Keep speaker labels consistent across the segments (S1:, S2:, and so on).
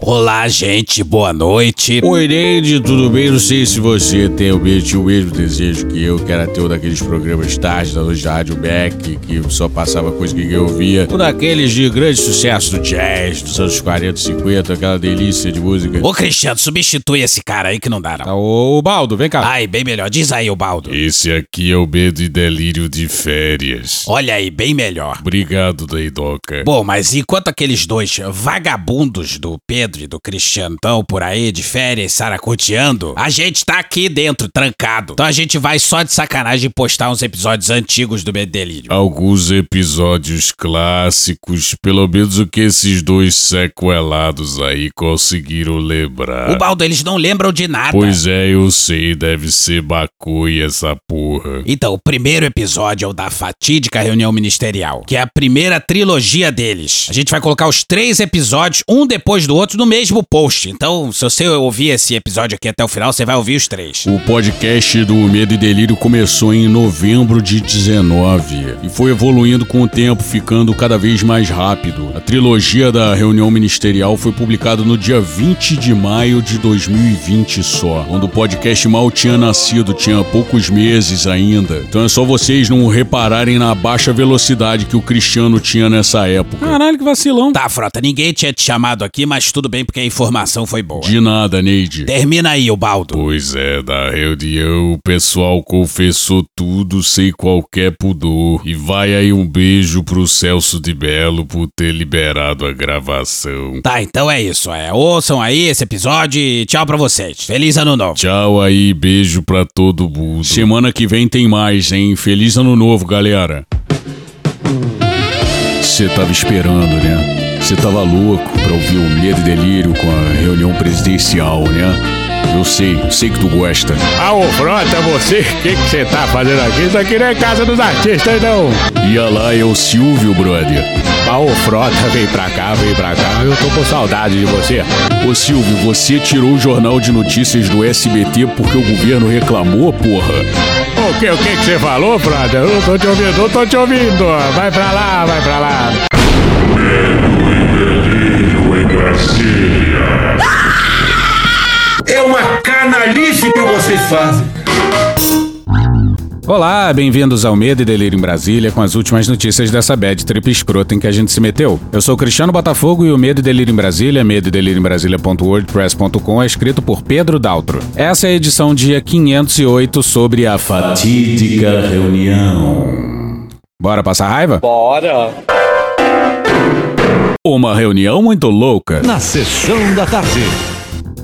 S1: Olá, gente, boa noite.
S2: Oi, Neide, tudo bem? Não sei se você tem o mesmo, o mesmo desejo que eu, que era ter um daqueles programas tarde da noite da Rádio Beck, que só passava coisa que eu ouvia. Um daqueles de grande sucesso do jazz dos anos 40 e 50, aquela delícia de música.
S1: Ô, Cristiano, substitui esse cara aí que não dá, não.
S2: Tá, ô, Baldo, vem cá.
S1: Ai, bem melhor. Diz aí, o Baldo.
S3: Esse aqui é o medo e delírio de férias.
S1: Olha aí, bem melhor.
S3: Obrigado, Deidoca.
S1: Bom, mas enquanto aqueles dois vagabundos do Pedro e do Cristiano estão por aí de férias saracoteando, a gente tá aqui dentro, trancado. Então a gente vai só de sacanagem postar uns episódios antigos do Medo e Delírio.
S3: Alguns episódios clássicos, pelo menos o que esses dois sequelados aí conseguiram lembrar.
S1: O Baldo, eles não lembram de nada.
S3: Pois é, eu sei, deve ser maconha essa porra.
S1: Então, o primeiro episódio é o da fatídica reunião ministerial, que é a primeira trilogia deles. A gente vai colocar os três episódios, um depois do outro, no mesmo post. Então, se você ouvir esse episódio aqui até o final, você vai ouvir os três.
S2: O podcast do Medo e Delírio começou em novembro de 19 e foi evoluindo com o tempo, ficando cada vez mais rápido. A trilogia da reunião ministerial foi publicada no dia 20 de maio de 2020 só, quando o podcast mal tinha nascido, tinha poucos meses ainda. Então é só vocês não repararem na baixa velocidade que o Cristiano tinha nessa época.
S1: Caralho, que vacilão. Tá, Frota, ninguém tinha te chamado aqui, mas tudo bem porque a informação foi boa.
S2: De nada, Neide.
S1: Termina aí, o Baldo.
S3: Pois é, da reunião o pessoal confessou tudo sem qualquer pudor. E vai aí um beijo pro Celso de Belo por ter liberado a gravação.
S1: Tá, então é isso. É, ouçam aí esse episódio e tchau pra vocês. Feliz ano novo.
S3: Tchau aí, beijo pra todo mundo.
S2: Semana que vem tem mais, hein? Feliz ano novo, galera. Você tava esperando, né? Você tava louco pra ouvir o Medo e Delírio com a reunião presidencial, né? Eu sei, sei que tu gosta.
S4: Ah, ô Frota, você, o que você tá fazendo aqui? Isso aqui não é casa dos artistas, não.
S2: Ia lá, é o Silvio, brother.
S4: Ah, ô Frota, vem pra cá, vem pra cá. Eu tô com saudade de você.
S2: Ô Silvio, você tirou o jornal de notícias do SBT porque o governo reclamou, porra?
S4: O que, o que que você falou, Frota? Eu tô te ouvindo, eu tô te ouvindo. Vai pra lá, vai pra lá.
S5: É uma canalice que vocês fazem.
S2: Olá, bem-vindos ao Medo e Delírio em Brasília com as últimas notícias dessa bad trip escrota em que a gente se meteu. Eu sou o Cristiano Botafogo e o Medo e Delírio em Brasília, medo e delírio em Brasília.wordpress.com é escrito por Pedro Daltro. Essa é a edição dia 508 sobre a fatídica reunião. Bora passar raiva?
S6: Bora!
S2: Uma reunião muito louca.
S7: Na sessão da tarde.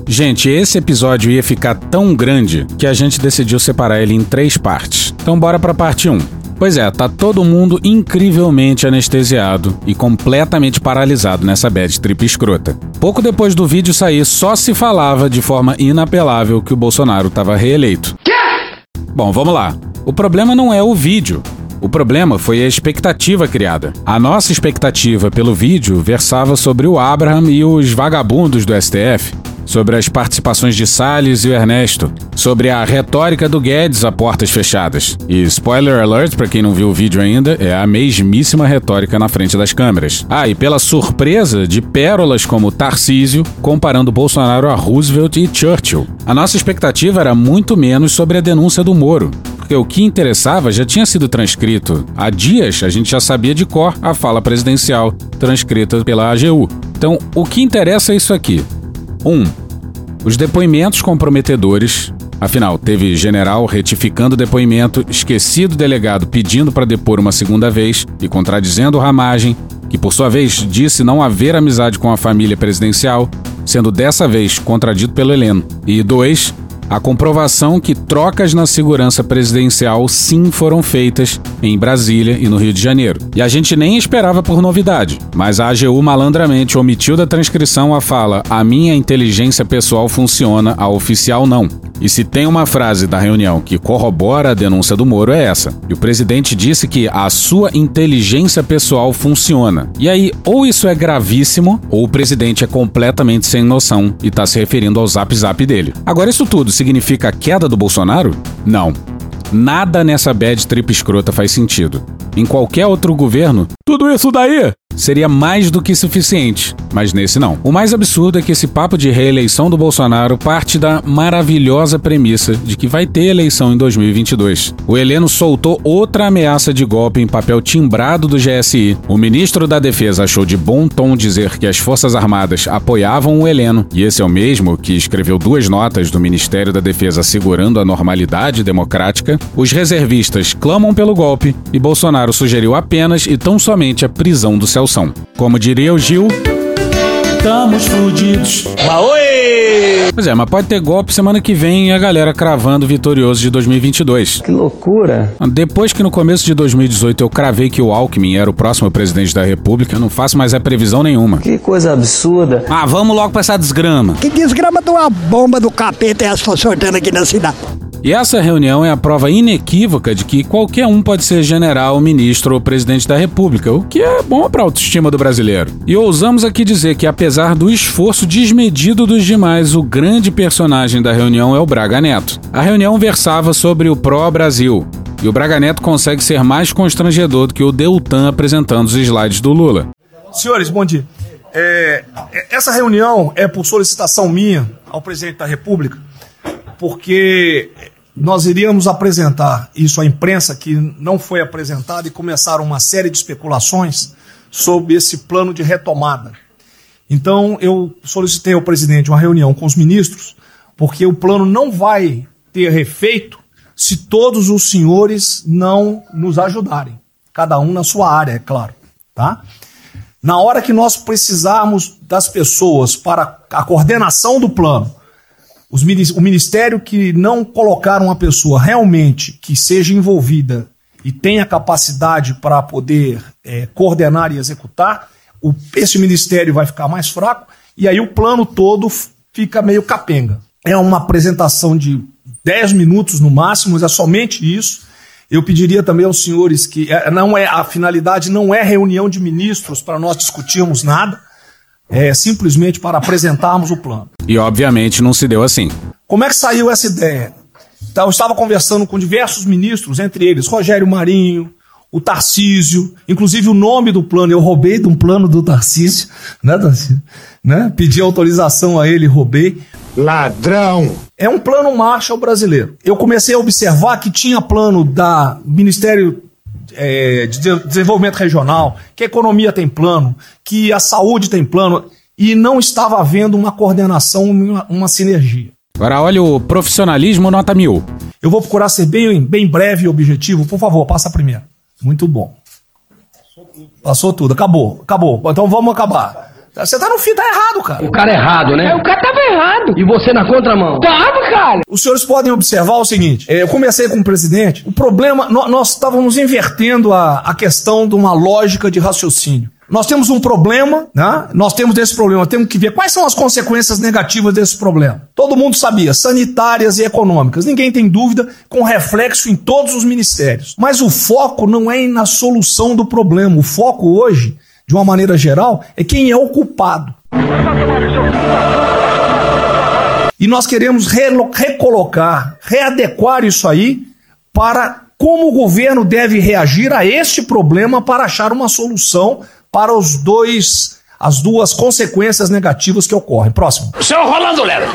S2: Gente, esse episódio ia ficar tão grande que a gente decidiu separar ele em três partes. Então bora pra parte 1. Pois é, tá todo mundo incrivelmente anestesiado e completamente paralisado nessa bad trip escrota. Pouco depois do vídeo sair, só se falava de forma inapelável que o Bolsonaro estava reeleito. Bom, vamos lá. O problema não é o vídeo. O problema foi a expectativa criada. A nossa expectativa pelo vídeo versava sobre o Abraham e os vagabundos do STF, sobre as participações de Salles e o Ernesto, sobre a retórica do Guedes a portas fechadas. E spoiler alert para quem não viu o vídeo ainda, é a mesmíssima retórica na frente das câmeras. Ah, e pela surpresa de pérolas como Tarcísio comparando Bolsonaro a Roosevelt e Churchill. A nossa expectativa era muito menos sobre a denúncia do Moro, porque o que interessava já tinha sido transcrito. Há dias a gente já sabia de cor a fala presidencial transcrita pela AGU. Então, o que interessa é isso aqui. 1. Um, os depoimentos comprometedores. Afinal, teve general retificando o depoimento, esquecido delegado pedindo para depor uma segunda vez e contradizendo Ramagem, que por sua vez disse não haver amizade com a família presidencial, sendo dessa vez contradito pelo Heleno. E 2 a comprovação que trocas na segurança presidencial sim foram feitas em Brasília e no Rio de Janeiro. E a gente nem esperava por novidade, mas a AGU malandramente omitiu da transcrição a fala: a minha inteligência pessoal funciona, a oficial não. E se tem uma frase da reunião que corrobora a denúncia do Moro é essa. E o presidente disse que a sua inteligência pessoal funciona. E aí, ou isso é gravíssimo, ou o presidente é completamente sem noção e está se referindo ao zap zap dele. Agora, isso tudo significa a queda do Bolsonaro? Não. Nada nessa bad trip escrota faz sentido. em qualquer outro governo, tudo isso daí seria mais do que suficiente. Mas nesse não. O mais absurdo é que esse papo de reeleição do Bolsonaro parte da maravilhosa premissa de que vai ter eleição em 2022. O Heleno soltou outra ameaça de golpe em papel timbrado do GSI. O ministro da Defesa achou de bom tom dizer que as Forças Armadas apoiavam o Heleno, e esse é o mesmo que escreveu duas notas do Ministério da Defesa assegurando a normalidade democrática. Os reservistas clamam pelo golpe e Bolsonaro sugeriu apenas e tão somente a prisão do Como diria o Gil, estamos fudidos. Pois é, mas pode ter golpe semana que vem e a galera cravando vitorioso de 2022.
S6: Que loucura.
S2: Depois que no começo de 2018 eu cravei que o Alckmin era o próximo presidente da República, eu não faço mais a previsão nenhuma.
S6: Que coisa absurda.
S2: Ah, vamos logo pra essa desgrama.
S7: Que desgrama de uma bomba do capeta é essa soltando aqui na cidade?
S2: E essa reunião é a prova inequívoca de que qualquer um pode ser general, ministro ou presidente da República, o que é bom para a autoestima do brasileiro. E ousamos aqui dizer que, apesar do esforço desmedido dos demais, o grande personagem da reunião é o Braga Neto. A reunião versava sobre o pró-Brasil. E o Braga Neto consegue ser mais constrangedor do que o Deltan apresentando os slides do Lula.
S8: Senhores, bom dia. É, essa reunião é por solicitação minha ao presidente da República, porque nós iríamos apresentar isso à imprensa, que não foi apresentada, e começaram uma série de especulações sobre esse plano de retomada. Então, eu solicitei ao presidente uma reunião com os ministros, porque o plano não vai ter efeito se todos os senhores não nos ajudarem. Cada um na sua área, é claro. Tá? Na hora que nós precisarmos das pessoas para a coordenação do plano, os, o ministério que não colocar uma pessoa realmente que seja envolvida e tenha capacidade para poder é, coordenar e executar, o, esse ministério vai ficar mais fraco e aí o plano todo fica meio capenga. É uma apresentação de 10 minutos no máximo, mas é somente isso. Eu pediria também aos senhores que é, não é a finalidade não é reunião de ministros para nós discutirmos nada é, simplesmente para apresentarmos o plano.
S2: E obviamente não se deu assim.
S8: Como é que saiu essa ideia? Então, eu estava conversando com diversos ministros, entre eles Rogério Marinho, o Tarcísio, inclusive o nome do plano, eu roubei de um plano do Tarcísio, né, Tarcísio? Né? Pedi autorização a ele, roubei.
S5: Ladrão!
S8: É um plano Marshall brasileiro. Eu comecei a observar que tinha plano da Ministério é, de desenvolvimento regional, que a economia tem plano, que a saúde tem plano, e não estava havendo uma coordenação, uma, uma sinergia.
S2: Agora olha o profissionalismo nota mil.
S8: Eu vou procurar ser bem, bem breve e objetivo. Por favor, passa a primeira. Muito bom. Passou tudo, acabou, acabou. Então vamos acabar. Você tá no fim, tá errado, cara.
S6: O cara é errado, né? É, o cara tava errado. E você na contramão? Tava, cara.
S8: Os senhores podem observar o seguinte: é, eu comecei com o presidente. O problema, nós estávamos invertendo a, a questão de uma lógica de raciocínio. Nós temos um problema, né? Nós temos esse problema, temos que ver quais são as consequências negativas desse problema. Todo mundo sabia, sanitárias e econômicas. Ninguém tem dúvida, com reflexo em todos os ministérios. Mas o foco não é na solução do problema. O foco hoje de uma maneira geral, é quem é o culpado. E nós queremos recolocar, readequar isso aí para como o governo deve reagir a este problema para achar uma solução para os dois as duas consequências negativas que ocorrem. Próximo.
S5: Seu Rolando Lero.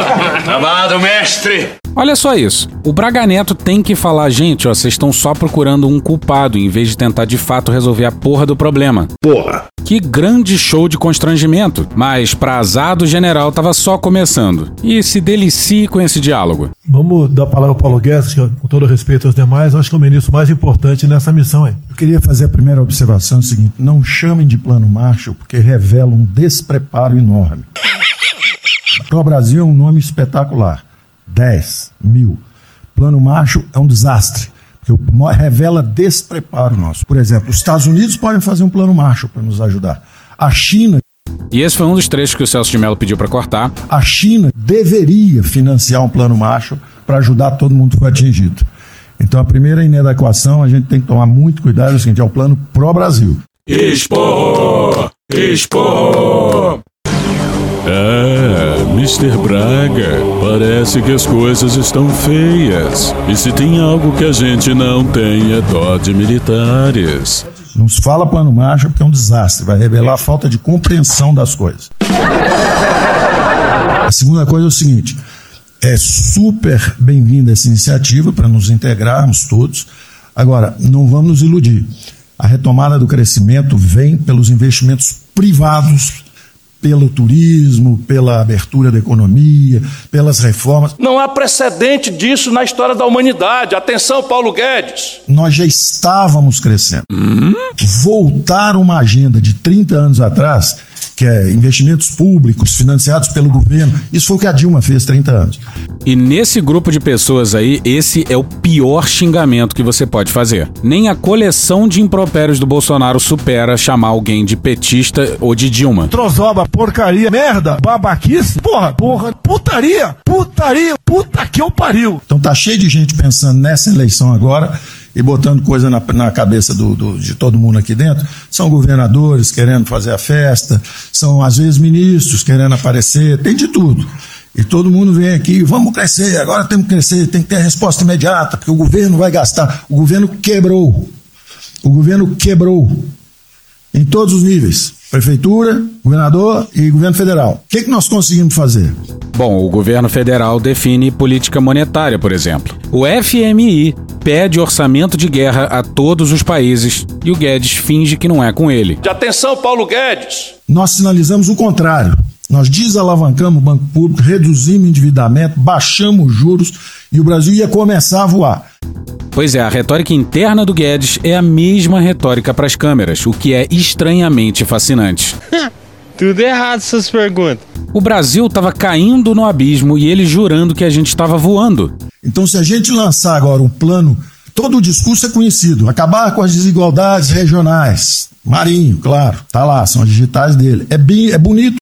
S5: Amado mestre.
S2: Olha só isso. O Braga Neto tem que falar, gente, ó, vocês estão só procurando um culpado em vez de tentar de fato resolver a porra do problema.
S5: Porra.
S2: Que grande show de constrangimento. Mas pra azar do general tava só começando. E se delicie com esse diálogo.
S9: Vamos dar a palavra ao Paulo Guedes, que com todo respeito aos demais, acho que é o ministro mais importante nessa missão aí.
S10: Eu queria fazer a primeira observação é o seguinte: não chamem de plano Marshall, porque revela um despreparo enorme. Pro Brasil é um nome espetacular. 10 mil. Plano Marshall é um desastre, revela despreparo nosso. Por exemplo, os Estados Unidos podem fazer um plano Marshall para nos ajudar. A China.
S2: E esse foi um dos trechos que o Celso de Mello pediu para cortar.
S10: A China deveria financiar um plano Marshall para ajudar todo mundo que foi atingido. Então, a primeira inadequação, a gente tem que tomar muito cuidado, é o seguinte, é o plano pró-Brasil.
S3: Expo! Expo! Ah,
S11: Mr. Braga, parece que as coisas estão feias. E se tem algo que a gente não tem é dó de militares.
S12: Não se fala plano Marshall porque é um desastre, vai revelar a falta de compreensão das coisas. A segunda coisa é o seguinte: é super bem-vinda essa iniciativa para nos integrarmos todos. Agora, não vamos nos iludir. A retomada do crescimento vem pelos investimentos privados, pelo turismo, pela abertura da economia, pelas reformas.
S13: Não há precedente disso na história da humanidade. Atenção, Paulo Guedes.
S12: Nós já estávamos crescendo. Voltar uma agenda de 30 anos atrás, que é investimentos públicos financiados pelo governo, isso foi o que a Dilma fez 30 anos.
S2: E nesse grupo de pessoas aí, esse é o pior xingamento que você pode fazer. Nem a coleção de impropérios do Bolsonaro supera chamar alguém de petista ou de Dilma.
S14: Trozoba, porcaria, merda, babaquice, porra, porra, putaria, putaria, puta que eu pariu.
S12: Então tá cheio de gente pensando nessa eleição agora e botando coisa na, na cabeça do, do- de todo mundo aqui dentro. São governadores querendo fazer a festa, são às vezes ministros querendo aparecer, tem de tudo. E todo mundo vem aqui, vamos crescer, agora temos que crescer, tem que ter resposta imediata, porque o governo vai gastar. O governo quebrou. O governo quebrou em todos os níveis. Prefeitura, governador e governo federal. O que, que nós conseguimos fazer?
S2: Bom, o governo federal define política monetária, por exemplo. O FMI pede orçamento de guerra a todos os países e o Guedes finge que não é com ele.
S13: De atenção, Paulo Guedes.
S12: Nós sinalizamos o contrário. Nós desalavancamos o banco público, reduzimos o endividamento, baixamos os juros e o Brasil ia começar a voar.
S2: Pois é, a retórica interna do Guedes é a mesma retórica para as câmeras, o que é estranhamente fascinante.
S15: Tudo errado essas perguntas.
S2: O Brasil estava caindo no abismo e ele jurando que a gente estava voando.
S12: Então, se a gente lançar agora um plano, todo o discurso é conhecido: acabar com as desigualdades regionais. Marinho, claro, tá lá, são as digitais dele. É, bem, é bonito.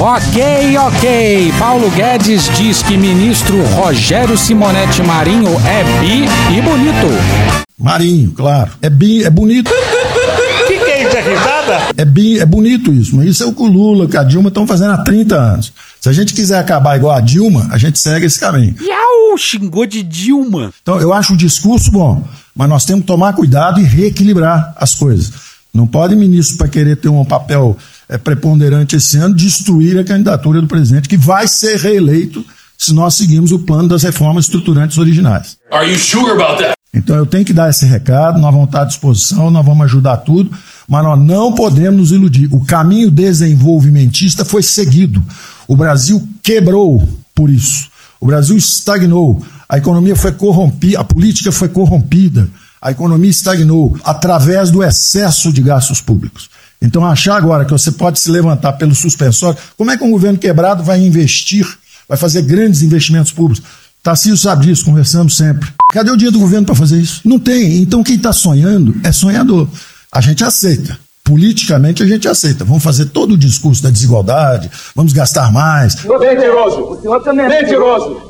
S2: Ok, ok. Paulo Guedes diz que ministro Rogério Simonetti Marinho é bi e bonito.
S12: Marinho, claro. É, bem, é bonito.
S15: É
S12: bem, é bonito isso, mas isso é o que o Lula, que a Dilma estão fazendo há 30 anos. Se a gente quiser acabar igual a Dilma, a gente segue esse caminho.
S2: Iau, xingou de Dilma.
S12: Então, eu acho o discurso bom, mas nós temos que tomar cuidado e reequilibrar as coisas. Não pode ministro, para querer ter um papel é, preponderante esse ano, destruir a candidatura do presidente, que vai ser reeleito se nós seguirmos o plano das reformas estruturantes originais.
S16: Are you sure about that?
S12: Então eu tenho que dar esse recado, nós vamos estar à disposição, nós vamos ajudar tudo, mas nós não podemos nos iludir. O caminho desenvolvimentista foi seguido. O Brasil quebrou por isso. O Brasil estagnou. A economia foi corrompida, a política foi corrompida. A economia estagnou através do excesso de gastos públicos. Então, achar agora que você pode se levantar pelo suspensório, como é que um governo quebrado vai investir, vai fazer grandes investimentos públicos? Tarcísio sabe disso, conversamos sempre. Cadê o dia do governo para fazer isso? Não tem. Então, quem está sonhando é sonhador. A gente aceita. Politicamente, a gente aceita. Vamos fazer todo o discurso da desigualdade, vamos gastar mais.
S17: Mentiroso! O senhor também é mentiroso!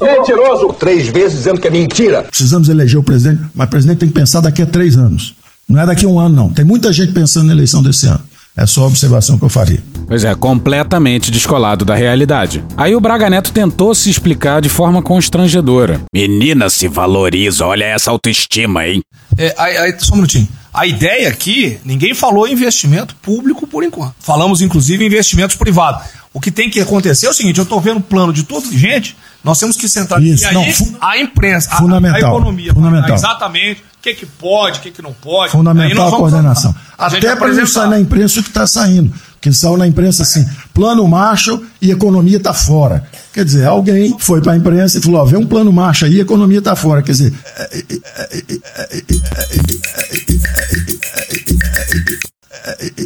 S17: Mentiroso! Três vezes dizendo que é mentira!
S12: Precisamos eleger o presidente, mas o presidente tem que pensar daqui a três anos. Não é daqui a um ano, não. Tem muita gente pensando na eleição desse ano. É só a observação que eu faria.
S2: Pois é, completamente descolado da realidade. Aí o Braga Neto tentou se explicar de forma constrangedora.
S18: Menina se valoriza, olha essa autoestima, hein?
S8: É, aí, aí, só um minutinho. A ideia aqui, ninguém falou em investimento público por enquanto. Falamos, inclusive, em investimentos privados. O que tem que acontecer é o seguinte: eu estou vendo o plano de toda gente, nós temos que centrar
S12: Isso,
S8: aí,
S12: não,
S8: a imprensa, a- a,
S12: fundamental,
S8: economia,
S12: fundamental.
S8: exatamente o que, que pode, o que, que não pode.
S12: Fundamental a coordenação.
S8: a
S12: Até para não sair na imprensa o que está saindo. Porque saiu na imprensa assim, plano Marshall e economia está fora. Quer dizer, alguém foi para a imprensa e falou, ó, vê um plano Marshall aí e economia está fora. Quer dizer,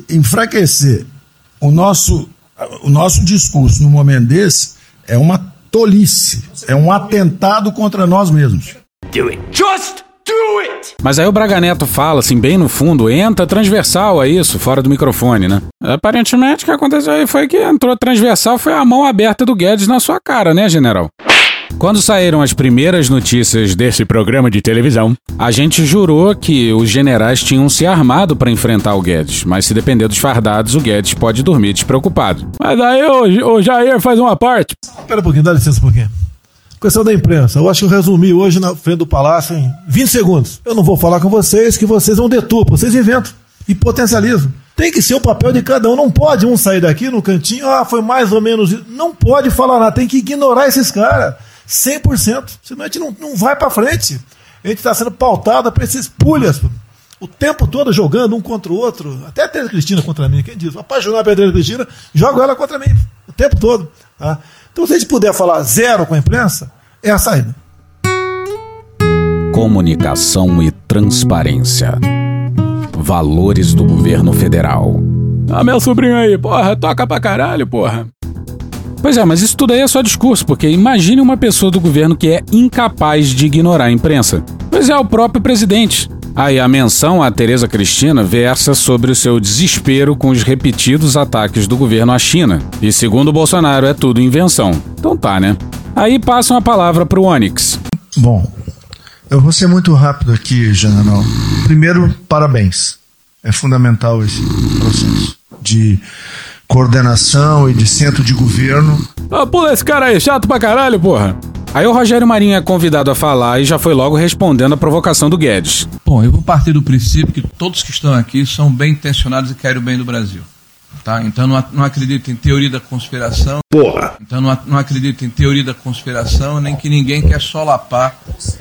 S12: enfraquecer o nosso, o nosso discurso no momento desse é uma tolice, é um atentado contra nós mesmos.
S16: Do it. Just!
S2: Mas aí o Braga Neto fala, assim, bem no fundo, entra transversal a isso, fora do microfone, né? Aparentemente o que aconteceu aí foi que entrou transversal, foi a mão aberta do Guedes na sua cara, né, general? Quando saíram as primeiras notícias desse programa de televisão, a gente jurou que os generais tinham se armado para enfrentar o Guedes, mas se depender dos fardados, o Guedes pode dormir despreocupado.
S9: Mas aí o, o Jair faz uma parte.
S14: Espera um pouquinho, dá licença um pouquinho. Questão da imprensa. Eu acho que eu resumi hoje na frente do palácio em 20 segundos. Eu não vou falar com vocês que vocês vão deturpam, vocês inventam e potencializam. Tem que ser o papel de cada um. Não pode um sair daqui no cantinho, ah, foi mais ou menos. Não pode falar nada, tem que ignorar esses caras. 100%. Senão a gente não, não vai para frente. A gente está sendo pautada para esses pulhas. O tempo todo jogando um contra o outro. Até a Teresa Cristina contra mim. Quem diz? Apaixonar pela Teresa Cristina, joga ela contra mim. O tempo todo. Tá? Então, se a gente puder falar zero com a imprensa, é a saída.
S2: Comunicação e transparência. Valores do governo federal.
S9: Ah, meu sobrinho aí, porra, toca pra caralho, porra.
S2: Pois é, mas isso tudo aí é só discurso, porque imagine uma pessoa do governo que é incapaz de ignorar a imprensa. Pois é, o próprio presidente. Aí a menção a Tereza Cristina versa sobre o seu desespero com os repetidos ataques do governo à China. E segundo o Bolsonaro, é tudo invenção. Então tá, né? Aí passam a palavra pro Onyx.
S19: Bom, eu vou ser muito rápido aqui, general. Primeiro, parabéns. É fundamental esse processo de coordenação e de centro de governo.
S9: Ah, pula esse cara aí, chato pra caralho, porra.
S2: Aí o Rogério Marinho é convidado a falar e já foi logo respondendo a provocação do Guedes.
S20: Bom, eu vou partir do princípio que todos que estão aqui são bem intencionados e querem o bem do Brasil. Tá? Então não, não acredito em teoria da conspiração.
S21: Porra!
S20: Então não, não acredito em teoria da conspiração, nem que ninguém quer solapar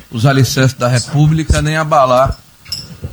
S20: os alicerces da República, nem abalar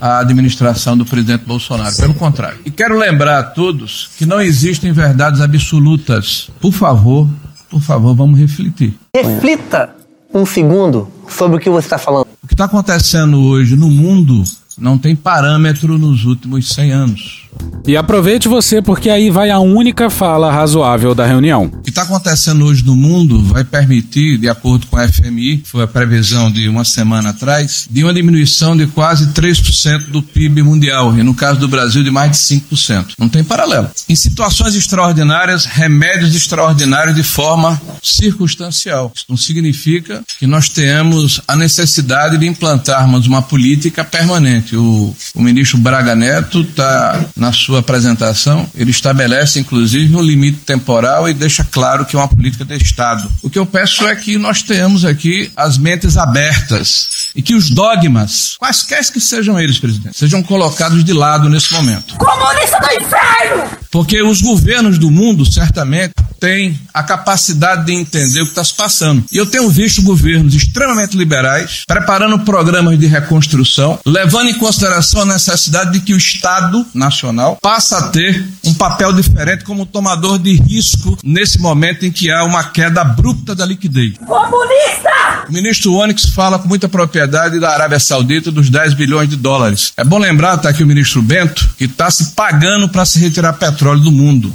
S20: a administração do presidente Bolsonaro. Pelo contrário. E quero lembrar a todos que não existem verdades absolutas. Por favor, por favor, vamos refletir.
S22: Reflita um segundo sobre o que você está falando.
S20: O que está acontecendo hoje no mundo não tem parâmetro nos últimos 100 anos.
S2: E aproveite você, porque aí vai a única fala razoável da reunião.
S20: O que está acontecendo hoje no mundo vai permitir, de acordo com a FMI, foi a previsão de uma semana atrás, de uma diminuição de quase 3% do PIB mundial, e no caso do Brasil, de mais de 5%. Não tem paralelo. Em situações extraordinárias, remédios extraordinários de forma circunstancial. Isso não significa que nós tenhamos a necessidade de implantarmos uma política permanente. O, o ministro Braga Neto está na sua apresentação, ele estabelece inclusive um limite temporal e deixa claro que é uma política de Estado. O que eu peço é que nós tenhamos aqui as mentes abertas e que os dogmas, quaisquer que sejam eles, presidente, sejam colocados de lado nesse momento.
S23: Comunista do inferno!
S20: Porque os governos do mundo certamente têm a capacidade de entender o que está se passando. E eu tenho visto governos extremamente liberais preparando programas de reconstrução, levando em consideração a necessidade de que o Estado Nacional passe a ter um papel diferente como tomador de risco nesse momento em que há uma queda abrupta da liquidez.
S23: Comunista!
S20: O ministro Onyx fala com muita propriedade da Arábia Saudita dos 10 bilhões de dólares. É bom lembrar, está aqui o ministro Bento, que está se pagando para se retirar petróleo do mundo.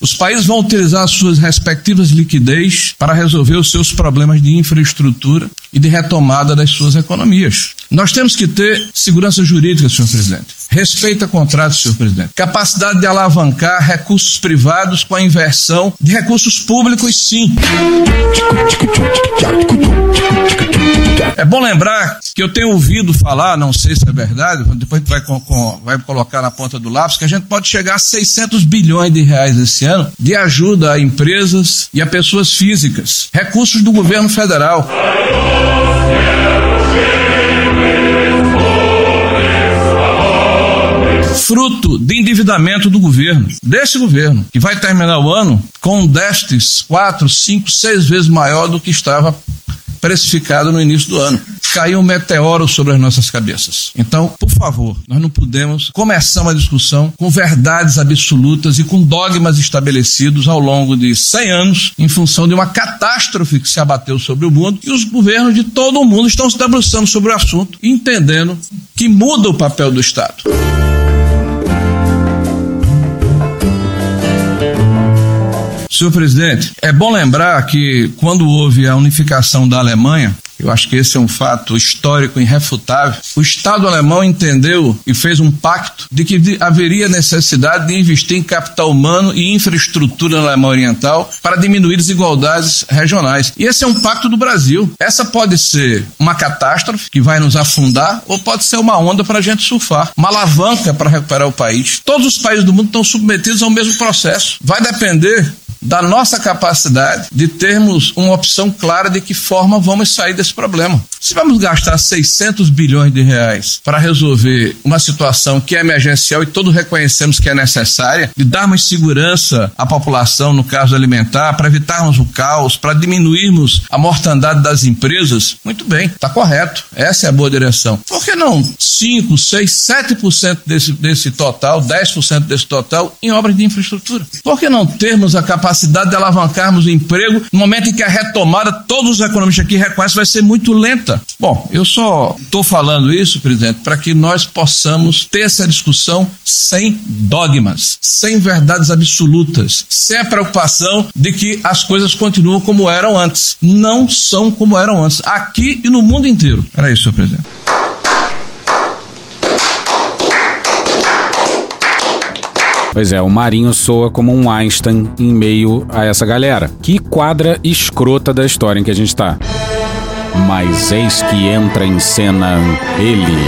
S20: Os países vão utilizar suas respectivas liquidez para resolver os seus problemas de infraestrutura e de retomada das suas economias. Nós temos que ter segurança jurídica, senhor presidente. Respeito a contratos, senhor presidente. Capacidade de alavancar recursos privados com a inversão de recursos públicos, sim. É bom lembrar que eu tenho ouvido falar, não sei se é verdade, depois vai, com, com, vai colocar na ponta do lápis, que a gente pode chegar a 600 bilhões de reais esse ano de ajuda a empresas e a pessoas físicas. Recursos do governo federal. Fruto de endividamento do governo, desse governo, que vai terminar o ano com um déficit 4, 5, 6 vezes maior do que estava precificado no início do ano. Caiu um meteoro sobre as nossas cabeças. Então, por favor, nós não podemos começar uma discussão com verdades absolutas e com dogmas estabelecidos ao longo de 100 anos em função de uma catástrofe que se abateu sobre o mundo e os governos de todo o mundo estão se debruçando sobre o assunto, entendendo que muda o papel do Estado. Senhor presidente, é bom lembrar que quando houve a unificação da Alemanha, eu acho que esse é um fato histórico irrefutável. O Estado alemão entendeu e fez um pacto de que haveria necessidade de investir em capital humano e infraestrutura na Alemanha Oriental para diminuir desigualdades regionais. E esse é um pacto do Brasil. Essa pode ser uma catástrofe que vai nos afundar ou pode ser uma onda para a gente surfar, uma alavanca para recuperar o país. Todos os países do mundo estão submetidos ao mesmo processo. Vai depender da nossa capacidade de termos uma opção clara de que forma vamos sair desse problema. Se vamos gastar 600 bilhões de reais para resolver uma situação que é emergencial e todos reconhecemos que é necessária, de darmos segurança à população no caso alimentar, para evitarmos o caos, para diminuirmos a mortandade das empresas, muito bem, está correto. Essa é a boa direção. Por que não 5, 6, 7% desse, desse total, 10% desse total em obras de infraestrutura? Por que não termos a capacidade capacidade de alavancarmos o emprego no momento em que a retomada, todos os economistas aqui reconhecem, vai ser muito lenta. Bom, eu só estou falando isso, presidente, para que nós possamos ter essa discussão sem dogmas, sem verdades absolutas, sem a preocupação de que as coisas continuam como eram antes. Não são como eram antes, aqui e no mundo inteiro. Era isso, senhor presidente.
S2: Pois é, o Marinho soa como um Einstein em meio a essa galera. Que quadra escrota da história em que a gente tá. Mas eis que entra em cena ele,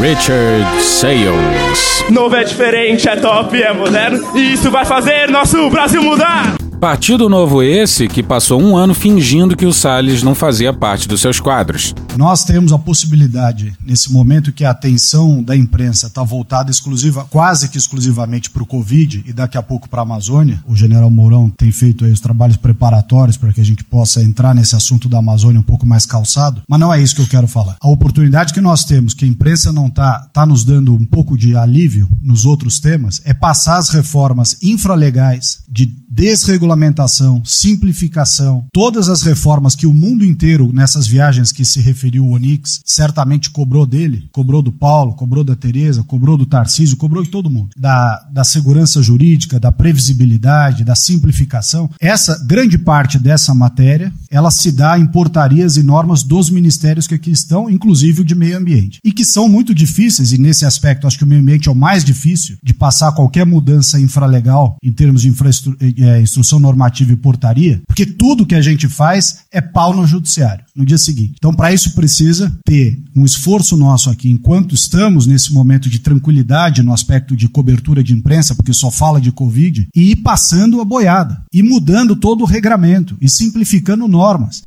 S2: Richard Sales.
S24: Novo é diferente, é top, é moderno, e isso vai fazer nosso Brasil mudar!
S2: Partido Novo esse que passou um ano fingindo que o Salles não fazia parte dos seus quadros.
S25: Nós temos a possibilidade, nesse momento que a atenção da imprensa está voltada exclusiva, quase que exclusivamente para o Covid e daqui a pouco para a Amazônia. O general Mourão tem feito os trabalhos preparatórios para que a gente possa entrar nesse assunto da Amazônia um pouco mais calçado, mas não é isso que eu quero falar. A oportunidade que nós temos, que a imprensa não está tá nos dando um pouco de alívio nos outros temas, é passar as reformas infralegais de desregulamentação, simplificação, todas as reformas que o mundo inteiro, nessas viagens que se referiu o Onix, certamente cobrou dele, cobrou do Paulo, cobrou da Tereza, cobrou do Tarcísio, cobrou de todo mundo. Da, da segurança jurídica, da previsibilidade, da simplificação. Essa grande parte dessa matéria, ela se dá em portarias e normas dos ministérios que aqui estão, inclusive o de meio ambiente. E que são muito difíceis, e nesse aspecto acho que o meio ambiente é o mais difícil de passar qualquer mudança infralegal em termos de infraestrutura é, instrução normativa e portaria, porque tudo que a gente faz é pau no judiciário no dia seguinte. Então, para isso precisa ter um esforço nosso aqui, enquanto estamos nesse momento de tranquilidade no aspecto de cobertura de imprensa, porque só fala de Covid, e ir passando a boiada, e mudando todo o regramento, e simplificando normas.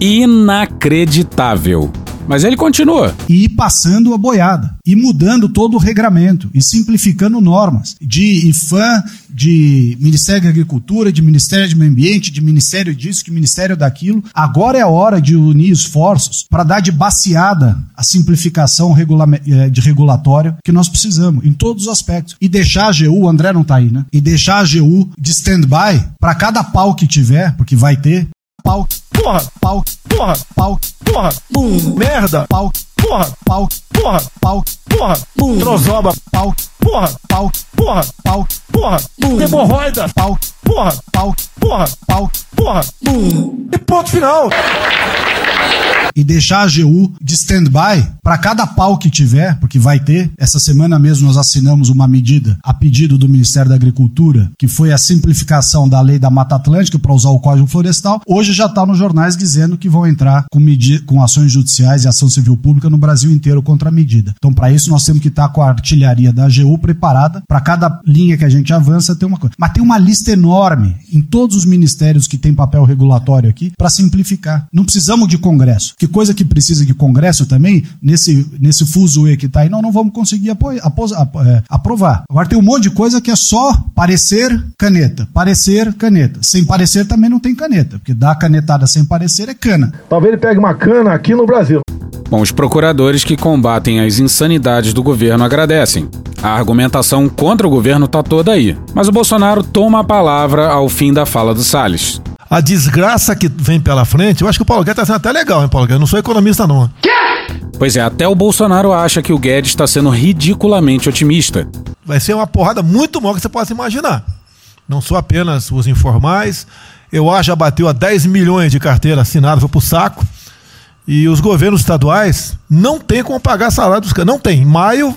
S2: Inacreditável. Mas ele continua.
S25: E ir passando a boiada, e mudando todo o regramento, e simplificando normas de IFAM, de Ministério da Agricultura, de Ministério do Meio Ambiente, de Ministério disso, de Ministério daquilo. Agora é a hora de unir esforços para dar de baseada a simplificação eh, de regulatório que nós precisamos, em todos os aspectos. E deixar a GU, o André não está aí, né? E deixar a GU de stand-by para cada pau que tiver, porque vai ter, pau,
S9: porra,
S25: pau,
S9: porra,
S25: pau,
S9: porra,
S25: bum,
S9: merda,
S25: pau,
S9: porra,
S25: pau,
S9: porra,
S25: pau,
S9: porra,
S25: bum,
S9: trozoba,
S25: pau,
S9: porra,
S25: pau,
S9: porra,
S25: pau,
S9: porra,
S25: bum,
S9: hemorroida,
S25: pau,
S9: porra,
S25: pau,
S9: porra,
S25: pau,
S9: porra,
S25: bum.
S9: E ponto final.
S25: E deixar a GU de stand-by para cada pau que tiver, porque vai ter. Essa semana mesmo nós assinamos uma medida a pedido do Ministério da Agricultura, que foi a simplificação da lei da Mata Atlântica para usar o Código Florestal. Hoje já está nos jornais dizendo que vão entrar com, com ações judiciais e ação civil pública no Brasil inteiro contra medida. Então, para isso, nós temos que estar tá com a artilharia da AGU preparada para cada linha que a gente avança ter uma coisa. Mas tem uma lista enorme em todos os ministérios que tem papel regulatório aqui para simplificar. Não precisamos de Congresso. Que coisa que precisa de Congresso também, nesse, nesse fuzuê que está aí, não, não vamos conseguir apoio, apos, ap, é, aprovar. Agora tem um monte de coisa que é só parecer caneta. Parecer caneta. Sem parecer também não tem caneta, porque dar canetada sem parecer é cana.
S9: Talvez ele pegue uma cana aqui no Brasil.
S2: Bom, os procuradores que combatem as insanidades do governo agradecem. A argumentação contra o governo está toda aí. Mas o Bolsonaro toma a palavra ao fim da fala do Salles.
S9: A desgraça que vem pela frente, eu acho que o Paulo Guedes está sendo até legal, hein, Paulo Guedes? Eu não sou economista, não.
S2: Quê? Pois é, até o Bolsonaro acha que o Guedes está sendo ridiculamente otimista.
S9: Vai ser uma porrada muito maior que você possa imaginar. Não são apenas os informais,
S14: Eu acho já bateu a 10 milhões de carteira assinada, foi pro saco. E os governos estaduais não têm como pagar salário dos caras. Não tem. Em maio,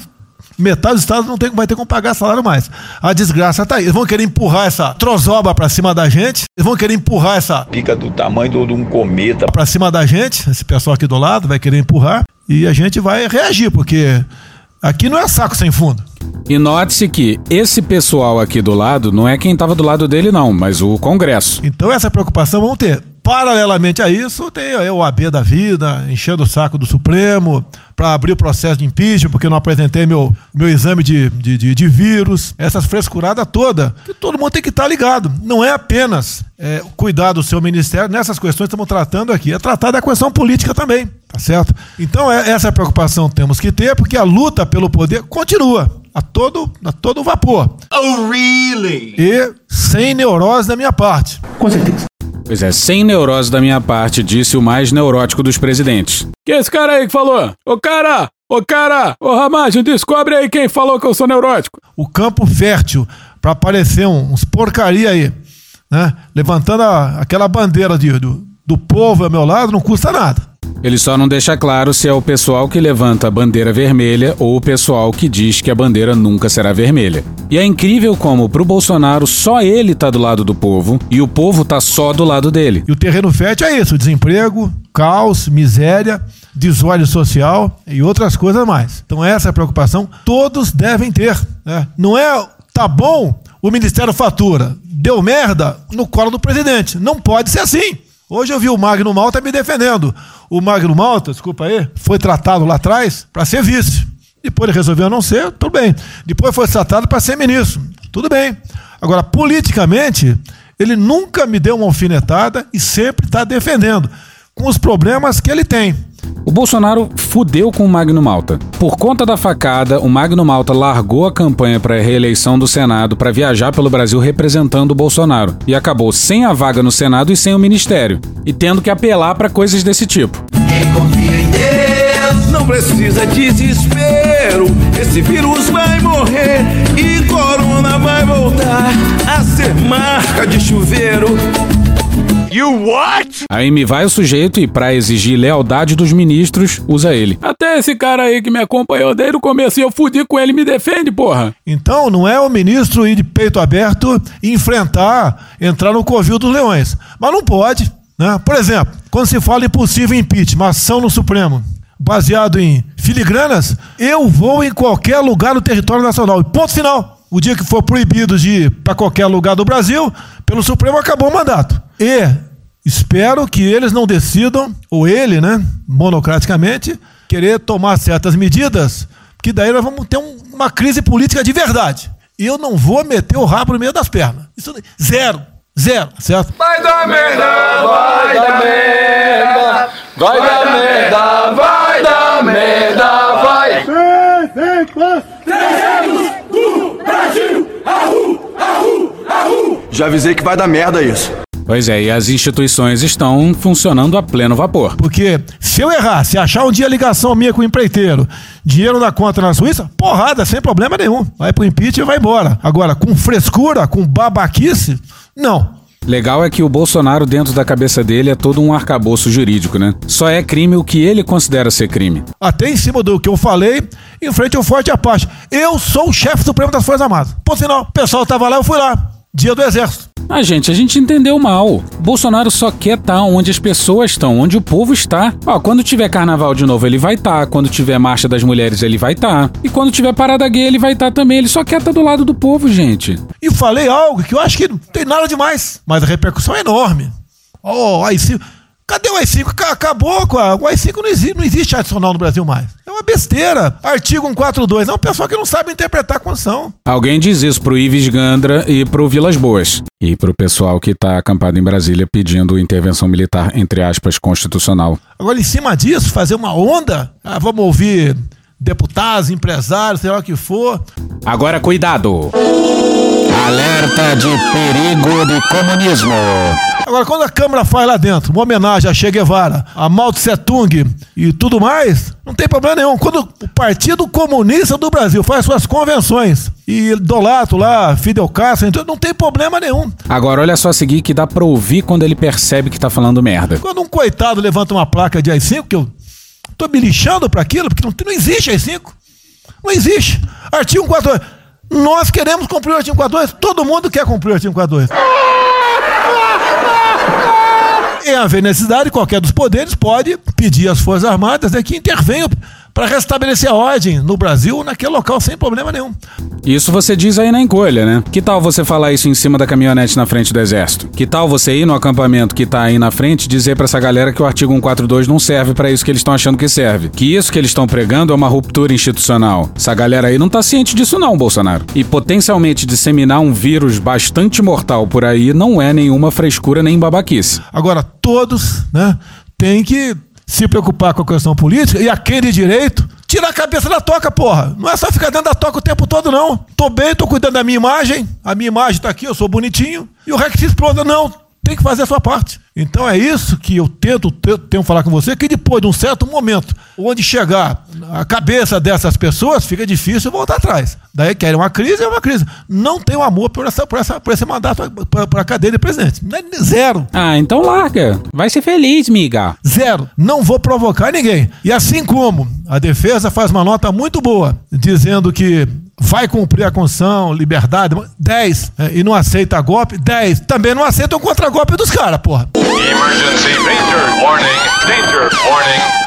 S14: metade dos estados não tem, vai ter como pagar salário mais. A desgraça tá aí. Eles vão querer empurrar essa trozoba pra cima da gente. Eles vão querer empurrar essa
S26: Pica do tamanho de um cometa.
S14: pra cima da gente. Esse pessoal aqui do lado vai querer empurrar. E a gente vai reagir, porque aqui não é saco sem fundo.
S2: E note-se que esse pessoal aqui do lado não é quem estava do lado dele, não, mas o Congresso.
S14: Então essa preocupação vamos ter. Paralelamente a isso, tem aí o AB da vida, enchendo o saco do Supremo, para abrir o processo de impeachment, porque eu não apresentei meu, meu exame de, de, de, de vírus, essas frescuradas toda, que todo mundo tem que estar ligado. Não é apenas é, cuidar do seu ministério nessas questões que estamos tratando aqui, é tratar da questão política também, tá certo? Então é, essa preocupação temos que ter, porque a luta pelo poder continua a todo, a todo vapor.
S26: Oh, really?
S14: E sem neurose da minha parte.
S6: Com certeza.
S2: Pois é, sem neurose da minha parte, disse o mais neurótico dos presidentes.
S27: Que é esse cara aí que falou? Ô cara! Ô cara! Ô Ramagem, descobre aí quem falou que eu sou neurótico.
S14: O campo fértil para aparecer uns porcaria aí, né? Levantando a- aquela bandeira de, do, do povo ao meu lado, não custa nada.
S2: Ele só não deixa claro se é o pessoal que levanta a bandeira vermelha ou o pessoal que diz que a bandeira nunca será vermelha. E é incrível como, pro Bolsonaro, só ele tá do lado do povo e o povo tá só do lado dele.
S14: E o terreno fértil é isso: desemprego, caos, miséria, desordem social e outras coisas mais. Então, essa é preocupação todos devem ter. né? Não é, tá bom, o Ministério fatura, deu merda no colo do presidente. Não pode ser assim. Hoje eu vi o Magno Malta me defendendo. O Magno Malta, desculpa aí, foi tratado lá atrás para ser vice. Depois ele resolveu não ser, tudo bem. Depois foi tratado para ser ministro, tudo bem. Agora, politicamente, ele nunca me deu uma alfinetada e sempre está defendendo, com os problemas que ele tem.
S2: O Bolsonaro fudeu com o Magno Malta. Por conta da facada, o Magno Malta largou a campanha para a reeleição do Senado para viajar pelo Brasil representando o Bolsonaro e acabou sem a vaga no Senado e sem o ministério, e tendo que apelar para coisas desse tipo.
S28: Quem confia em Deus não precisa desespero. Esse vírus vai morrer e corona vai voltar a ser marca de chuveiro.
S27: You what?
S2: Aí me vai o sujeito e, para exigir lealdade dos ministros, usa ele.
S27: Até esse cara aí que me acompanhou desde o começo e eu fudi com ele me defende, porra.
S14: Então não é o ministro ir de peito aberto e enfrentar, entrar no covil dos leões. Mas não pode. Né? Por exemplo, quando se fala em possível impeachment, ação no Supremo, baseado em filigranas, eu vou em qualquer lugar do território nacional. E ponto final. O dia que for proibido de ir para qualquer lugar do Brasil, pelo Supremo acabou o mandato. E espero que eles não decidam, ou ele, né, monocraticamente, querer tomar certas medidas, que daí nós vamos ter um- uma crise política de verdade. E eu não vou meter o rabo no meio das pernas. Isso zero, zero, certo?
S28: Vai dar merda, vai dar merda, vai dar merda, vai dar merda, vai. Trazemos do Brasil, ahu, ahu, ahu.
S26: Já avisei que vai dar merda isso.
S2: Pois é, e as instituições estão funcionando a pleno vapor.
S14: Porque se eu errar, se achar um dia ligação minha com o empreiteiro, dinheiro na conta na Suíça, porrada, sem problema nenhum. Vai pro impeachment e vai embora. Agora, com frescura, com babaquice, não.
S2: Legal é que o Bolsonaro, dentro da cabeça dele, é todo um arcabouço jurídico, né? Só é crime o que ele considera ser crime.
S14: Até em cima do que eu falei, em frente ao Forte Apache. Eu sou o chefe supremo das Forças Armadas. Por sinal, o pessoal tava lá, eu fui lá. Dia do Exército.
S2: Ah, gente, a gente entendeu mal. Bolsonaro só quer estar onde as pessoas estão, onde o povo está. Ó, quando tiver carnaval de novo, ele vai estar. Quando tiver marcha das mulheres, ele vai estar. E quando tiver parada gay, ele vai estar também. Ele só quer estar do lado do povo, gente.
S14: E falei algo que eu acho que não tem nada demais, mas a repercussão é enorme. Oh, AI-5. Cadê o AI-5? Ca- Acabou com a... O AI-5 não existe, não existe adicional no Brasil mais. É uma besteira. Artigo 142. É um pessoal que não sabe interpretar a Constituição.
S2: Alguém diz isso pro Ives Gandra e pro Vilas Boas. E pro pessoal que tá acampado em Brasília pedindo intervenção militar, entre aspas, constitucional.
S14: Agora, em cima disso, fazer uma onda. Ah, vamos ouvir deputados, empresários, sei lá o que for.
S2: Agora, cuidado! Alerta de perigo de comunismo.
S14: Agora, quando a Câmara faz lá dentro uma homenagem a Che Guevara, a Mao Tse Tung e tudo mais, não tem problema nenhum. Quando o Partido Comunista do Brasil faz suas convenções e idolato lá, Fidel Castro, então não tem problema nenhum.
S2: Agora, olha só a seguir que dá pra ouvir quando ele percebe que tá falando merda.
S14: Quando um coitado levanta uma placa de AI-5, que eu tô me lixando pra aquilo, porque não, não existe AI-5. Não existe. Artigo 142. Nós queremos cumprir o artigo 142, todo mundo quer cumprir o artigo 142. Em haver necessidade, qualquer dos poderes pode pedir às Forças Armadas né, que intervenham para restabelecer a ordem no Brasil, naquele local, sem problema nenhum.
S2: Isso você diz aí na encolha, né? Que tal você falar isso em cima da caminhonete na frente do exército? Que tal você ir no acampamento que tá aí na frente e dizer para essa galera que o artigo 142 não serve para isso que eles estão achando que serve? Que isso que eles estão pregando é uma ruptura institucional. Essa galera aí não tá ciente disso não, Bolsonaro. E potencialmente disseminar um vírus bastante mortal por aí não é nenhuma frescura nem babaquice.
S14: Agora, todos, né, têm que se preocupar com a questão política e aquele direito, tira a cabeça da toca, porra. Não é só ficar dentro da toca o tempo todo, não. Tô bem, tô cuidando da minha imagem, a minha imagem tá aqui, eu sou bonitinho, e o resto se exploda. Não, tem que fazer a sua parte. Então é isso que eu tento, tento falar com você, que depois de um certo momento, onde chegar a cabeça dessas pessoas, fica difícil voltar atrás. Daí querem uma crise, é uma crise. Não tem amor por, essa, por, essa, por esse mandato para a cadeia de presidente. Zero.
S2: Ah, então larga. Vai ser feliz, miga.
S14: Zero. Não vou provocar ninguém. E assim como a defesa faz uma nota muito boa, dizendo que vai cumprir a Constituição, liberdade, 10, é, e não aceita golpe, 10. Também não aceita o contragolpe dos caras, porra.
S21: Emergency danger warning, danger warning.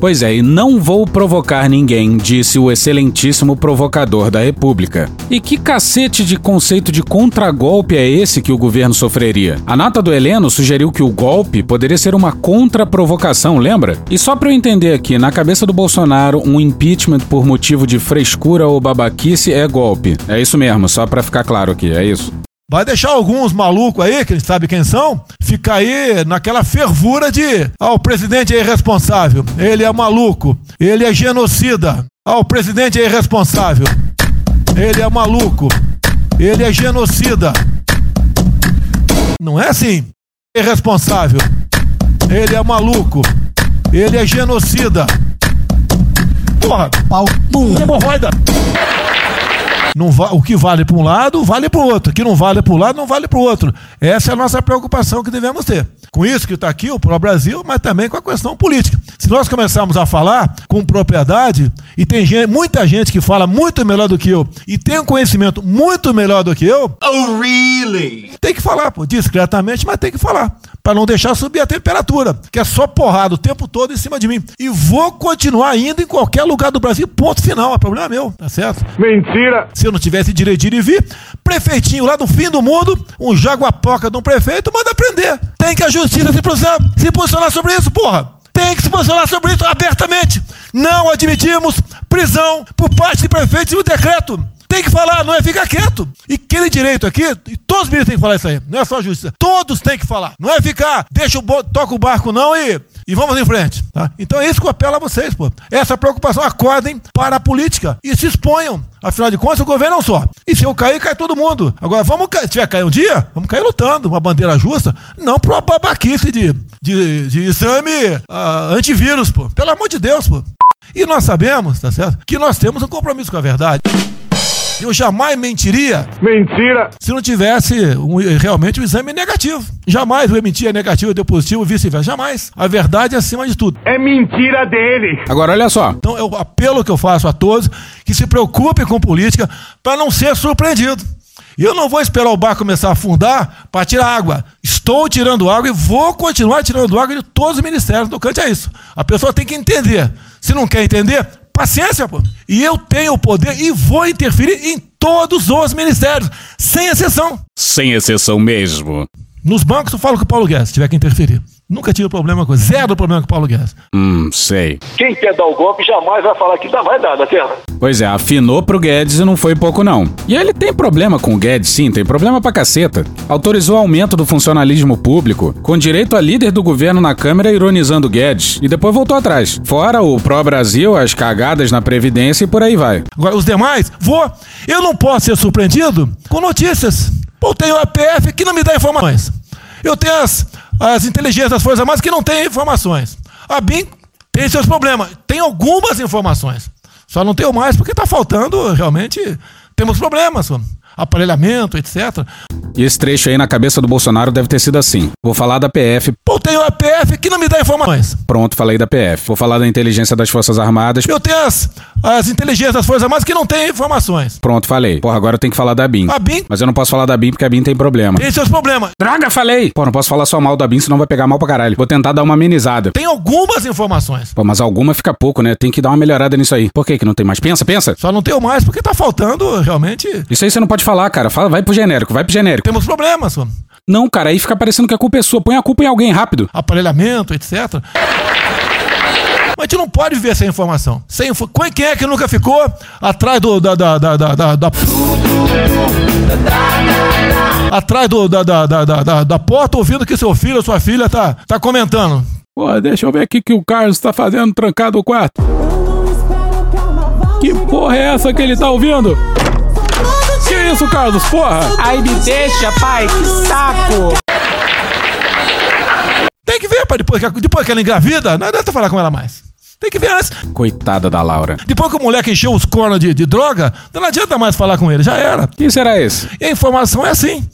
S2: Pois é, e não vou provocar ninguém, disse o excelentíssimo provocador da República. E que cacete de conceito de contragolpe é esse que o governo sofreria? A nota do Heleno sugeriu que o golpe poderia ser uma contra-provocação, lembra? E só para eu entender aqui, na cabeça do Bolsonaro, um impeachment por motivo de frescura ou babaquice é golpe. É isso mesmo, só para ficar claro aqui, é isso.
S14: Vai deixar alguns malucos aí, que a gente sabe quem são, ficar aí naquela fervura de ah, o presidente é irresponsável, ele é maluco, ele é genocida. Ah, o presidente é irresponsável, ele é maluco, ele é genocida. Não é assim. Irresponsável, ele é maluco, ele é genocida. Porra, pau, hemorroida. Não va o que vale para um lado, vale para o outro. O que não vale para um lado, não vale para o outro. Essa é a nossa preocupação que devemos ter. Com isso que está aqui, o pró-Brasil, mas também com a questão política. Se nós começarmos a falar com propriedade, e tem gente, muita gente que fala muito melhor do que eu, e tem um conhecimento muito melhor do que eu.
S26: Oh, really?
S14: Tem que falar, pô, discretamente, mas tem que falar. Para não deixar subir a temperatura, que é só porrada o tempo todo em cima de mim. E vou continuar indo em qualquer lugar do Brasil, ponto final. É problema meu, tá certo?
S21: Mentira!
S14: Se eu não tivesse direito de ir e vir, prefeitinho lá do fim do mundo, um jaguapoca de um prefeito, manda prender. Tem que a justiça se posicionar, se posicionar sobre isso, porra. Tem que se posicionar sobre isso abertamente. Não admitimos prisão por parte de prefeitos e o decreto. Tem que falar, não é ficar quieto. E aquele direito aqui, e todos os ministros têm que falar isso aí, não é só a justiça. Todos têm que falar. Não é ficar, deixa o toca o barco não e, e vamos em frente. Tá? Então é isso que eu apelo a vocês, pô. Essa preocupação, acordem para a política e se exponham. Afinal de contas, o governo não só. E se eu cair, cai todo mundo. Agora, vamos se tiver cair um dia, vamos cair lutando, uma bandeira justa, não para uma babaquice de, de, de exame uh, antivírus, pô. Pelo amor de Deus, pô. E nós sabemos, tá certo? Que nós temos um compromisso com a verdade. Eu jamais mentiria.
S21: Mentira!
S14: Se não tivesse um, realmente um exame negativo. Jamais eu mentia negativo, deu positivo, vice-versa. Jamais. A verdade é acima de tudo.
S21: É mentira dele.
S2: Agora, olha só.
S14: Então, é o apelo que eu faço a todos que se preocupem com política para não ser surpreendido. Eu não vou esperar o barco começar a afundar para tirar água. Estou tirando água e vou continuar tirando água de todos os ministérios. No cante é isso. A pessoa tem que entender. Se não quer entender, Paciência, pô. E eu tenho o poder e vou interferir em todos os ministérios, sem exceção.
S2: Sem exceção mesmo.
S14: Nos bancos eu falo com o Paulo Guedes, se tiver que interferir. Nunca tive problema com zero problema com o Paulo Guedes.
S2: Hum, sei.
S17: Quem quer dar o golpe jamais vai falar que dá, vai dar, da terra.
S2: Pois é, afinou pro Guedes e não foi pouco não. E ele tem problema com o Guedes, sim, tem problema pra caceta. Autorizou aumento do funcionalismo público, com direito a líder do governo na Câmara ironizando o Guedes, e depois voltou atrás. Fora o pró-Brasil, as cagadas na Previdência e por aí vai.
S14: Agora, os demais, vou. Eu não posso ser surpreendido com notícias. Pô, tem o APF que não me dá informações. Eu tenho as, as inteligências das Forças Armadas que não têm informações. A BIM tem seus problemas. Tem algumas informações. Só não tenho mais porque está faltando, realmente, temos problemas. Aparelhamento, etc.
S2: E esse trecho aí na cabeça do Bolsonaro deve ter sido assim. Vou falar da PF.
S14: Pô, tenho a PF que não me dá informações.
S2: Pronto, falei da PF. Vou falar da inteligência das Forças Armadas.
S14: Eu tenho as, as inteligências das Forças Armadas que não têm informações.
S2: Pronto, falei. Porra, agora eu tenho que falar da BIM.
S14: A BIM?
S2: Mas eu não posso falar da BIM porque a BIM tem problema.
S14: Tem seus problemas.
S2: Droga, falei! Pô, não posso falar só mal da BIM, senão vai pegar mal pra caralho. Vou tentar dar uma amenizada.
S14: Tem algumas informações.
S2: Pô, mas alguma fica pouco, né? Tem que dar uma melhorada nisso aí. Por que que não tem mais? Pensa, pensa.
S14: Só não tenho mais porque tá faltando, realmente.
S2: Isso aí você não pode falar, cara. Fala, vai pro genérico, vai pro genérico.
S14: Temos problemas, mano.
S2: Não, cara, aí fica parecendo que a culpa é sua. Põe a culpa em alguém rápido.
S14: Aparelhamento, etc. Mas a gente não pode ver essa informação. Sem info... Quem é que nunca ficou atrás do. Da, da, da, da, da, da... Atrás do, da, da, da, da, da porta ouvindo que seu filho ou sua filha tá, tá comentando.
S27: Pô, deixa eu ver aqui que o Carlos tá fazendo trancado o quarto. Que porra é essa que ele tá ouvindo? Que isso, Carlos, porra?
S29: Ai, me deixa, pai, que saco!
S14: Tem que ver, pai, depois que, depois que ela engravida, não adianta falar com ela mais. Tem que ver antes.
S2: Coitada da Laura.
S14: Depois que o moleque encheu os cornos de, de droga, não adianta mais falar com ele, já era.
S2: Quem será esse?
S14: E a informação é assim.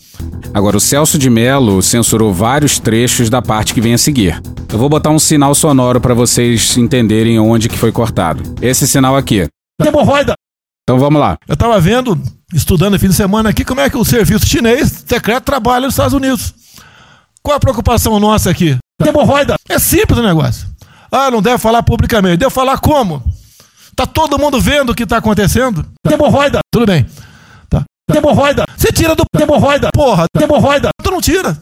S2: Agora, o Celso de Mello censurou vários trechos da parte que vem a seguir. Eu vou botar um sinal sonoro para vocês entenderem onde que foi cortado. Esse sinal aqui.
S14: Hemorroida.
S2: Então vamos lá.
S14: Eu tava vendo, estudando fim de semana aqui, como é que o serviço chinês secreto trabalha nos Estados Unidos. Qual a preocupação nossa aqui? Hemorroida. É simples o negócio. Ah, não deve falar publicamente. Deve falar como? Tá todo mundo vendo o que tá acontecendo? Hemorroida. Tudo bem. Tá. Hemorroida. Você tira do hemorroida. Porra, hemorroida. Tu não tira.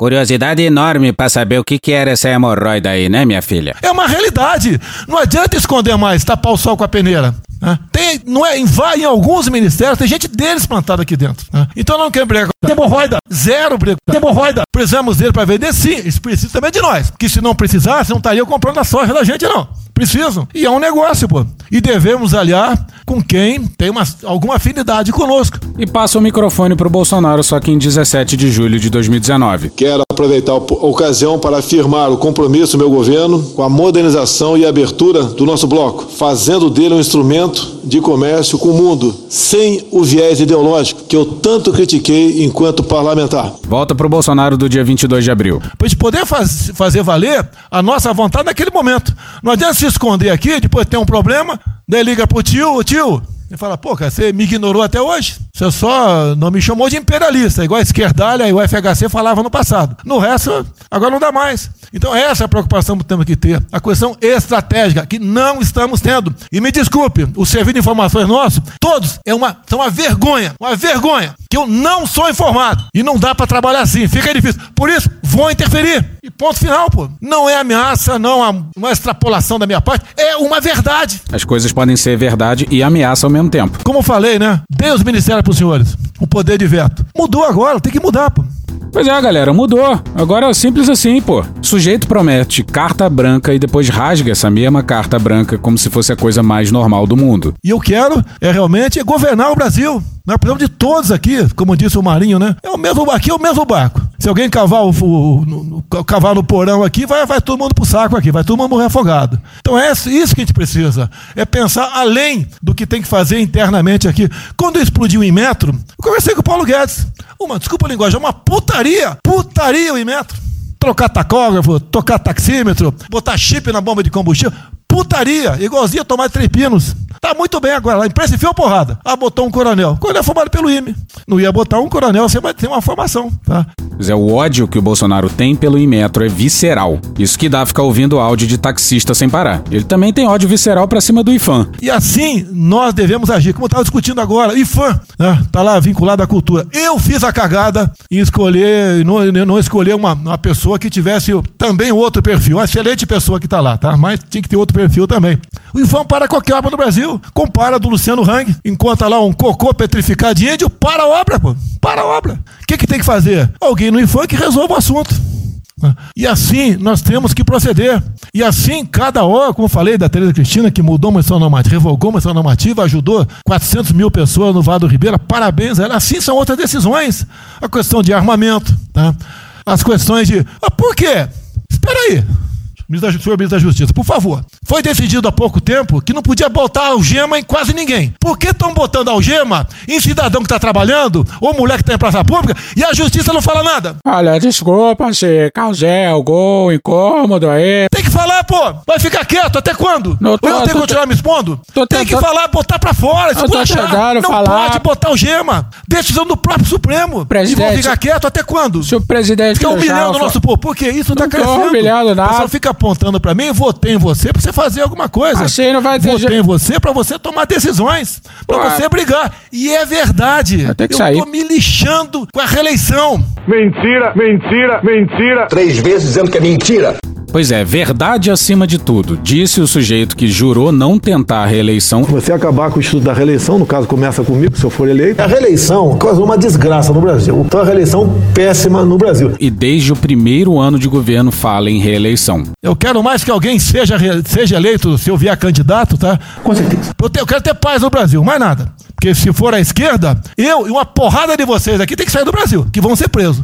S1: Curiosidade enorme pra saber o que, que era essa hemorroida aí, né, minha filha?
S14: É uma realidade. Não adianta esconder mais, tapar o sol com a peneira. Né? Tem, não é, em, em alguns ministérios, tem gente deles plantada aqui dentro. Né? Então não quer brigar com hemorroida. Zero briga hemorroida. Precisamos dele para vender? Sim. Eles precisam também de nós. Porque se não precisasse, não estaria comprando a soja da gente, não. Precisam. E é um negócio, pô. E devemos aliar com quem tem uma, alguma afinidade conosco.
S2: E passa o microfone pro Bolsonaro, só que em 17 de julho de 2019.
S30: Quero aproveitar a ocasião para afirmar o compromisso do meu governo com a modernização e abertura do nosso bloco, fazendo dele um instrumento de comércio com o mundo, sem o viés ideológico que eu tanto critiquei enquanto parlamentar.
S2: Volta pro Bolsonaro do dia 22 de abril.
S14: Pra gente poder faz, fazer valer a nossa vontade naquele momento. Não adianta se esconder aqui, depois tem um problema, daí liga pro tio, tio, e fala, pô, cara, você me ignorou até hoje? Você só não me chamou de imperialista, igual a esquerdalha e o FHC falava no passado. No resto, agora não dá mais. Então essa é a preocupação que temos que ter. A questão estratégica, que não estamos tendo. E me desculpe, o serviço de informações nosso, todos, é uma, são uma vergonha, uma vergonha, que eu não sou informado. E não dá para trabalhar assim, fica difícil. Por isso, vou interferir. E ponto final, pô. Não é ameaça, não é uma extrapolação da minha parte, é uma verdade.
S2: As coisas podem ser verdade e ameaça ao mesmo tempo.
S14: Como eu falei, né? Dei os ministérios senhores. O poder de veto. Mudou agora, tem que mudar, pô.
S2: Pois é, galera, mudou. Agora é simples assim, pô. O sujeito promete carta branca e depois rasga essa mesma carta branca como se fosse a coisa mais normal do mundo.
S14: E eu quero é realmente governar o Brasil. Nós precisamos de todos aqui, como disse o Marinho, né? É o mesmo aqui é o mesmo barco. Se alguém cavar o, o, o, cavar no porão aqui, vai, vai todo mundo pro saco aqui, vai todo mundo morrer afogado. Então é isso que a gente precisa. É pensar além do que tem que fazer internamente aqui. Quando eu explodi o Inmetro, eu conversei com o Paulo Guedes. Uma, desculpa a linguagem, é uma putaria. Putaria o Inmetro. Trocar tacógrafo, tocar taxímetro, botar chip na bomba de combustível. Putaria, igualzinho a tomar três pinos. Tá muito bem agora. A imprensa enfiou porrada. Ah, botou um coronel. Coronel formado pelo IME. Não ia botar um coronel sem ter uma formação, tá?
S2: Mas é o ódio que o Bolsonaro tem pelo Inmetro é visceral. Isso que dá ficar ouvindo áudio de taxista sem parar. Ele também tem ódio visceral pra cima do IFAM.
S14: E assim nós devemos agir. Como eu tava discutindo agora, IFAM, né? Tá lá vinculado à cultura. Eu fiz a cagada em escolher, não, não escolher uma, uma pessoa que tivesse também outro perfil. Uma excelente pessoa que tá lá, tá? Mas tinha que ter outro perfil também. O IFAM para qualquer obra no Brasil. Compara do Luciano Hang, encontra lá um cocô petrificado de índio, para a obra, pô. Para a obra. O que, que tem que fazer? Alguém no IFAM que resolva o assunto. E assim nós temos que proceder. E assim, cada hora, como falei da Tereza Cristina, que mudou uma normativa, revogou uma normativa, ajudou 400 mil pessoas no Vado Ribeira, parabéns a ela. Assim são outras decisões. A questão de armamento, tá? as questões de. Ah, por quê? Espera aí. Ministro da, senhor ministro da Justiça, por favor. Foi decidido há pouco tempo que não podia botar algema em quase ninguém. Por que estão botando algema em cidadão que está trabalhando ou mulher que está em praça pública e a justiça não fala nada?
S27: Olha, desculpa se causei algum incômodo aí.
S14: Tem que falar, pô! Vai ficar quieto até quando?
S27: Não tô-
S14: eu não tenho que continuar me expondo?
S27: tô
S14: Tem que falar, botar pra fora,
S27: Eu tô tentando
S14: Não
S27: falar.
S14: pode botar algema. Decisão do próprio Supremo. E vão
S27: Presidente-
S14: ficar quieto até quando?
S27: Se o presidente
S14: Fica humilhando o nosso povo. Por quê? Isso tá
S27: Não tô
S14: crescendo.
S27: humilhando nada.
S14: O pessoal fica apontando pra mim, votei em você pra você fazer alguma coisa.
S27: Assim não vai ter
S14: Votei em você pra você tomar decisões. Pra
S27: Ué.
S14: você brigar. E é verdade.
S27: Ter que
S14: eu
S27: sair.
S14: tô me lixando com a reeleição.
S21: Mentira, mentira, mentira.
S17: Três vezes dizendo que é mentira.
S2: Pois é, verdade acima de tudo, disse o sujeito que jurou não tentar a reeleição.
S30: Se você acabar com o estudo da reeleição, no caso começa comigo, se eu for eleito.
S10: A reeleição causou uma desgraça no Brasil. Então a reeleição péssima no Brasil.
S2: E desde o primeiro ano de governo fala em reeleição.
S14: Eu quero mais que alguém seja, seja eleito se eu vier candidato, tá?
S10: Com certeza.
S14: Eu, te- eu quero ter paz no Brasil, mais nada. Porque se for à esquerda, eu e uma porrada de vocês aqui tem que sair do Brasil, que vão ser presos.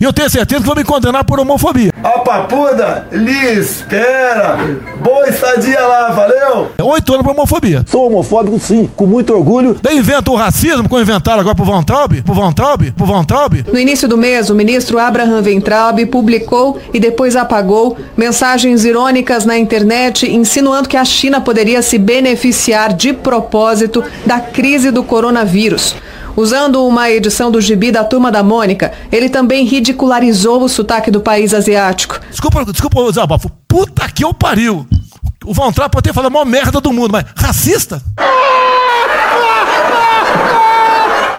S14: E eu tenho certeza que vão me condenar por homofobia.
S9: A papuda lhe espera. Boa estadia lá, valeu?
S14: É Oito anos por homofobia.
S10: Sou homofóbico, sim, com muito orgulho.
S14: Daí inventa o racismo, como inventaram agora pro Von Traub, pro Von Traub, pro Von Traub.
S31: No início do mês, o ministro Abraham Weintraub publicou e depois apagou mensagens irônicas na internet insinuando que a China poderia se beneficiar de propósito da crise do coronavírus. Usando uma edição do gibi da Turma da Mônica, ele também ridicularizou o sotaque do país asiático.
S14: Desculpa, desculpa o desabafo. Puta que eu pariu. O Von Traub pode ter falado a maior merda do mundo, mas racista?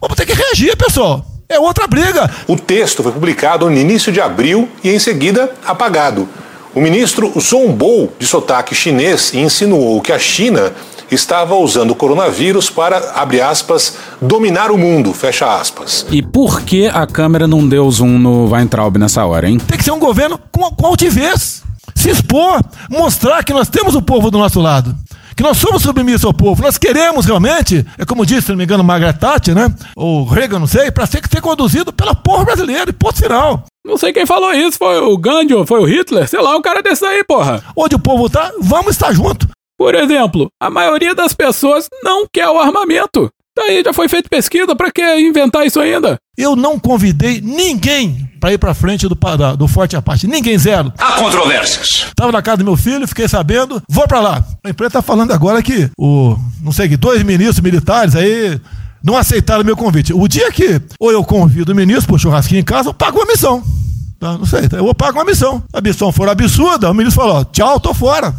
S14: Vamos ter que reagir, pessoal. É outra briga.
S32: O texto foi publicado no início de abril e em seguida apagado. O ministro zombou de sotaque chinês e insinuou que a China estava usando o coronavírus para, abre aspas, dominar o mundo, fecha aspas.
S2: E por que a câmera não deu zoom no Weintraub nessa hora, hein?
S14: Tem que ser um governo com, com altivez. Se expor, mostrar que nós temos o povo do nosso lado. Que nós somos submissos ao povo. Nós queremos realmente, é como disse, se não me engano, Margaret Thatcher, né? Ou Reagan, não sei, para ser, ser conduzido pela porra brasileira, e ponto final.
S27: Não sei quem falou isso, foi o Gandhi ou foi o Hitler, sei lá, um cara desse aí, porra.
S14: Onde o povo tá, vamos estar junto.
S27: Por exemplo, a maioria das pessoas não quer o armamento. Daí já foi feita pesquisa, pra que inventar isso ainda?
S14: Eu não convidei ninguém para ir para frente do, da- do Forte Apache. Ninguém, zero.
S5: Há controvérsias.
S14: Tava na casa do meu filho, fiquei sabendo, vou para lá. A imprensa tá falando agora que o, não sei que, dois ministros militares aí não aceitaram meu convite. O dia que ou eu convido o ministro pro churrasquinho em casa, eu pago uma missão. Tá? Não sei, eu pagar uma missão. A missão for absurda, o ministro falou, ó, tchau, tô fora.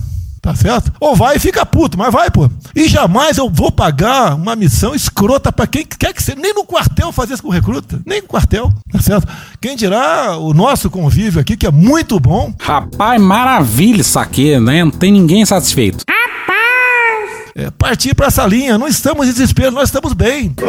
S14: Tá certo? Ou vai e fica puto, mas vai, pô. E jamais eu vou pagar uma missão escrota pra quem quer que seja. Nem no quartel fazer isso com recruta. Nem no quartel, tá certo? Quem dirá o nosso convívio aqui, que é muito bom.
S2: Rapaz, maravilha isso aqui, né? Não tem ninguém satisfeito.
S14: É, partir pra essa linha. Não estamos em desespero, nós estamos bem.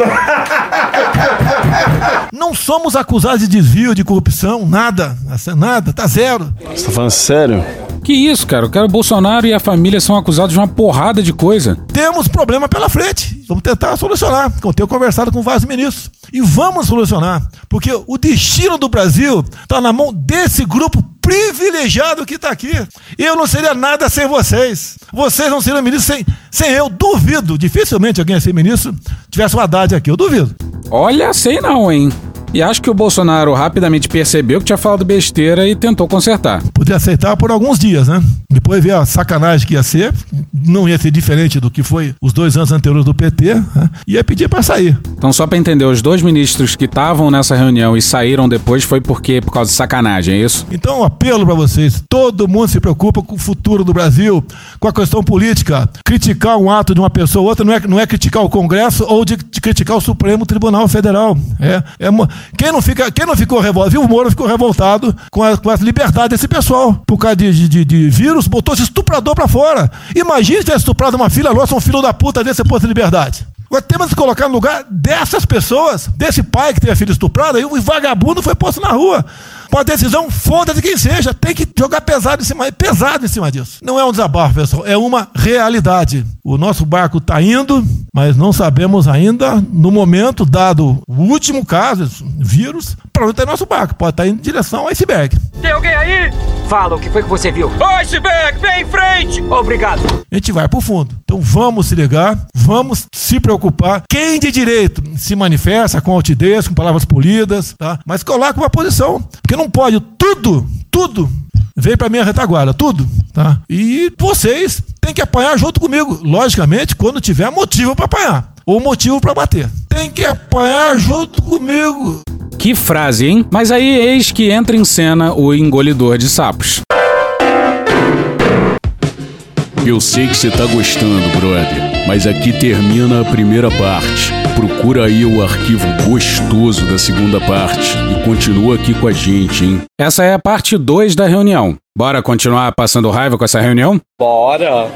S14: Não somos acusados de desvio, de corrupção, nada. Nada, tá zero.
S2: Você tá falando sério? Que isso, cara? O cara Bolsonaro e a família são acusados de uma porrada de coisa.
S14: Temos problema pela frente. Vamos tentar solucionar. Eu tenho conversado com vários ministros. E vamos solucionar. Porque o destino do Brasil está na mão desse grupo privilegiado que está aqui. Eu não seria nada sem vocês. Vocês não seriam ministros sem, sem eu. Duvido. Dificilmente alguém ia ser ministro tivesse uma Haddad aqui. Eu duvido.
S2: Olha, sei não, hein? E acho que o Bolsonaro rapidamente percebeu que tinha falado besteira e tentou consertar.
S14: Podia aceitar por alguns dias, né? Depois ver a sacanagem que ia ser. Não ia ser diferente do que foi os dois anos anteriores do PT. Né? Ia pedir para sair.
S2: Então, só pra entender, os dois ministros que estavam nessa reunião e saíram depois foi porque por causa de sacanagem, é isso?
S14: Então, um apelo para vocês: todo mundo se preocupa com o futuro do Brasil, com a questão política. Criticar um ato de uma pessoa ou outra não é, não é criticar o Congresso ou de, de criticar o Supremo Tribunal Federal. É, é quem, não fica, quem não ficou revoltado, viu? O Moro ficou revoltado com a, com a liberdade desse pessoal. Por causa de, de, de- de vírus, botou esse estuprador para fora. Imagina tivesse estuprado uma filha nossa, um filho da puta desse posto de liberdade. Agora temos que colocar no lugar dessas pessoas, desse pai que teve a filha estuprada, e o vagabundo foi posto na rua. Uma decisão, foda-se quem seja, tem que jogar pesado em cima, pesado em cima disso. Não é um desabafo, pessoal, é uma realidade. O nosso barco tá indo, mas não sabemos ainda, no momento, dado o último caso, vírus, para onde está nosso barco. Pode estar em direção ao iceberg.
S33: Tem alguém aí? Fala, o que foi que você viu? Iceberg, vem em frente! Obrigado.
S14: A gente vai para o fundo. Então vamos se ligar, vamos se preocupar. Quem de direito se manifesta com altidez, com palavras polidas, tá? mas coloca uma posição. Porque não pode tudo, tudo veio para minha retaguarda, tudo, tá? E vocês têm que apanhar junto comigo, logicamente, quando tiver motivo para apanhar ou motivo para bater. Tem que apanhar junto comigo.
S2: Que frase, hein? Mas aí eis que entra em cena o engolidor de sapos.
S11: Eu sei que você tá gostando, brother, mas aqui termina a primeira parte. Procura aí o arquivo gostoso da segunda parte e continua aqui com a gente, hein?
S2: Essa é a parte 2 da reunião. Bora continuar passando raiva com essa reunião?
S29: Bora!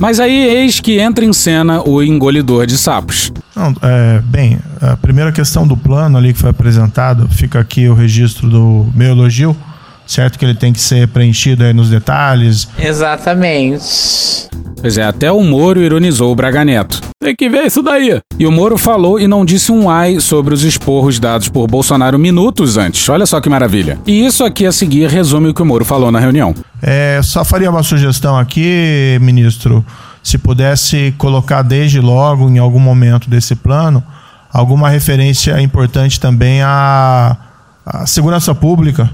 S2: Mas aí eis que entra em cena o engolidor de sapos.
S34: Não, é, bem, a primeira questão do plano ali que foi apresentado, fica aqui o registro do meu elogio certo que ele tem que ser preenchido aí nos detalhes.
S29: Exatamente.
S2: Pois é, até o Moro ironizou o Braga Neto.
S27: Tem que ver isso daí.
S2: E o Moro falou e não disse um ai sobre os esporros dados por Bolsonaro minutos antes. Olha só que maravilha. E isso aqui a seguir resume o que o Moro falou na reunião.
S34: É, só faria uma sugestão aqui, ministro, se pudesse colocar desde logo, em algum momento desse plano, alguma referência importante também à, à segurança pública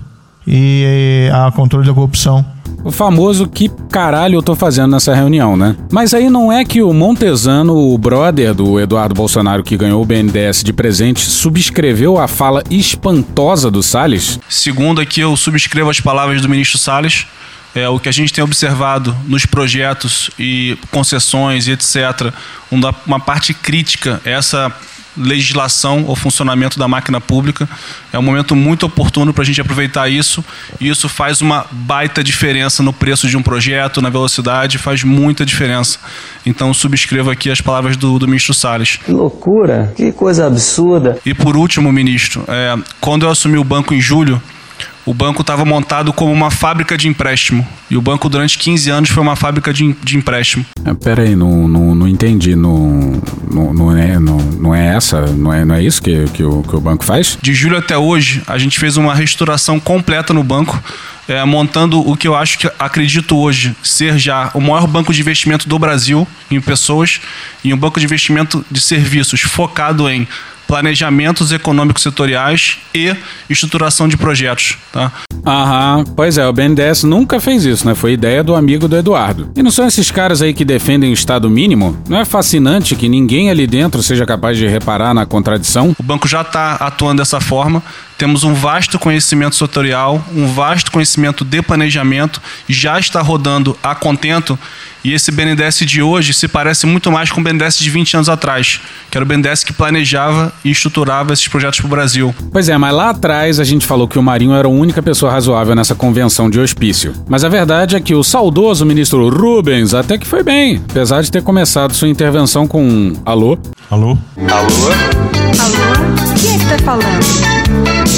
S34: e a controle da corrupção.
S2: O famoso que caralho eu tô fazendo nessa reunião, né? Mas aí não é que o Montesano, o brother do Eduardo Bolsonaro que ganhou o BNDES de presente, subscreveu a fala espantosa do Salles?
S35: Segundo aqui, eu subscrevo as palavras do ministro Salles. É, o que a gente tem observado nos projetos e concessões e etc., uma, uma parte crítica, essa legislação ou funcionamento da máquina pública. É um momento muito oportuno para a gente aproveitar isso. E isso faz uma baita diferença no preço de um projeto, na velocidade, faz muita diferença. Então, subscrevo aqui as palavras do, do ministro Salles.
S36: Que loucura, que coisa absurda.
S35: E por último, ministro, é, quando eu assumi o banco em julho, o banco estava montado como uma fábrica de empréstimo. E o banco, durante 15 anos, foi uma fábrica de, de empréstimo.
S2: Pera aí, não, não, não entendi. Não, não, não, é, não, não é essa? Não é, não é isso que, que, o, que o banco faz?
S35: De julho até hoje, a gente fez uma restauração completa no banco. É, montando o que eu acho que acredito hoje ser já o maior banco de investimento do Brasil em pessoas e um banco de investimento de serviços focado em planejamentos econômicos setoriais e estruturação de projetos. Tá?
S2: Aham, pois é, o BNDES nunca fez isso, né? Foi ideia do amigo do Eduardo. E não são esses caras aí que defendem o Estado mínimo? Não é fascinante que ninguém ali dentro seja capaz de reparar na contradição?
S35: O banco já está atuando dessa forma. Temos um vasto conhecimento setorial, um vasto conhecimento de planejamento, já está rodando a contento e esse BNDES de hoje se parece muito mais com o BNDES de 20 anos atrás, que era o BNDES que planejava e estruturava esses projetos para o Brasil.
S2: Pois é, mas lá atrás a gente falou que o Marinho era a única pessoa razoável nessa convenção de hospício. Mas a verdade é que o saudoso ministro Rubens até que foi bem, apesar de ter começado sua intervenção com um alô.
S34: Alô?
S37: Alô? Alô? Quem é que tá falando?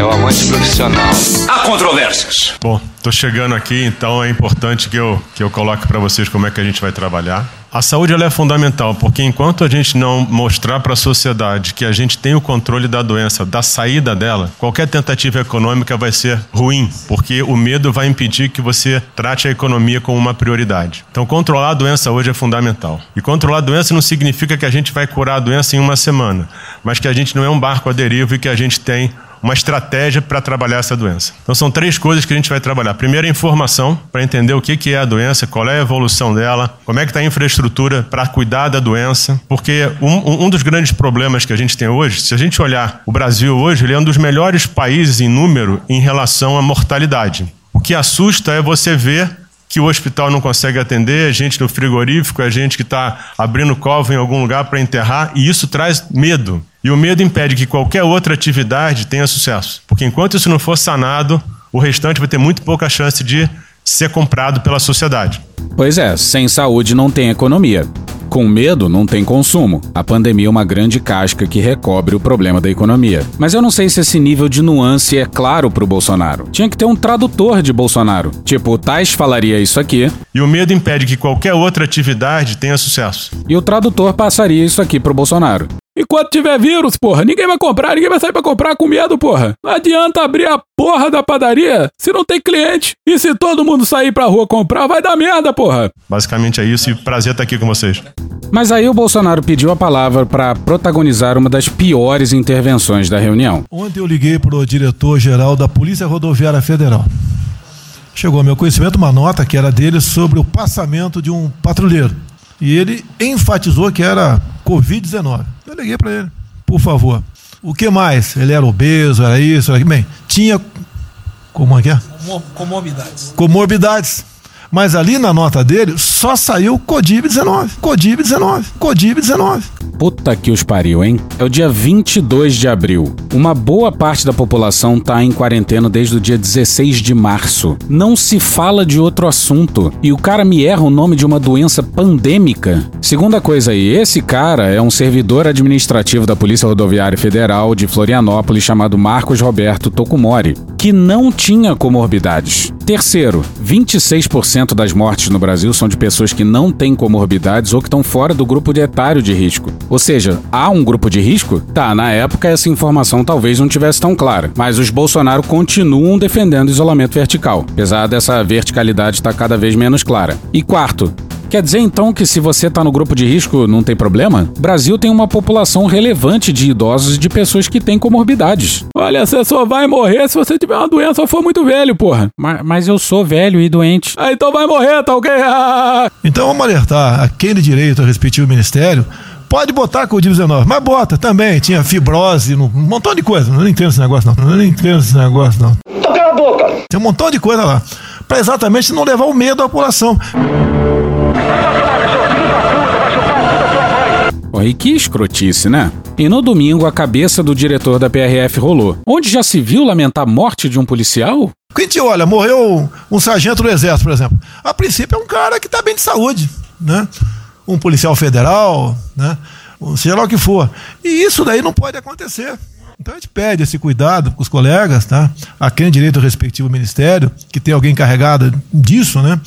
S38: É o amante profissional.
S5: Há controvérsias.
S34: Bom, tô chegando aqui, então é importante que eu, que eu coloque para vocês como é que a gente vai trabalhar. A saúde ela é fundamental, porque enquanto a gente não mostrar para a sociedade que a gente tem o controle da doença, da saída dela, qualquer tentativa econômica vai ser ruim, porque o medo vai impedir que você trate a economia como uma prioridade. Então, controlar a doença hoje é fundamental. E controlar a doença não significa que a gente vai curar a doença em uma semana, mas que a gente não é um barco à deriva e que a gente tem uma estratégia para trabalhar essa doença. Então são três coisas que a gente vai trabalhar. Primeiro, a informação, para entender o que é a doença, qual é a evolução dela, como é que está a infraestrutura para cuidar da doença. Porque um, um dos grandes problemas que a gente tem hoje, se a gente olhar o Brasil hoje, ele é um dos melhores países em número em relação à mortalidade. O que assusta é você ver que o hospital não consegue atender, gente no frigorífico, é gente que está abrindo cova em algum lugar para enterrar, e isso traz medo. E o medo impede que qualquer outra atividade tenha sucesso. Porque enquanto isso não for sanado, o restante vai ter muito pouca chance de ser comprado pela sociedade.
S2: Pois é, sem saúde não tem economia. Com medo, não tem consumo. A pandemia é uma grande casca que recobre o problema da economia. Mas eu não sei se esse nível de nuance é claro pro Bolsonaro. Tinha que ter um tradutor de Bolsonaro. Tipo, o Tais falaria isso aqui.
S34: E o medo impede que qualquer outra atividade tenha sucesso.
S2: E o tradutor passaria isso aqui pro Bolsonaro.
S27: Enquanto tiver vírus, porra, ninguém vai comprar, ninguém vai sair pra comprar com medo, porra. Não adianta abrir a porra da padaria se não tem cliente. E se todo mundo sair pra rua comprar, vai dar merda, porra.
S34: Basicamente é isso e prazer estar aqui com vocês.
S2: Mas aí o Bolsonaro pediu a palavra para protagonizar uma das piores intervenções da reunião.
S14: Ontem eu liguei pro diretor-geral da Polícia Rodoviária Federal. Chegou ao meu conhecimento uma nota que era dele sobre o passamento de um patrulheiro. E ele enfatizou que era Covid-19. Eu liguei para ele, por favor. O que mais? Ele era obeso, era isso, era... Bem, tinha. Como é que é?
S39: Comorbidades.
S14: Comorbidades. Mas ali na nota dele só saiu Codib-19. Codib-19. Codib-19.
S2: Puta que os pariu, hein? É o dia 22 de abril. Uma boa parte da população tá em quarentena desde o dia 16 de março. Não se fala de outro assunto. E o cara me erra o nome de uma doença pandêmica. Segunda coisa aí, esse cara é um servidor administrativo da Polícia Rodoviária Federal de Florianópolis chamado Marcos Roberto Tokumori, que não tinha comorbidades. Terceiro, 26% das mortes no Brasil são de pessoas que não têm comorbidades ou que estão fora do grupo de etário de risco. Ou seja, há um grupo de risco? Tá, na época essa informação talvez não tivesse tão clara, mas os Bolsonaro continuam defendendo isolamento vertical, apesar dessa verticalidade estar cada vez menos clara. E quarto, Quer dizer então que se você está no grupo de risco não tem problema? O Brasil tem uma população relevante de idosos e de pessoas que têm comorbidades.
S27: Olha, você só vai morrer se você tiver uma doença ou for muito velho, porra.
S2: Mas, mas eu sou velho e doente.
S27: Ah, então vai morrer, tá ok? Ah!
S14: Então vamos alertar a quem de direito ao respectivo ministério pode botar Covid-19, mas bota também. Tinha fibrose, um montão de coisa. Não entendo esse negócio, não. Não entendo esse negócio, não.
S17: Então cala a boca!
S14: Tem um montão de coisa lá. Para exatamente não levar o medo à população.
S2: E que escrotice, né? E no domingo, a cabeça do diretor da PRF rolou. Onde já se viu lamentar a morte de um policial?
S14: Quem te olha, morreu um sargento do exército, por exemplo. A princípio é um cara que está bem de saúde, né? Um policial federal, né? Seja lá o que for. E isso daí não pode acontecer. Então a gente pede esse cuidado com os colegas, tá? A quem direito ao respectivo ministério, que tem alguém encarregado disso, né?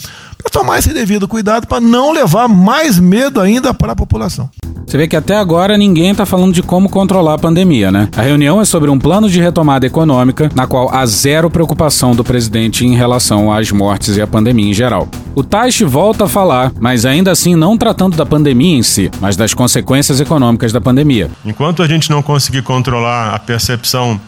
S14: Para tomar esse devido cuidado para não levar mais medo ainda para a população.
S2: Você vê que até agora ninguém tá falando de como controlar a pandemia, né? A reunião é sobre um plano de retomada econômica, na qual há zero preocupação do presidente em relação às mortes e à pandemia em geral. O Taish volta a falar, mas ainda assim não tratando da pandemia em si, mas das consequências econômicas da pandemia.
S34: Enquanto a gente não conseguir controlar a percepção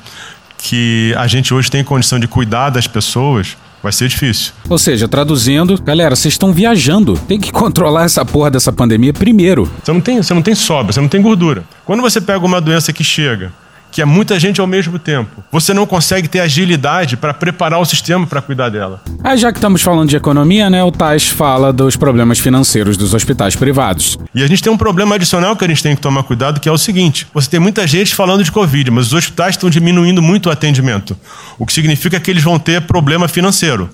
S34: que a gente hoje tem condição de cuidar das pessoas, vai ser difícil.
S2: Ou seja, traduzindo, galera, vocês estão viajando. Tem que controlar essa porra dessa pandemia primeiro.
S34: Você não tem, você não tem sobra, você não tem gordura. Quando você pega uma doença que chega, que é muita gente ao mesmo tempo, você não consegue ter agilidade para preparar o sistema para cuidar dela.
S2: Aí já que estamos falando de economia, né, o Tais fala dos problemas financeiros dos hospitais privados.
S34: E a gente tem um problema adicional que a gente tem que tomar cuidado, que é o seguinte: você tem muita gente falando de Covid, mas os hospitais estão diminuindo muito o atendimento, o que significa que eles vão ter problema financeiro.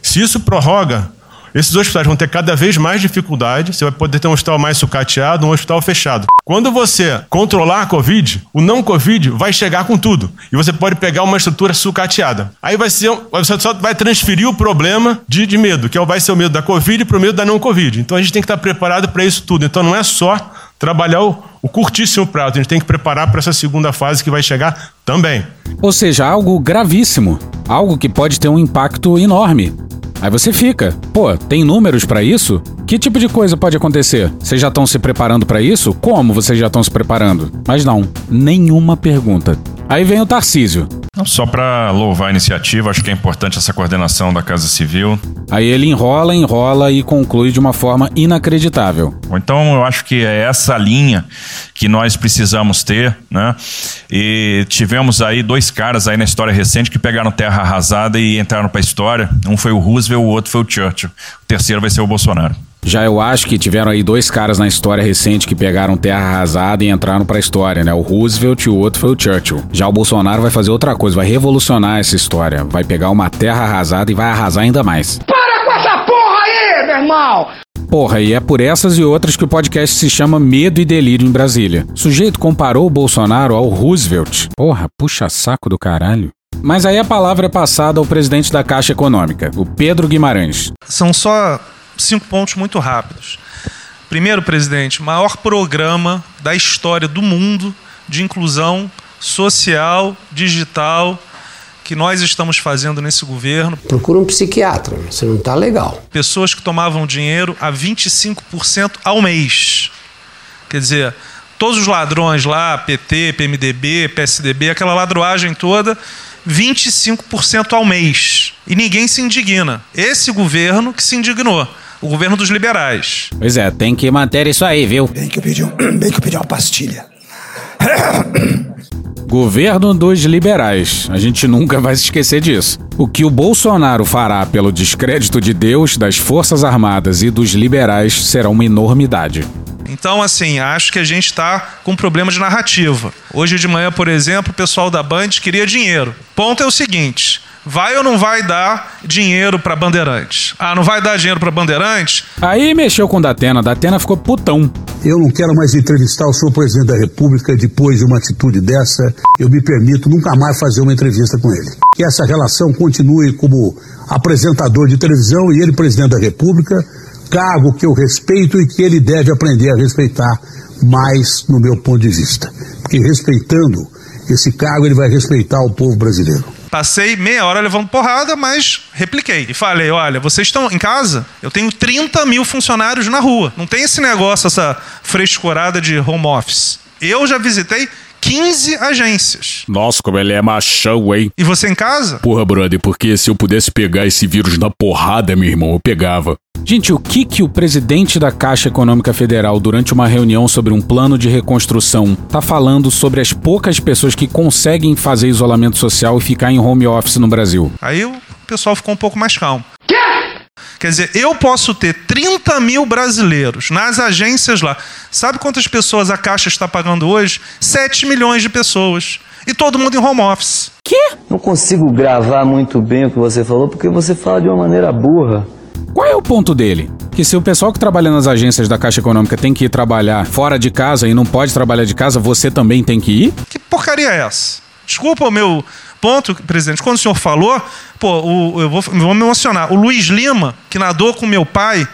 S34: Se isso prorroga, esses hospitais vão ter cada vez mais dificuldade. Você vai poder ter um hospital mais sucateado, um hospital fechado. Quando você controlar a Covid, o não Covid vai chegar com tudo. E você pode pegar uma estrutura sucateada. Aí vai ser, você só vai transferir o problema de, de medo, que é vai ser o medo da Covid para o medo da não Covid. Então a gente tem que estar preparado para isso tudo. Então não é só trabalhar o, o curtíssimo prazo, a gente tem que preparar para essa segunda fase que vai chegar também.
S2: Ou seja, algo gravíssimo, algo que pode ter um impacto enorme. Aí você fica, pô, tem números para isso? Que tipo de coisa pode acontecer? Vocês já estão se preparando para isso? Como vocês já estão se preparando? Mas não, nenhuma pergunta. Aí vem o Tarcísio.
S40: Só para louvar a iniciativa, acho que é importante essa coordenação da Casa Civil.
S2: Aí ele enrola, enrola e conclui de uma forma inacreditável.
S40: Então eu acho que é essa linha que nós precisamos ter, né? E tivemos aí dois caras aí na história recente que pegaram terra arrasada e entraram para a história. Um foi o Roosevelt, o outro foi o Churchill. O terceiro vai ser o Bolsonaro.
S2: Já eu acho que tiveram aí dois caras na história recente que pegaram terra arrasada e entraram pra história, né? O Roosevelt e o outro foi o Churchill. Já o Bolsonaro vai fazer outra coisa, vai revolucionar essa história. Vai pegar uma terra arrasada e vai arrasar ainda mais.
S17: Para!
S39: animal!
S2: Porra, e é por essas e outras que o podcast se chama Medo e Delírio em Brasília. O sujeito comparou o Bolsonaro ao Roosevelt. Porra, puxa saco do caralho. Mas aí a palavra é passada ao presidente da Caixa Econômica, o Pedro Guimarães.
S41: São só cinco pontos muito rápidos. Primeiro, presidente, maior programa da história do mundo de inclusão social, digital, que nós estamos fazendo nesse governo.
S42: Procura um psiquiatra, você não está legal.
S41: Pessoas que tomavam dinheiro a 25% ao mês. Quer dizer, todos os ladrões lá, PT, PMDB, PSDB, aquela ladroagem toda, 25% ao mês. E ninguém se indigna. Esse governo que se indignou. O governo dos liberais.
S2: Pois é, tem que manter isso aí, viu?
S42: Bem que eu pedi, um, bem que eu pedi uma pastilha.
S2: Governo dos liberais. A gente nunca vai se esquecer disso. O que o Bolsonaro fará pelo descrédito de Deus, das Forças Armadas e dos liberais será uma enormidade.
S41: Então, assim, acho que a gente está com um problema de narrativa. Hoje de manhã, por exemplo, o pessoal da Band queria dinheiro. Ponto é o seguinte: vai ou não vai dar dinheiro para Bandeirantes? Ah, não vai dar dinheiro para Bandeirantes?
S2: Aí mexeu com o Datena, Datena ficou putão.
S43: Eu não quero mais entrevistar o senhor presidente da República depois de uma atitude dessa. Eu me permito nunca mais fazer uma entrevista com ele. Que essa relação continue como apresentador de televisão e ele presidente da República, cargo que eu respeito e que ele deve aprender a respeitar mais no meu ponto de vista. Porque respeitando esse cargo, ele vai respeitar o povo brasileiro.
S41: Passei meia hora levando porrada, mas repliquei. E falei: olha, vocês estão em casa? Eu tenho 30 mil funcionários na rua. Não tem esse negócio, essa frescurada de home office. Eu já visitei 15 agências.
S11: Nossa, como ele é machão, hein?
S41: E você em casa?
S11: Porra, brother, porque se eu pudesse pegar esse vírus na porrada, meu irmão, eu pegava.
S2: Gente, o que que o presidente da Caixa Econômica Federal, durante uma reunião sobre um plano de reconstrução, tá falando sobre as poucas pessoas que conseguem fazer isolamento social e ficar em home office no Brasil?
S41: Aí o pessoal ficou um pouco mais calmo. Quer dizer, eu posso ter 30 mil brasileiros nas agências lá. Sabe quantas pessoas a Caixa está pagando hoje? 7 milhões de pessoas. E todo mundo em home office.
S36: Quê? Não consigo gravar muito bem o que você falou porque você fala de uma maneira burra.
S2: Qual é o ponto dele? Que se o pessoal que trabalha nas agências da Caixa Econômica tem que ir trabalhar fora de casa e não pode trabalhar de casa, você também tem que ir?
S41: Que porcaria é essa? Desculpa o meu ponto, presidente. Quando o senhor falou, pô, o, eu vou, vou me emocionar. O Luiz Lima, que nadou com meu pai,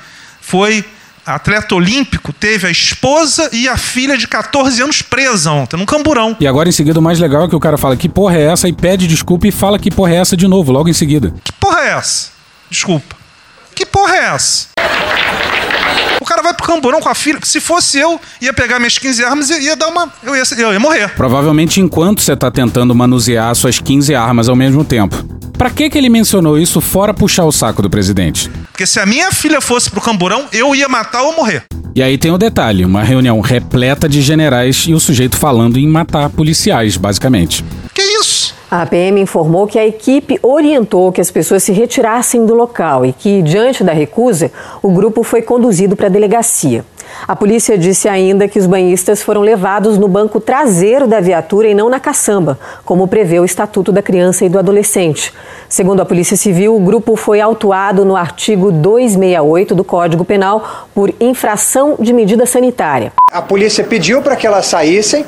S41: foi atleta olímpico, teve a esposa e a filha de 14 anos presa ontem, num camburão.
S2: E agora em seguida o mais legal é que o cara fala que porra é essa e pede desculpa e fala que porra é essa de novo, logo em seguida.
S41: Que porra é essa? Desculpa. Que porra é essa? O cara vai pro camburão com a filha. Se fosse eu, ia pegar minhas 15 armas e ia dar uma. Eu ia, eu ia morrer.
S2: Provavelmente enquanto você tá tentando manusear suas 15 armas ao mesmo tempo. Pra que que ele mencionou isso fora puxar o saco do presidente?
S41: Porque se a minha filha fosse pro camburão, eu ia matar ou morrer.
S2: E aí tem o detalhe, uma reunião repleta de generais e o sujeito falando em matar policiais, basicamente.
S41: Que isso?
S44: A PM informou que a equipe orientou que as pessoas se retirassem do local e que, diante da recusa, o grupo foi conduzido para a delegacia. A polícia disse ainda que os banhistas foram levados no banco traseiro da viatura e não na caçamba, como prevê o Estatuto da Criança e do Adolescente. Segundo a Polícia Civil, o grupo foi autuado no artigo 268 do Código Penal por infração de medida sanitária.
S45: A polícia pediu para que elas saíssem.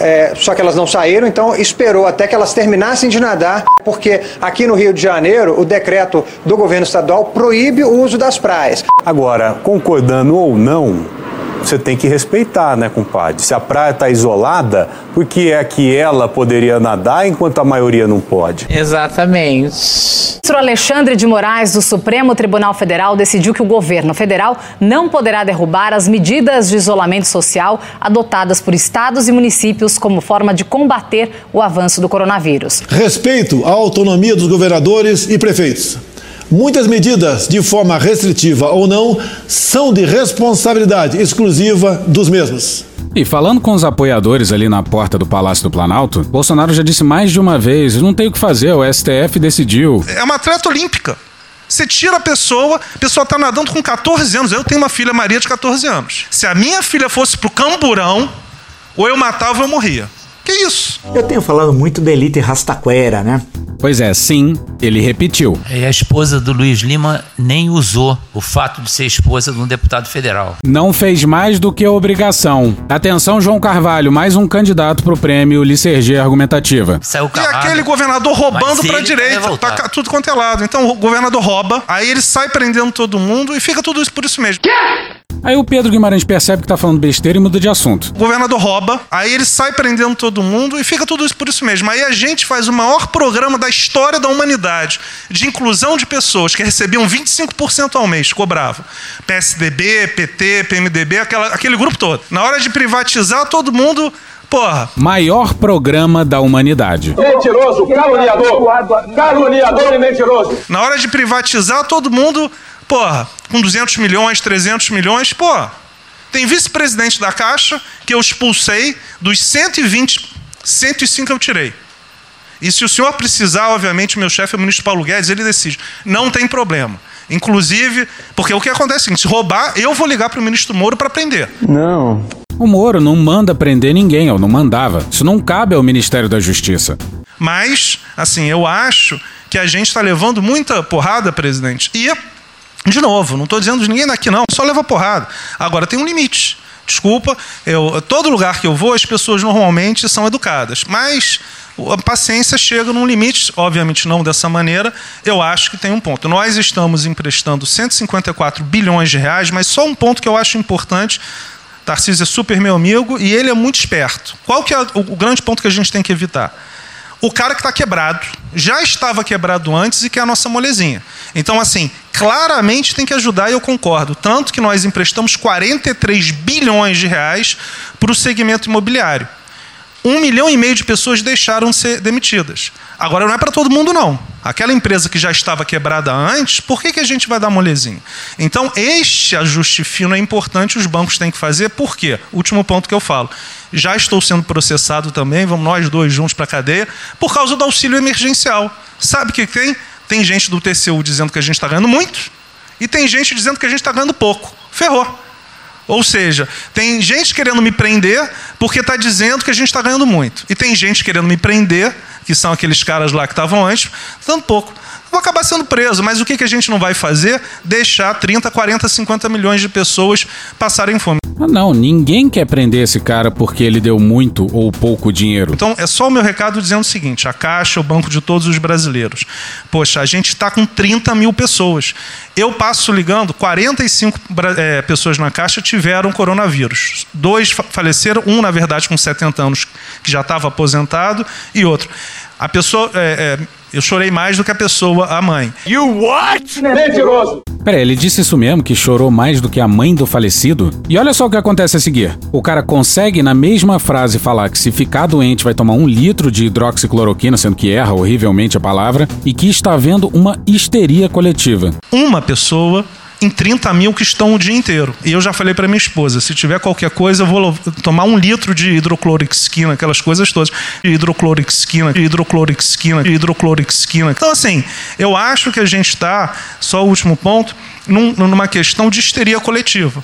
S45: É, só que elas não saíram, então esperou até que elas terminassem de nadar, porque aqui no Rio de Janeiro o decreto do governo estadual proíbe o uso das praias.
S46: Agora, concordando ou não, você tem que respeitar, né, compadre? Se a praia está isolada, por que é que ela poderia nadar enquanto a maioria não pode?
S47: Exatamente. O ministro Alexandre de Moraes, do Supremo Tribunal Federal, decidiu que o governo federal não poderá derrubar as medidas de isolamento social adotadas por estados e municípios como forma de combater o avanço do coronavírus.
S30: Respeito à autonomia dos governadores e prefeitos. Muitas medidas, de forma restritiva ou não, são de responsabilidade exclusiva dos mesmos.
S2: E falando com os apoiadores ali na porta do Palácio do Planalto, Bolsonaro já disse mais de uma vez: não tem o que fazer, o STF decidiu.
S41: É uma atleta olímpica. Você tira a pessoa, a pessoa está nadando com 14 anos. Eu tenho uma filha Maria de 14 anos. Se a minha filha fosse pro camburão, ou eu matava ou eu morria. Que isso?
S48: Eu tenho falado muito da elite rastaquera, né?
S2: Pois é, sim, ele repetiu.
S39: E a esposa do Luiz Lima nem usou o fato de ser esposa de um deputado federal.
S2: Não fez mais do que obrigação. Atenção, João Carvalho, mais um candidato pro prêmio Licergia Argumentativa.
S39: Saiu
S41: E aquele governador roubando pra direita, pra cá, tudo quanto é lado. Então o governador rouba, aí ele sai prendendo todo mundo e fica tudo isso por isso mesmo.
S2: Aí o Pedro Guimarães percebe que tá falando besteira e muda de assunto.
S41: O governador rouba, aí ele sai prendendo todo mundo e fica tudo isso por isso mesmo. Aí a gente faz o maior programa da história da humanidade de inclusão de pessoas que recebiam 25% ao mês, cobravam. PSDB, PT, PMDB, aquela, aquele grupo todo. Na hora de privatizar, todo mundo. Porra.
S2: Maior programa da humanidade.
S17: Mentiroso, caluniador. Caluniador e mentiroso.
S41: Na hora de privatizar, todo mundo, porra, com 200 milhões, 300 milhões, porra. Tem vice-presidente da Caixa que eu expulsei, dos 120, 105 eu tirei. E se o senhor precisar, obviamente, meu chefe é o ministro Paulo Guedes, ele decide. Não tem problema. Inclusive, porque o que acontece é o seguinte, se roubar, eu vou ligar para o ministro Moro para prender.
S2: Não. O Moro não manda prender ninguém, ou não mandava. Isso não cabe ao Ministério da Justiça.
S41: Mas, assim, eu acho que a gente está levando muita porrada, presidente. E, de novo, não estou dizendo de ninguém daqui, não, só leva porrada. Agora tem um limite. Desculpa, eu, todo lugar que eu vou, as pessoas normalmente são educadas. Mas a paciência chega num limite, obviamente não dessa maneira, eu acho que tem um ponto. Nós estamos emprestando 154 bilhões de reais, mas só um ponto que eu acho importante. Tarcísio é super meu amigo e ele é muito esperto. Qual que é o, grande ponto que a gente tem que evitar? O cara que está quebrado, já estava quebrado antes e que é a nossa molezinha. Então, assim, claramente tem que ajudar e eu concordo. Tanto que nós emprestamos 43 bilhões de reais para o segmento imobiliário. Um milhão e meio de pessoas deixaram de ser demitidas. Agora não é para todo mundo, não. Aquela empresa que já estava quebrada antes, por que, que a gente vai dar molezinha? Então, este ajuste fino é importante, os bancos têm que fazer, por quê? Último ponto que eu falo. Já estou sendo processado também, vamos nós dois juntos para a cadeia, por causa do auxílio emergencial. Sabe o que tem? Tem gente do TCU dizendo que a gente está ganhando muito, e tem gente dizendo que a gente está ganhando pouco. Ferrou. Ou seja, tem gente querendo me prender porque está dizendo que a gente está ganhando muito. E tem gente querendo me prender, que são aqueles caras lá que estavam antes, dando pouco. Vou acabar sendo preso, mas o que, que a gente não vai fazer? Deixar 30, 40, 50 milhões de pessoas passarem fome.
S2: Ah, não, ninguém quer prender esse cara porque ele deu muito ou pouco dinheiro.
S41: Então, é só o meu recado dizendo o seguinte: a Caixa o banco de todos os brasileiros. Poxa, a gente está com 30 mil pessoas. Eu passo ligando, 45 é, pessoas na Caixa tiveram coronavírus. Dois faleceram, um, na verdade, com 70 anos, que já estava aposentado, e outro. A pessoa. É, é, eu chorei mais do que a pessoa, a mãe.
S17: You what? Mentiroso!
S2: Peraí, ele disse isso mesmo, que chorou mais do que a mãe do falecido? E olha só o que acontece a seguir. O cara consegue, na mesma frase, falar que se ficar doente vai tomar um litro de hidroxicloroquina, sendo que erra horrivelmente a palavra, e que está havendo uma histeria coletiva.
S41: Uma pessoa em 30 mil que estão o dia inteiro. E eu já falei para minha esposa: se tiver qualquer coisa, eu vou tomar um litro de hidroclorixquina, aquelas coisas todas. Hidroclorixquina, hidroclorixquina, hidroclorixquina. Então, assim, eu acho que a gente está, só o último ponto, num, numa questão de histeria coletiva.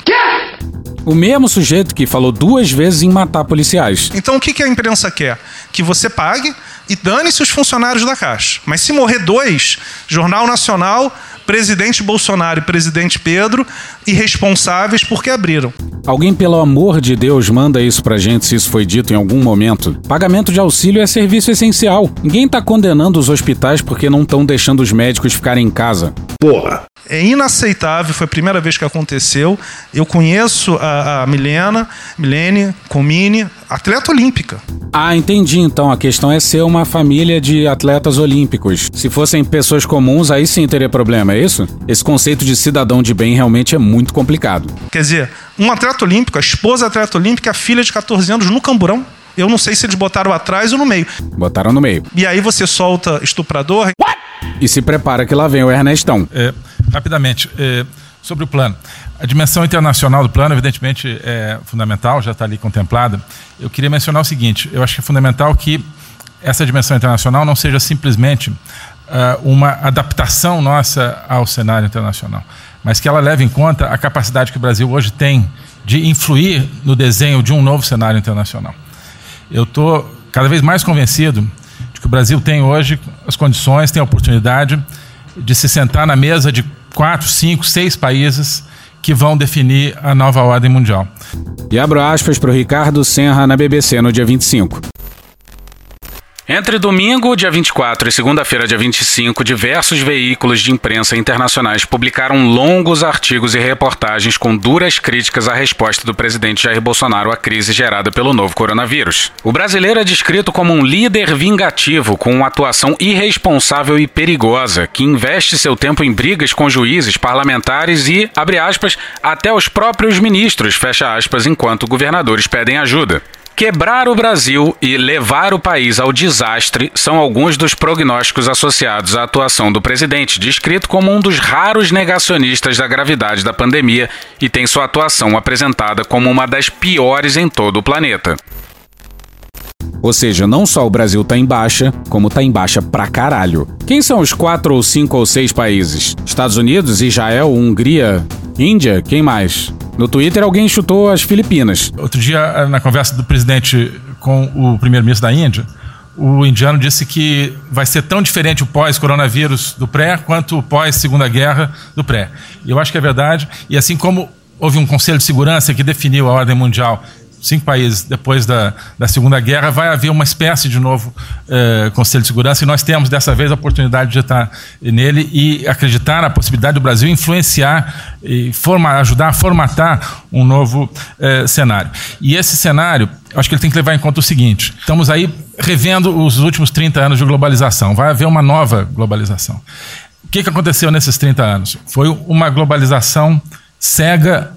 S2: O mesmo sujeito que falou duas vezes em matar policiais.
S41: Então, o que, que a imprensa quer? Que você pague e dane-se os funcionários da Caixa. Mas se morrer dois, Jornal Nacional presidente Bolsonaro e presidente Pedro irresponsáveis porque abriram.
S2: Alguém, pelo amor de Deus, manda isso pra gente se isso foi dito em algum momento. Pagamento de auxílio é serviço essencial. Ninguém tá condenando os hospitais porque não estão deixando os médicos ficarem em casa.
S41: Porra. É inaceitável, foi a primeira vez que aconteceu. Eu conheço a, a Milena, Milene Comini, atleta olímpica.
S2: Ah, entendi. Então a questão é ser uma família de atletas olímpicos. Se fossem pessoas comuns, aí sim teria problema, é isso? Esse conceito de cidadão de bem realmente é muito complicado.
S41: Quer dizer, um atleta olímpico, a esposa atleta olímpica, a filha de 14 anos no camburão. Eu não sei se eles botaram atrás ou no meio.
S2: Botaram no meio.
S41: E aí você solta estuprador.
S2: What? E se prepara que lá vem o Ernestão.
S49: É, rapidamente, é, sobre o plano. A dimensão internacional do plano, evidentemente, é fundamental, já está ali contemplada. Eu queria mencionar o seguinte: eu acho que é fundamental que essa dimensão internacional não seja simplesmente uh, uma adaptação nossa ao cenário internacional, mas que ela leve em conta a capacidade que o Brasil hoje tem de influir no desenho de um novo cenário internacional. Eu estou cada vez mais convencido de que o Brasil tem hoje as condições, tem a oportunidade de se sentar na mesa de quatro, cinco, seis países que vão definir a nova ordem mundial.
S2: E abro aspas para o Ricardo Senra na BBC no dia 25. Entre domingo, dia 24, e segunda-feira, dia 25, diversos veículos de imprensa internacionais publicaram longos artigos e reportagens com duras críticas à resposta do presidente Jair Bolsonaro à crise gerada pelo novo coronavírus. O brasileiro é descrito como um líder vingativo com uma atuação irresponsável e perigosa, que investe seu tempo em brigas com juízes, parlamentares e, abre aspas, até os próprios ministros, fecha aspas, enquanto governadores pedem ajuda. Quebrar o Brasil e levar o país ao desastre são alguns dos prognósticos associados à atuação do presidente, descrito como um dos raros negacionistas da gravidade da pandemia e tem sua atuação apresentada como uma das piores em todo o planeta. Ou seja, não só o Brasil tá em baixa, como tá em baixa pra caralho. Quem são os quatro ou cinco ou seis países? Estados Unidos, Israel, Hungria, Índia? Quem mais? No Twitter, alguém chutou as Filipinas.
S49: Outro dia, na conversa do presidente com o primeiro-ministro da Índia, o indiano disse que vai ser tão diferente o pós-coronavírus do pré quanto o pós-segunda guerra do pré. Eu acho que é verdade. E assim como houve um conselho de segurança que definiu a ordem mundial cinco países depois da, da Segunda Guerra, vai haver uma espécie de novo eh, Conselho de Segurança e nós temos dessa vez a oportunidade de estar nele e acreditar na possibilidade do Brasil influenciar e ajudar a formatar um novo eh, cenário. E esse cenário, acho que ele tem que levar em conta o seguinte: estamos aí revendo os últimos 30 anos de globalização, vai haver uma nova globalização. O que, que aconteceu nesses 30 anos? Foi uma globalização cega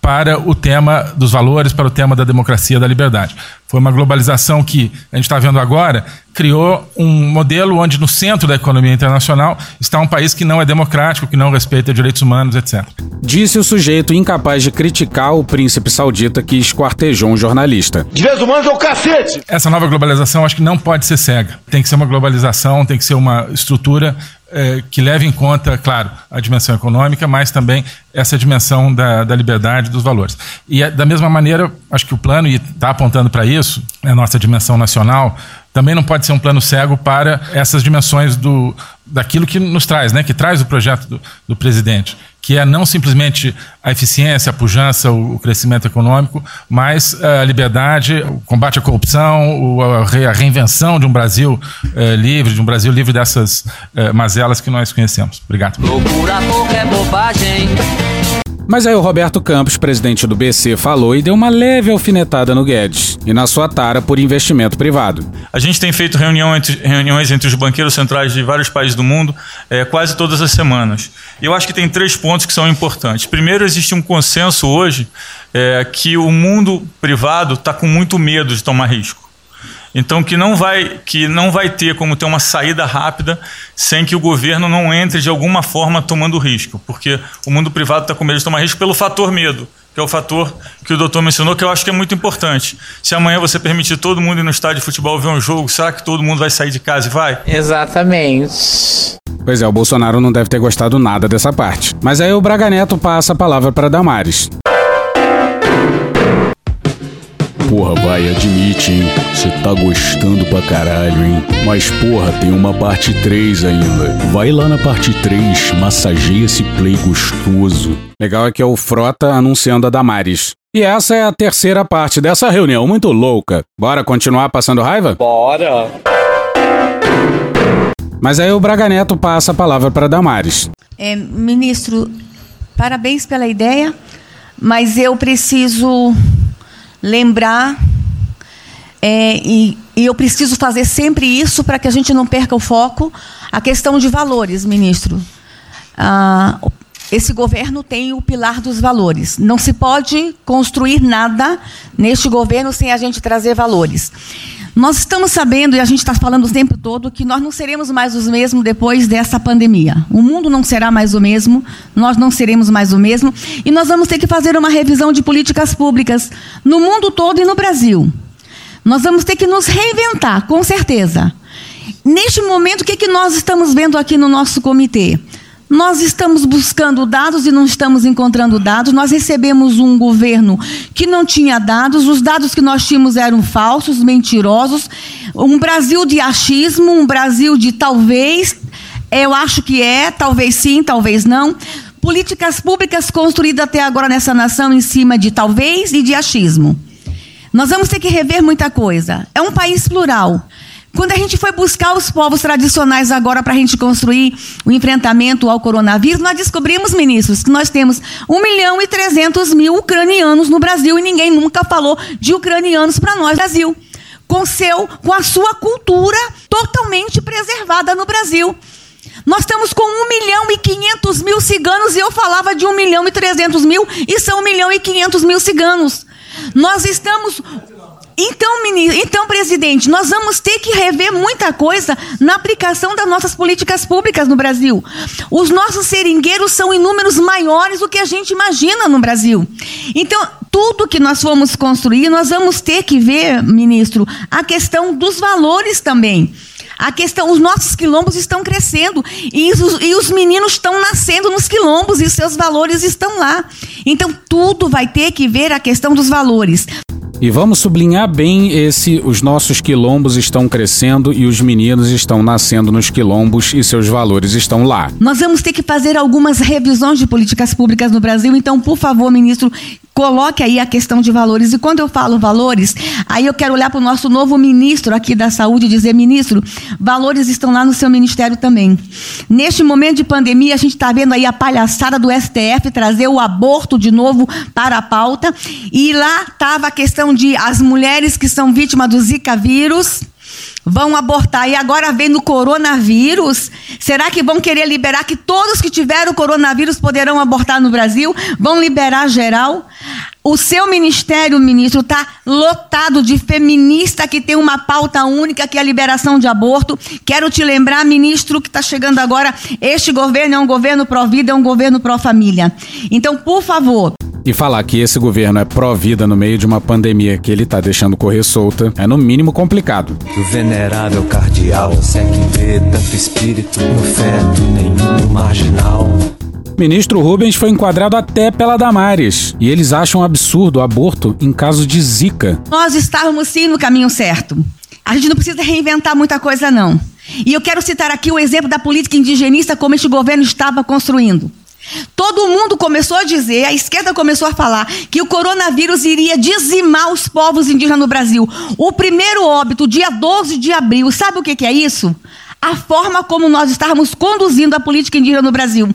S49: para o tema dos valores, para o tema da democracia, da liberdade. Foi uma globalização que a gente está vendo agora, criou um modelo onde no centro da economia internacional está um país que não é democrático, que não respeita direitos humanos, etc.
S2: Disse o sujeito incapaz de criticar o príncipe saudita que esquartejou um jornalista.
S5: Direitos humanos é o cacete!
S49: Essa nova globalização acho que não pode ser cega. Tem que ser uma globalização, tem que ser uma estrutura é, que leve em conta, claro, a dimensão econômica, mas também essa dimensão da, da liberdade dos valores. E da mesma maneira, acho que o plano, e está apontando para isso, a nossa dimensão nacional, também não pode ser um plano cego para essas dimensões do, daquilo que nos traz, né, que traz o projeto do, do presidente, que é não simplesmente a eficiência, a pujança, o, o crescimento econômico, mas a liberdade, o combate à corrupção, o, a, a, reinvenção de um Brasil eh, livre, de um Brasil livre dessas eh, mazelas que nós conhecemos. Obrigado. Loucura, é bobagem.
S2: Mas aí o Roberto Campos, presidente do BC, falou e deu uma leve alfinetada no Guedes e na sua tara por investimento privado.
S50: A gente tem feito reunião entre, reuniões entre os banqueiros centrais de vários países do mundo é, quase todas as semanas. E eu acho que tem três pontos que são importantes. Primeiro, existe um consenso hoje é, que o mundo privado está com muito medo de tomar risco. Então que não vai que não vai ter como ter uma saída rápida sem que o governo não entre de alguma forma tomando risco, porque o mundo privado está com medo de tomar risco pelo fator medo, que é o fator que o doutor mencionou, que eu acho que é muito importante. Se amanhã você permitir todo mundo ir no estádio de futebol ver um jogo, será que todo mundo vai sair de casa e vai?
S51: Exatamente.
S2: Pois é, o Bolsonaro não deve ter gostado nada dessa parte. Mas aí o Braga Neto passa a palavra para Damares.
S11: Porra, vai, admite, hein? Você tá gostando pra caralho, hein? Mas, porra, tem uma parte 3 ainda. Vai lá na parte 3, massageia esse play gostoso.
S2: Legal é que é o Frota anunciando a Damares. E essa é a terceira parte dessa reunião muito louca. Bora continuar passando raiva?
S51: Bora!
S2: Mas aí o Braga Neto passa a palavra para Damares.
S52: É, ministro, parabéns pela ideia, mas eu preciso lembrar é, e, e, eu preciso fazer sempre isso para que a gente não perca o foco. A questão de valores, ministro. Ah, esse governo tem o pilar dos valores. Não se pode construir nada neste governo sem a gente trazer valores. Nós estamos sabendo, e a gente está falando o tempo todo, que nós não seremos mais os mesmos depois dessa pandemia. O mundo não será mais o mesmo, nós não seremos mais o mesmo, e nós vamos ter que fazer uma revisão de políticas públicas no mundo todo e no Brasil. Nós vamos ter que nos reinventar, com certeza. Neste momento, o que, é que nós estamos vendo aqui no nosso comitê? Nós estamos buscando dados e não estamos encontrando dados. Nós recebemos um governo que não tinha dados, os dados que nós tínhamos eram falsos, mentirosos. Um Brasil de achismo, um Brasil de talvez, eu acho que é, talvez sim, talvez não. Políticas públicas construídas até agora nessa nação em cima de talvez e de achismo. Nós vamos ter que rever muita coisa. É um país plural. Quando a gente foi buscar os povos tradicionais agora para a gente construir o enfrentamento ao coronavírus, nós descobrimos, ministros, que nós temos 1 milhão e 300 mil ucranianos no Brasil e ninguém nunca falou de ucranianos para nós, Brasil. Com, seu, com a sua cultura totalmente preservada no Brasil. Nós estamos com 1 milhão e 500 mil ciganos e eu falava de 1 milhão e 300 mil e são 1 milhão e 500 mil ciganos. Nós estamos então, ministro, então, presidente, nós vamos ter que rever muita coisa na aplicação das nossas políticas públicas no Brasil. Os nossos seringueiros são em números maiores do que a gente imagina no Brasil. Então, tudo que nós fomos construir, nós vamos ter que ver, ministro, a questão dos valores também. A questão, os nossos quilombos estão crescendo e os, e os meninos estão nascendo nos quilombos e seus valores estão lá. Então, tudo vai ter que ver a questão dos valores.
S2: E vamos sublinhar bem esse: os nossos quilombos estão crescendo e os meninos estão nascendo nos quilombos e seus valores estão lá.
S52: Nós vamos ter que fazer algumas revisões de políticas públicas no Brasil, então, por favor, ministro, coloque aí a questão de valores. E quando eu falo valores, aí eu quero olhar para o nosso novo ministro aqui da saúde e dizer: ministro, valores estão lá no seu ministério também. Neste momento de pandemia, a gente está vendo aí a palhaçada do STF trazer o aborto de novo para a pauta. E lá estava a questão de as mulheres que são vítimas do Zika vírus vão abortar. E agora vem no coronavírus. Será que vão querer liberar que todos que tiveram coronavírus poderão abortar no Brasil? Vão liberar geral? O seu ministério, ministro, está lotado de feminista que tem uma pauta única, que é a liberação de aborto. Quero te lembrar, ministro, que está chegando agora, este governo é um governo pró-vida, é um governo pró-família. Então, por favor,
S2: e falar que esse governo é pró-vida no meio de uma pandemia que ele tá deixando correr solta é no mínimo complicado.
S53: O venerável cardeal, se é que vê tanto espírito no feto, nenhum marginal.
S2: Ministro Rubens foi enquadrado até pela Damares. E eles acham absurdo o aborto em caso de zika.
S52: Nós estávamos sim no caminho certo. A gente não precisa reinventar muita coisa, não. E eu quero citar aqui o exemplo da política indigenista como este governo estava construindo. Todo mundo começou a dizer, a esquerda começou a falar, que o coronavírus iria dizimar os povos indígenas no Brasil. O primeiro óbito, dia 12 de abril, sabe o que, que é isso? A forma como nós estávamos conduzindo a política indígena no Brasil.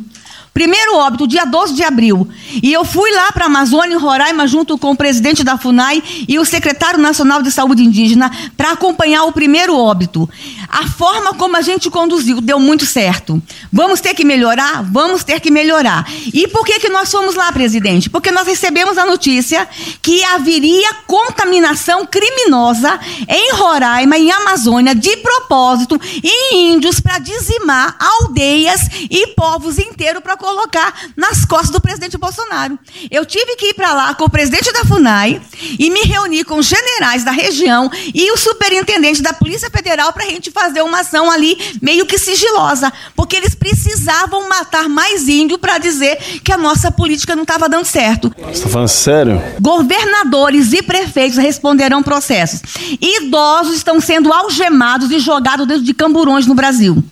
S52: Primeiro óbito, dia 12 de abril. E eu fui lá para a Amazônia, em Roraima, junto com o presidente da FUNAI e o secretário nacional de saúde indígena, para acompanhar o primeiro óbito. A forma como a gente conduziu deu muito certo. Vamos ter que melhorar? Vamos ter que melhorar. E por que, que nós fomos lá, presidente? Porque nós recebemos a notícia que haveria contaminação criminosa em Roraima, em Amazônia, de propósito, em índios, para dizimar aldeias e povos inteiros para colocar nas costas do presidente Bolsonaro. Eu tive que ir para lá com o presidente da FUNAI e me reunir com os generais da região e o superintendente da Polícia Federal para a gente fazer uma ação ali meio que sigilosa, porque eles precisavam matar mais índio para dizer que a nossa política não estava dando certo.
S51: Você está falando sério?
S52: Governadores e prefeitos responderão processos. Idosos estão sendo algemados e jogados dentro de camburões no Brasil.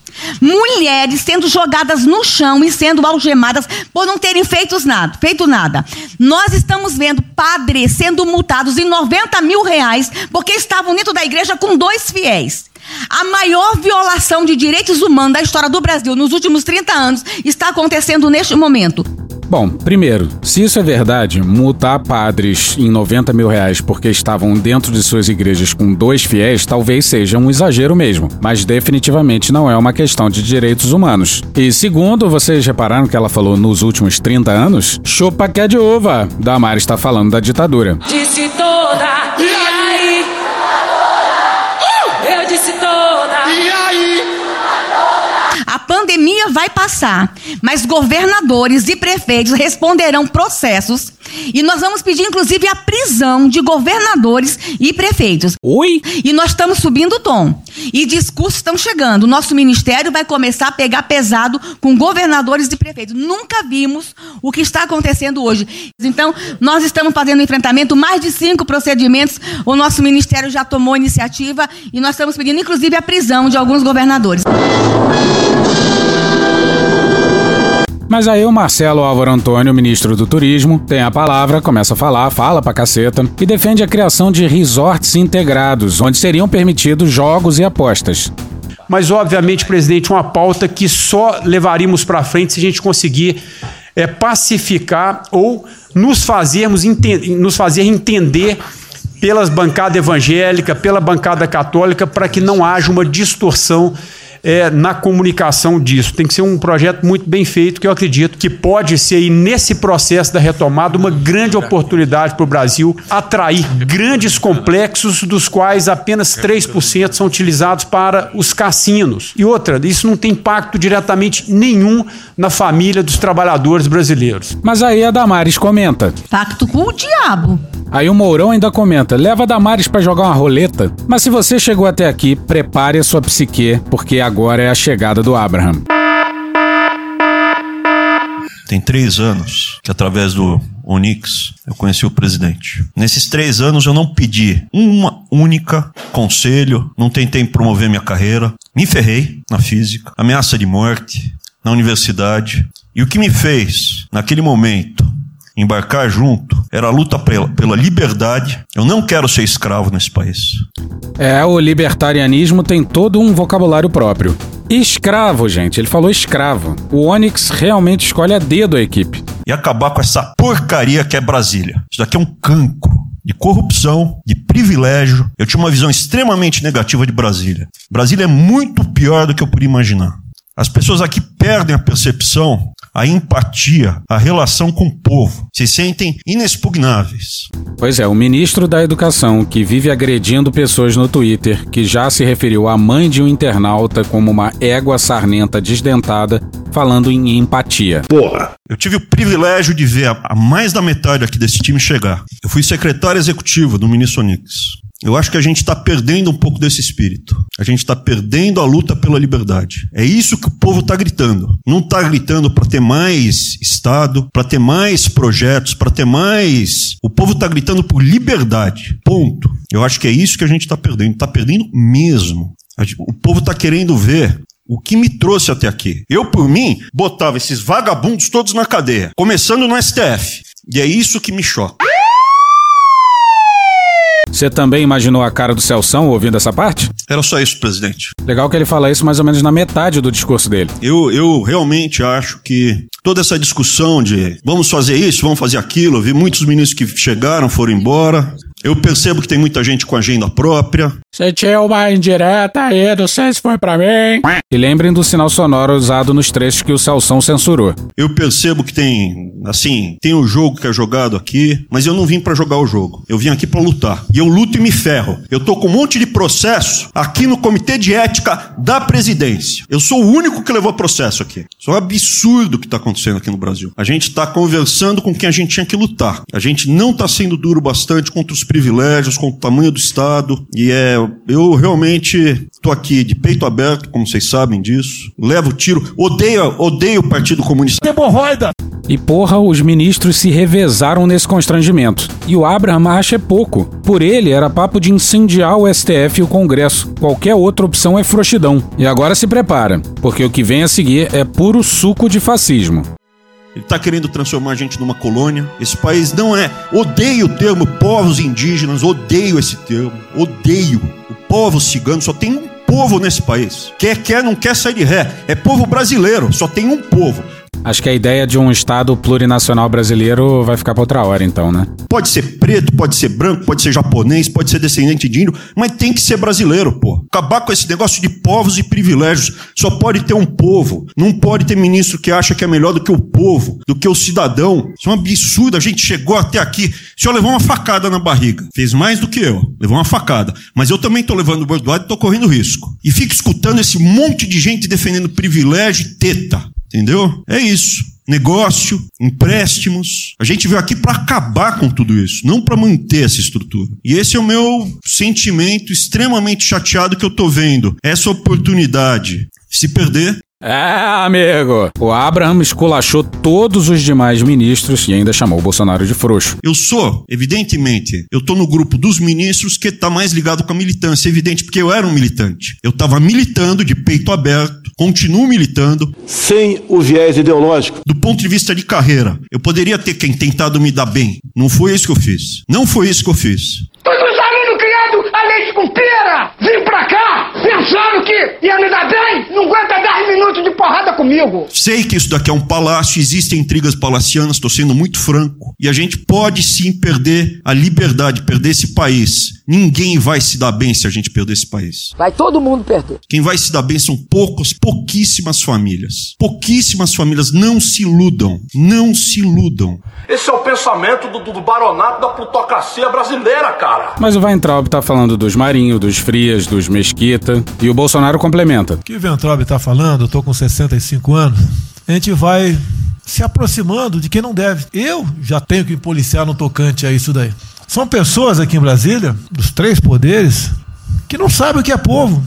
S52: Mulheres sendo jogadas no chão e sendo algemadas por não terem feito nada, feito nada. Nós estamos vendo padres sendo multados em 90 mil reais porque estavam dentro da igreja com dois fiéis. A maior violação de direitos humanos da história do Brasil nos últimos 30 anos está acontecendo neste momento.
S2: Bom, primeiro, se isso é verdade, multar padres em 90 mil reais porque estavam dentro de suas igrejas com dois fiéis talvez seja um exagero mesmo, mas definitivamente não é uma questão de direitos humanos. E segundo, vocês repararam que ela falou nos últimos 30 anos? Chupa que é de uva! Damar está falando da ditadura.
S54: Disse toda, e aí? Eu disse toda,
S52: e aí? A pandemia vai passar, mas governadores e prefeitos responderão processos e nós vamos pedir, inclusive, a prisão de governadores e prefeitos.
S2: Oi?
S52: E nós estamos subindo o tom. E discursos estão chegando. O nosso ministério vai começar a pegar pesado com governadores e prefeitos. Nunca vimos o que está acontecendo hoje. Então, nós estamos fazendo enfrentamento, mais de cinco procedimentos. O nosso ministério já tomou iniciativa e nós estamos pedindo, inclusive, a prisão de alguns governadores.
S2: Mas aí o Marcelo Álvaro Antônio, ministro do Turismo, tem a palavra, começa a falar, fala pra caceta, e defende a criação de resorts integrados, onde seriam permitidos jogos e apostas.
S51: Mas, obviamente, presidente, uma pauta que só levaríamos para frente se a gente conseguir é, pacificar ou nos, fazermos nos fazer entender pelas bancadas evangélica, pela bancada católica, para que não haja uma distorção é, na comunicação disso. Tem que ser um projeto muito bem feito, que eu acredito que pode ser, aí, nesse processo da retomada, uma grande oportunidade para o Brasil atrair grandes complexos, dos quais apenas 3% são utilizados para os cassinos. E outra, isso não tem impacto diretamente nenhum na família dos trabalhadores brasileiros.
S2: Mas aí a Damares comenta:
S52: Pacto com o diabo.
S2: Aí o Mourão ainda comenta: leva Damares para jogar uma roleta. Mas se você chegou até aqui, prepare a sua psique, porque agora é a chegada do Abraham.
S55: Tem três anos que, através do Onix, eu conheci o presidente. Nesses três anos, eu não pedi uma única conselho, não tentei promover minha carreira, me ferrei na física, ameaça de morte na universidade. E o que me fez, naquele momento, embarcar junto era a luta pela, pela liberdade. Eu não quero ser escravo nesse país.
S2: É, o libertarianismo tem todo um vocabulário próprio. Escravo, gente, ele falou escravo. O Onyx realmente escolhe a dedo a equipe.
S55: E acabar com essa porcaria que é Brasília. Isso daqui é um cancro de corrupção, de privilégio. Eu tinha uma visão extremamente negativa de Brasília. Brasília é muito pior do que eu podia imaginar. As pessoas aqui perdem a percepção a empatia, a relação com o povo. Se sentem inexpugnáveis.
S2: Pois é, o ministro da Educação, que vive agredindo pessoas no Twitter, que já se referiu à mãe de um internauta como uma égua sarnenta desdentada, falando em empatia.
S55: Porra! Eu tive o privilégio de ver a mais da metade aqui desse time chegar. Eu fui secretário executivo do ministro Onix. Eu acho que a gente está perdendo um pouco desse espírito. A gente está perdendo a luta pela liberdade. É isso que o povo está gritando. Não está gritando para ter mais Estado, para ter mais projetos, para ter mais. O povo está gritando por liberdade. Ponto. Eu acho que é isso que a gente está perdendo. Está perdendo mesmo. O povo está querendo ver o que me trouxe até aqui. Eu, por mim, botava esses vagabundos todos na cadeia, começando no STF. E é isso que me choca.
S2: Você também imaginou a cara do Celção ouvindo essa parte?
S55: Era só isso, presidente.
S2: Legal que ele fala isso mais ou menos na metade do discurso dele.
S55: Eu, eu realmente acho que toda essa discussão de vamos fazer isso, vamos fazer aquilo, eu vi muitos ministros que chegaram, foram embora. Eu percebo que tem muita gente com agenda própria.
S2: Você tinha uma indireta aí, não sei se foi pra mim. E lembrem do sinal sonoro usado nos trechos que o Celção censurou.
S55: Eu percebo que tem, assim, tem o jogo que é jogado aqui, mas eu não vim para jogar o jogo. Eu vim aqui para lutar. E eu luto e me ferro. Eu tô com um monte de processo aqui no Comitê de Ética da Presidência. Eu sou o único que levou processo aqui. Isso é um absurdo o que tá acontecendo aqui no Brasil. A gente tá conversando com quem a gente tinha que lutar. A gente não tá sendo duro bastante contra os privilégios, com o tamanho do Estado. E é, eu realmente tô aqui de peito aberto, como vocês sabem disso. Levo tiro, odeio, odeio o Partido Comunista.
S2: Hemorroida! E porra, os ministros se revezaram nesse constrangimento. E o Abraham acha é pouco. Por ele, era papo de incendiar o STF e o Congresso. Qualquer outra opção é frouxidão. E agora se prepara, porque o que vem a seguir é puro suco de fascismo.
S55: Ele está querendo transformar a gente numa colônia. Esse país não é. Odeio o termo povos indígenas, odeio esse termo. Odeio. O povo cigano só tem um povo nesse país. Quer, quer, não quer sair de ré. É povo brasileiro, só tem um povo.
S2: Acho que a ideia de um Estado plurinacional brasileiro vai ficar pra outra hora, então, né?
S55: Pode ser preto, pode ser branco, pode ser japonês, pode ser descendente de índio, mas tem que ser brasileiro, pô. Acabar com esse negócio de povos e privilégios. Só pode ter um povo. Não pode ter ministro que acha que é melhor do que o povo, do que o cidadão. Isso é um absurdo. A gente chegou até aqui. O senhor levou uma facada na barriga. Fez mais do que eu. Levou uma facada. Mas eu também tô levando bordoado e tô correndo risco. E fica escutando esse monte de gente defendendo privilégio e teta. Entendeu? É isso. Negócio, empréstimos. A gente veio aqui para acabar com tudo isso, não para manter essa estrutura. E esse é o meu sentimento extremamente chateado que eu tô vendo. Essa oportunidade. Se perder,
S2: É, amigo. O Abraham esculachou todos os demais ministros e ainda chamou o Bolsonaro de frouxo.
S55: Eu sou, evidentemente, eu tô no grupo dos ministros que tá mais ligado com a militância, evidente, porque eu era um militante. Eu tava militando de peito aberto, continuo militando.
S56: Sem o viés ideológico.
S55: Do ponto de vista de carreira, eu poderia ter quem tentado me dar bem. Não foi isso que eu fiz. Não foi isso que eu fiz.
S17: Todos os alunos criados a leite com pera, vim pra cá pensando que ia me dar bem, não aguenta 10 minutos de porrada comigo.
S55: Sei que isso daqui é um palácio, existem intrigas palacianas, estou sendo muito franco. E a gente pode sim perder a liberdade, perder esse país. Ninguém vai se dar bem se a gente perder esse país.
S57: Vai todo mundo perder.
S55: Quem vai se dar bem são poucos, pouquíssimas famílias. Pouquíssimas famílias. Não se iludam. Não se iludam.
S28: Esse é o pensamento do, do baronato da plutocracia brasileira, cara.
S2: Mas o Weintraub tá falando dos Marinho, dos Frias, dos Mesquita e o Bolsonaro complementa.
S14: O que o Ventrob está falando, eu tô com 65 anos, a gente vai se aproximando de quem não deve. Eu já tenho que policiar no tocante a isso daí. São pessoas aqui em Brasília, dos três poderes, que não sabem o que é povo.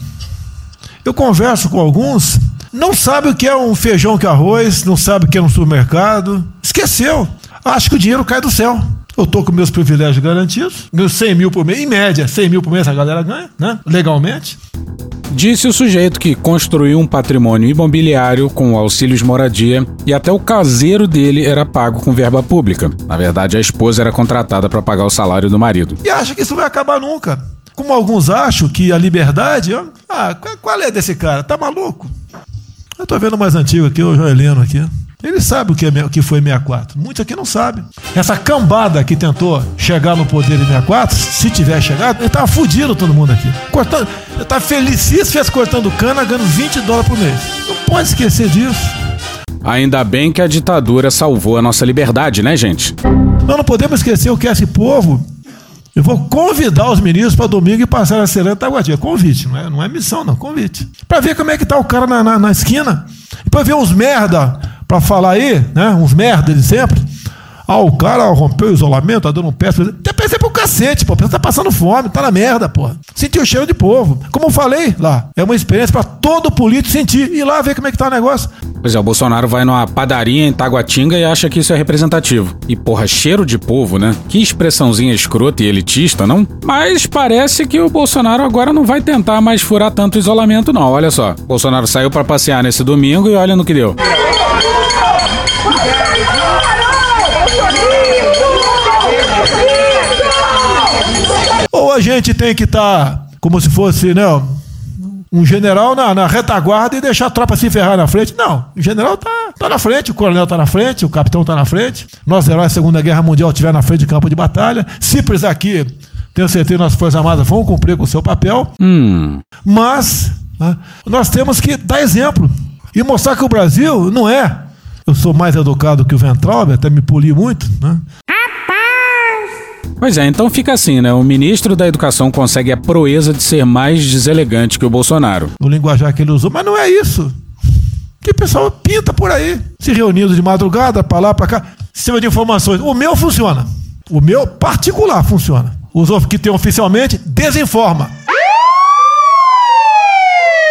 S14: Eu converso com alguns, não sabem o que é um feijão com arroz, não sabem o que é um supermercado. Esqueceu. Acho que o dinheiro cai do céu. Eu tô com meus privilégios garantidos, meus 100 mil por mês, em média, 100 mil por mês a galera ganha, né? Legalmente.
S2: Disse o sujeito que construiu um patrimônio imobiliário com auxílios moradia e até o caseiro dele era pago com verba pública. Na verdade, a esposa era contratada para pagar o salário do marido.
S14: E acha que isso vai acabar nunca. Como alguns acham que a liberdade. ó, Ah, qual- é desse cara? Tá maluco? Eu tô vendo mais antigo aqui, o Joelino aqui. Ele sabe o que, é, o que foi 64. Muitos aqui não sabem. Essa cambada que tentou chegar no poder em 64, se tiver chegado, ele tava fudido todo mundo aqui. Cortando, ele tá felicíssimo, fez cortando cana, ganhando 20 dólares por mês. Não pode esquecer disso.
S2: Ainda bem que a ditadura salvou a nossa liberdade, né, gente?
S14: Nós não podemos esquecer o que é esse povo. Eu vou convidar os ministros para domingo e passar a Serena Taguatinga. Convite, não é, não é missão, não. Convite. Para ver como é que tá o cara na, na, na esquina. E para ver uns merda para falar aí, né? Uns merda de sempre. Ah, o cara rompeu o isolamento, tá dando um pé. Até pensei pro cacete, pô. Você tá passando fome, tá na merda, pô. Sentiu o cheiro de povo. Como eu falei lá, é uma experiência para todo político sentir. Ir lá ver como é que tá o negócio.
S2: Pois é, o Bolsonaro vai numa padaria em Taguatinga e acha que isso é representativo. E porra, cheiro de povo, né? Que expressãozinha escrota e elitista, não? Mas parece que o Bolsonaro agora não vai tentar mais furar tanto isolamento, não. Olha só. O Bolsonaro saiu pra passear nesse domingo e olha no que deu.
S14: A gente tem que estar como se fosse, né, um general na, na retaguarda e deixar a tropa se ferrar na frente. Não, o general tá, tá na frente, o coronel tá na frente, o capitão tá na frente. Nós, heróis da Segunda Guerra Mundial, estiver na frente de campo de batalha. Precisar aqui, tenho certeza que nossas Forças Armadas vão cumprir com o seu papel.
S2: Hum.
S14: Mas né, nós temos que dar exemplo e mostrar que o Brasil não é. Eu sou mais educado que o Ventralbe, até me poli muito, né?
S2: Pois é, então fica assim, né? O ministro da Educação consegue a proeza de ser mais deselegante que o Bolsonaro.
S14: no linguajar que ele usou, mas não é isso. Que pessoal pinta por aí, se reunindo de madrugada, pra lá, pra cá, sistema de informações. O meu funciona. O meu particular funciona. Os que tem oficialmente, desinforma.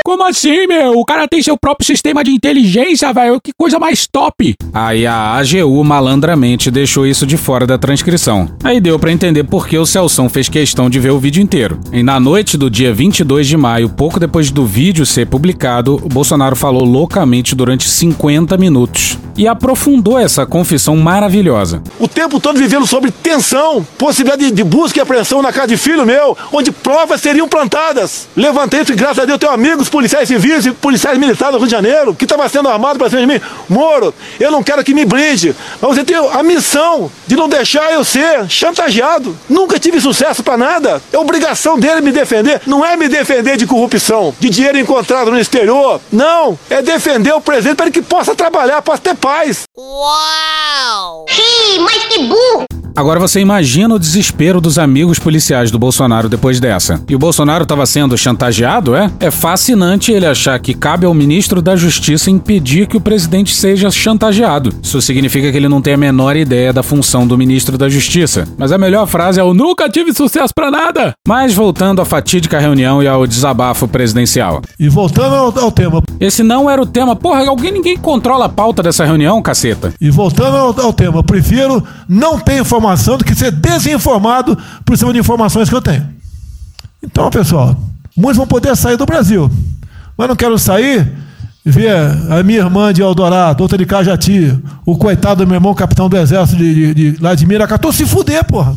S2: Como assim, meu? O cara tem seu próprio sistema de inteligência, velho. Que coisa mais top. Aí a AGU malandramente deixou isso de fora da transcrição. Aí deu pra entender por que o Celção fez questão de ver o vídeo inteiro. E na noite do dia 22 de maio, pouco depois do vídeo ser publicado, Bolsonaro falou loucamente durante 50 minutos. E aprofundou essa confissão maravilhosa.
S58: O tempo todo vivendo sob tensão, possibilidade de, busca e apreensão na casa de filho meu, onde provas seriam plantadas. Levantei isso e graças a Deus tenho amigos policiais civis e policiais militares do Rio de Janeiro que estavam sendo armados para cima de mim. Moro, eu não quero que me blinde, mas você tem a missão de não deixar eu ser chantageado. Nunca tive sucesso para nada. É obrigação dele me defender. Não é me defender de corrupção, de dinheiro encontrado no exterior. Não, é defender o presidente para que possa trabalhar, possa ter paz.
S59: Uau! Sim, mas que burro!
S2: Agora você imagina o desespero dos amigos policiais do Bolsonaro depois dessa. E o Bolsonaro estava sendo chantageado, é? É fascinante ele achar que cabe ao ministro da Justiça impedir que o presidente seja chantageado. Isso significa que ele não tem a menor ideia da função do ministro da Justiça. Mas a melhor frase é: Eu nunca tive sucesso para nada! Mas voltando à fatídica reunião e ao desabafo presidencial.
S14: E voltando ao, ao tema.
S2: Esse não era o tema. Porra, alguém ninguém controla a pauta dessa reunião, caceta.
S14: E voltando ao, ao tema, prefiro não ter informação do que ser desinformado por cima de informações que eu tenho. Então, pessoal, muitos vão poder sair do Brasil, mas não quero sair ver a minha irmã de Eldorado, outra de Cajati, o coitado do meu irmão, capitão do exército de, de, de lá de Miracatu, se fuder, porra.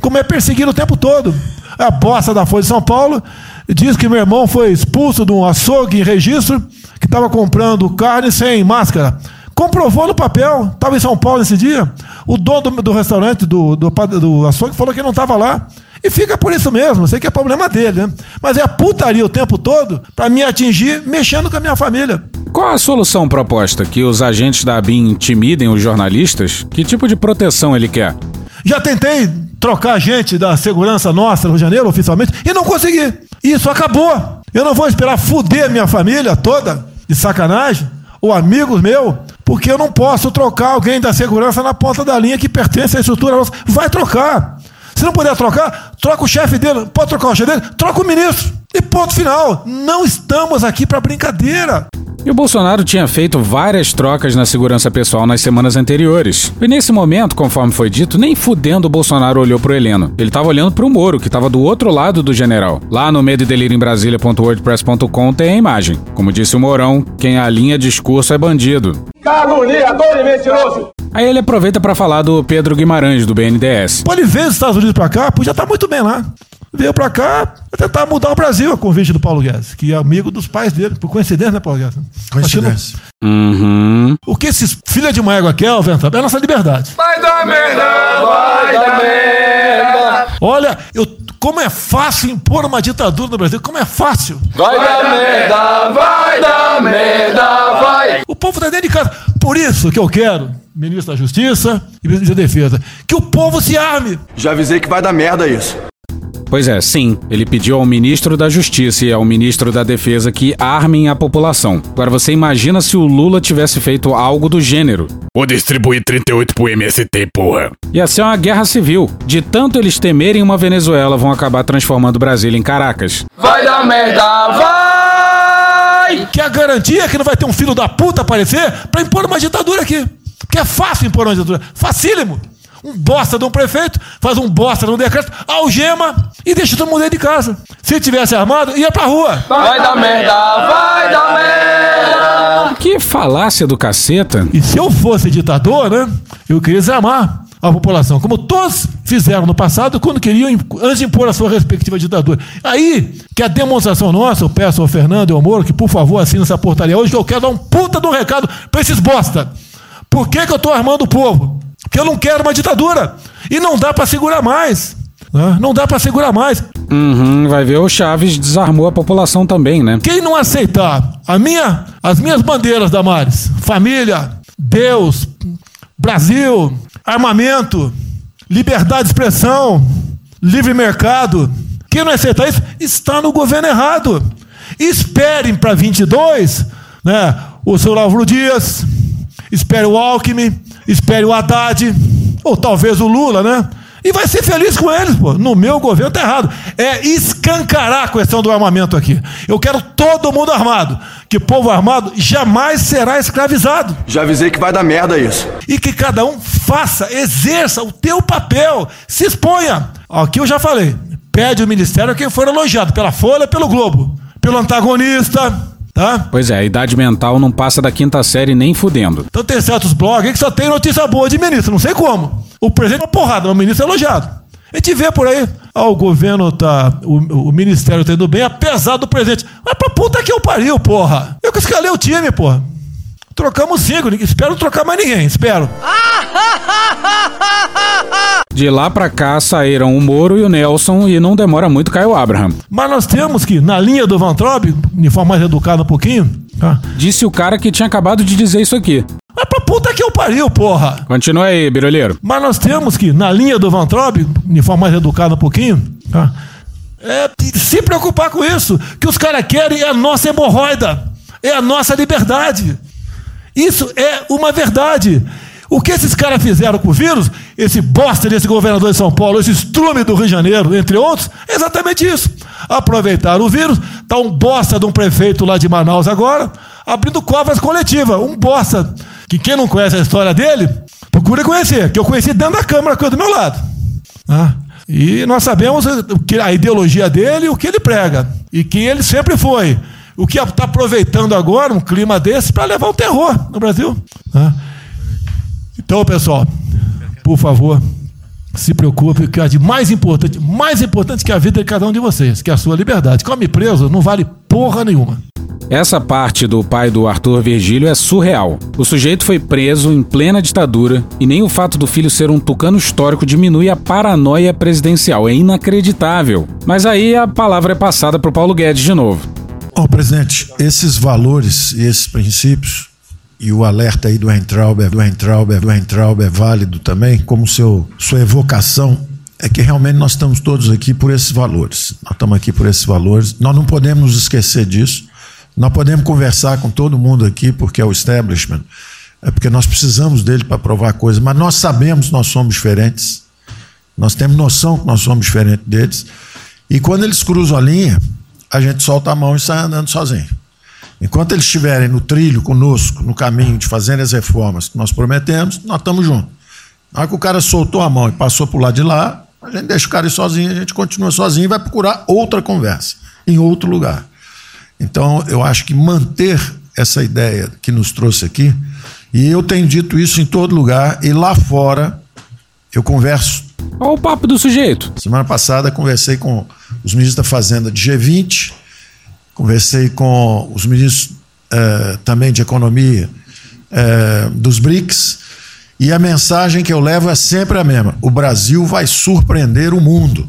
S14: Como é perseguido o tempo todo. A bosta da Folha de São Paulo diz que meu irmão foi expulso de um açougue em registro que estava comprando carne sem máscara. Comprovou no papel, estava em São Paulo esse dia. O dono do, do restaurante, do, do, do açougue, falou que não estava lá. E fica por isso mesmo, sei que é problema dele, né? Mas é putaria o tempo todo para me atingir mexendo com a minha família.
S2: Qual a solução proposta? Que os agentes da ABIN intimidem os jornalistas? Que tipo de proteção ele quer?
S14: Já tentei trocar gente da segurança nossa no Rio de Janeiro, oficialmente, e não consegui. Isso acabou. Eu não vou esperar fuder minha família toda, de sacanagem, ou amigos meus, porque eu não posso trocar alguém da segurança na ponta da linha que pertence à estrutura. Vai trocar. Se não puder trocar, troca o chefe dele. Pode trocar o chefe dele? Troca o ministro. E ponto final. Não estamos aqui para brincadeira.
S2: E o Bolsonaro tinha feito várias trocas na segurança pessoal nas semanas anteriores. E nesse momento, conforme foi dito, nem fudendo o Bolsonaro olhou pro Heleno. Ele tava olhando pro Moro, que tava do outro lado do general. Lá no medo e delírio em Brasília.wordpress.com tem a imagem. Como disse o Mourão, quem alinha discurso é bandido.
S60: Caluniador e mentiroso!
S2: Aí ele aproveita para falar do Pedro Guimarães, do BNDES.
S14: Pode ver os Estados Unidos para cá, podia estar muito bem lá. Veio para cá pra tentar mudar o Brasil, a convite do Paulo Guedes, que é amigo dos pais dele, por coincidência, né, Paulo Guedes?
S28: Coincidência.
S2: Uhum.
S14: O que esses filha de uma égua querem, Venta, é a nossa liberdade.
S60: Vai dar merda, vai dar merda!
S14: Olha, eu, como é fácil impor uma ditadura no Brasil, como é fácil.
S60: Vai dar merda, vai dar merda, vai!
S14: O povo tá dentro de casa. Por isso que eu quero, ministro da Justiça e ministro da Defesa, que o povo se arme.
S28: Já avisei que vai dar merda isso.
S2: Pois é, sim. Ele pediu ao ministro da Justiça e ao ministro da Defesa que armem a população. Agora você imagina se o Lula tivesse feito algo do gênero.
S61: Vou distribuir 38 pro MST, porra.
S2: Ia ser uma guerra civil. De tanto eles temerem uma Venezuela, vão acabar transformando Brasília em Caracas.
S60: Vai dar merda, vai!
S14: Que é a garantia que não vai ter um filho da puta aparecer pra impor uma ditadura aqui. Porque é fácil impor uma ditadura. Facílimo. Um bosta de um prefeito, faz um bosta de um decreto, algema e deixa todo mundo dentro de casa. Se tivesse armado, ia pra rua.
S60: Vai dar merda, vai dar merda!
S2: Que falácia do caceta.
S14: E se eu fosse ditador, né? Eu queria desarmar a população, como todos fizeram no passado quando queriam, antes de impor a sua respectiva ditadura. Aí, que a demonstração nossa, eu peço ao Fernando e ao Moro que, por favor, assine essa portaria hoje, que eu quero dar um puta de um recado pra esses bosta. Por que, que eu tô armando o povo? Porque eu não quero uma ditadura. E não dá para segurar mais. Né? Não dá para segurar mais.
S2: Uhum, vai ver o Chaves desarmou a população também, né?
S14: Quem não aceitar a minha, as minhas bandeiras, Damares, família, Deus, Brasil, armamento, liberdade de expressão, livre mercado, quem não aceitar isso está no governo errado. Esperem para 22, né? O seu Álvaro Dias, espere o Alckmin, espere o Haddad, ou talvez o Lula, né? E vai ser feliz com eles, pô. No meu governo tá errado. É escancarar a questão do armamento aqui. Eu quero todo mundo armado. Que povo armado jamais será escravizado.
S28: Já avisei que vai dar merda isso.
S14: E que cada um faça, exerça o teu papel. Se exponha. Aqui eu já falei. Pede o ministério a quem for elogiado pela Folha, pelo Globo, pelo antagonista, Tá?
S2: Pois é, a idade mental não passa da quinta série nem fudendo.
S14: Então tem certos blogs aí que só tem notícia boa de ministro, não sei como. O presidente é uma porrada, o ministro é elogiado. A gente vê por aí, ah, o governo tá. O, o ministério tá indo bem, apesar do presidente. Mas pra puta que eu pariu, porra. Eu que escalei o time, porra. Trocamos cinco, espero não trocar mais ninguém, espero.
S2: De lá pra cá saíram o Moro e o Nelson e não demora muito Caio Abraham.
S14: Mas nós temos que, na linha do Van Traub, de forma mais educada um pouquinho. Tá?
S2: Disse o cara que tinha acabado de dizer isso aqui.
S14: Mas pra puta que eu pariu, porra.
S2: Continua aí, birolheiro.
S14: Mas nós temos que, na linha do Van Traub, de forma mais educada um pouquinho. Tá? É, se preocupar com isso. que os caras querem é a nossa hemorroida. É a nossa liberdade. Isso é uma verdade. O que esses caras fizeram com o vírus, esse bosta desse governador de São Paulo, esse estrume do Rio de Janeiro, entre outros, é exatamente isso. Aproveitaram o vírus, tá um bosta de um prefeito lá de Manaus agora, abrindo covas coletivas. Um bosta, que quem não conhece a história dele, procura conhecer, que eu conheci dentro da Câmara, que é do meu lado. Ah, e nós sabemos a ideologia dele e o que ele prega. E quem ele sempre foi. O que está aproveitando agora um clima desse para levar o terror no Brasil. Ah. Então, pessoal, por favor, se preocupe, que é de mais importante, mais importante que a vida de cada um de vocês, que é a sua liberdade. Come preso não vale porra nenhuma.
S2: Essa parte do pai do Arthur Virgílio é surreal. O sujeito foi preso em plena ditadura e nem o fato do filho ser um tucano histórico diminui a paranoia presidencial. É inacreditável. Mas aí a palavra é passada para o Paulo Guedes de novo.
S12: Oh, presidente, esses valores e esses princípios e o alerta aí do Entrauber, do Entrauber, do Entrauber é válido também, como seu, sua evocação é que realmente nós estamos todos aqui por esses valores. Nós estamos aqui por esses valores. Nós não podemos nos esquecer disso. Nós podemos conversar com todo mundo aqui, porque é o establishment, é porque nós precisamos dele para provar coisas, mas nós sabemos que nós somos diferentes. Nós temos noção que nós somos diferentes deles. E quando eles cruzam a linha, a gente solta a mão e sai andando sozinho. Enquanto eles estiverem no trilho conosco, no caminho de fazer as reformas que nós prometemos, nós estamos juntos. Na hora que o cara soltou a mão e passou para o lado de lá, a gente deixa o cara ir sozinho, a gente continua sozinho e vai procurar outra conversa, em outro lugar. Então, eu acho que manter essa ideia que nos trouxe aqui, e eu tenho dito isso em todo lugar, e lá fora eu converso.
S2: Olha o papo do sujeito.
S12: Semana passada conversei com os ministros da Fazenda de G20, conversei com os ministros eh, também de Economia eh, dos BRICS, e a mensagem que eu levo é sempre a mesma: o Brasil vai surpreender o mundo.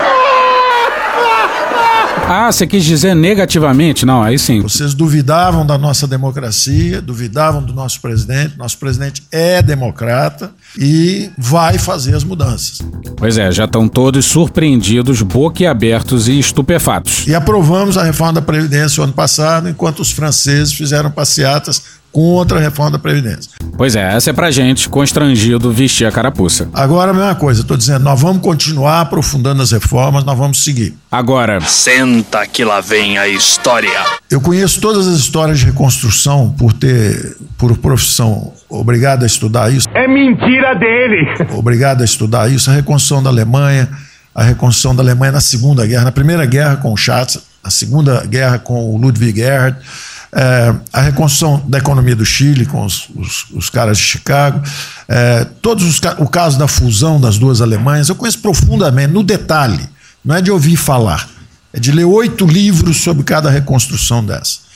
S2: Ah, você quis dizer negativamente? Não, aí sim.
S12: Vocês duvidavam da nossa democracia, duvidavam do nosso presidente. Nosso presidente é democrata e vai fazer as mudanças.
S2: Pois é, já estão todos surpreendidos, boquiabertos e estupefatos.
S12: E aprovamos a reforma da Previdência o ano passado, enquanto os franceses fizeram passeatas contra a reforma da Previdência.
S2: Pois é, essa é pra gente, constrangido, vestir a carapuça.
S12: Agora, a mesma coisa, estou dizendo, nós vamos continuar aprofundando as reformas, nós vamos seguir.
S2: Agora.
S62: Senta que lá vem a história.
S12: Eu conheço todas as histórias de reconstrução por ter, por profissão, obrigado a estudar isso.
S32: É mentira dele!
S12: Obrigado a estudar isso. A reconstrução da Alemanha, a reconstrução da Alemanha na Segunda Guerra, na Primeira Guerra com o Schatz, na Segunda Guerra com o Ludwig Erhard é, a reconstrução da economia do Chile com os, os, os caras de Chicago, é, todos os, o caso da fusão das duas Alemanhas, eu conheço profundamente, no detalhe, não é de ouvir falar, é de ler oito livros sobre cada reconstrução dessa.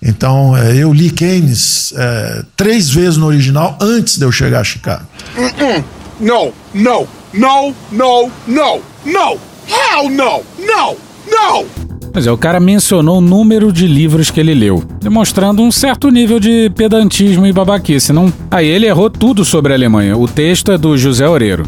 S12: Então, é, eu li Keynes é, três vezes no original antes de eu chegar a Chicago.
S32: Não, não, não, não, não, não, hell não, não!
S2: Mas é, o cara mencionou o número de livros que ele leu, demonstrando um certo nível de pedantismo e babaquice, não? Aí ele errou tudo sobre a Alemanha. O texto é do José Oreiro.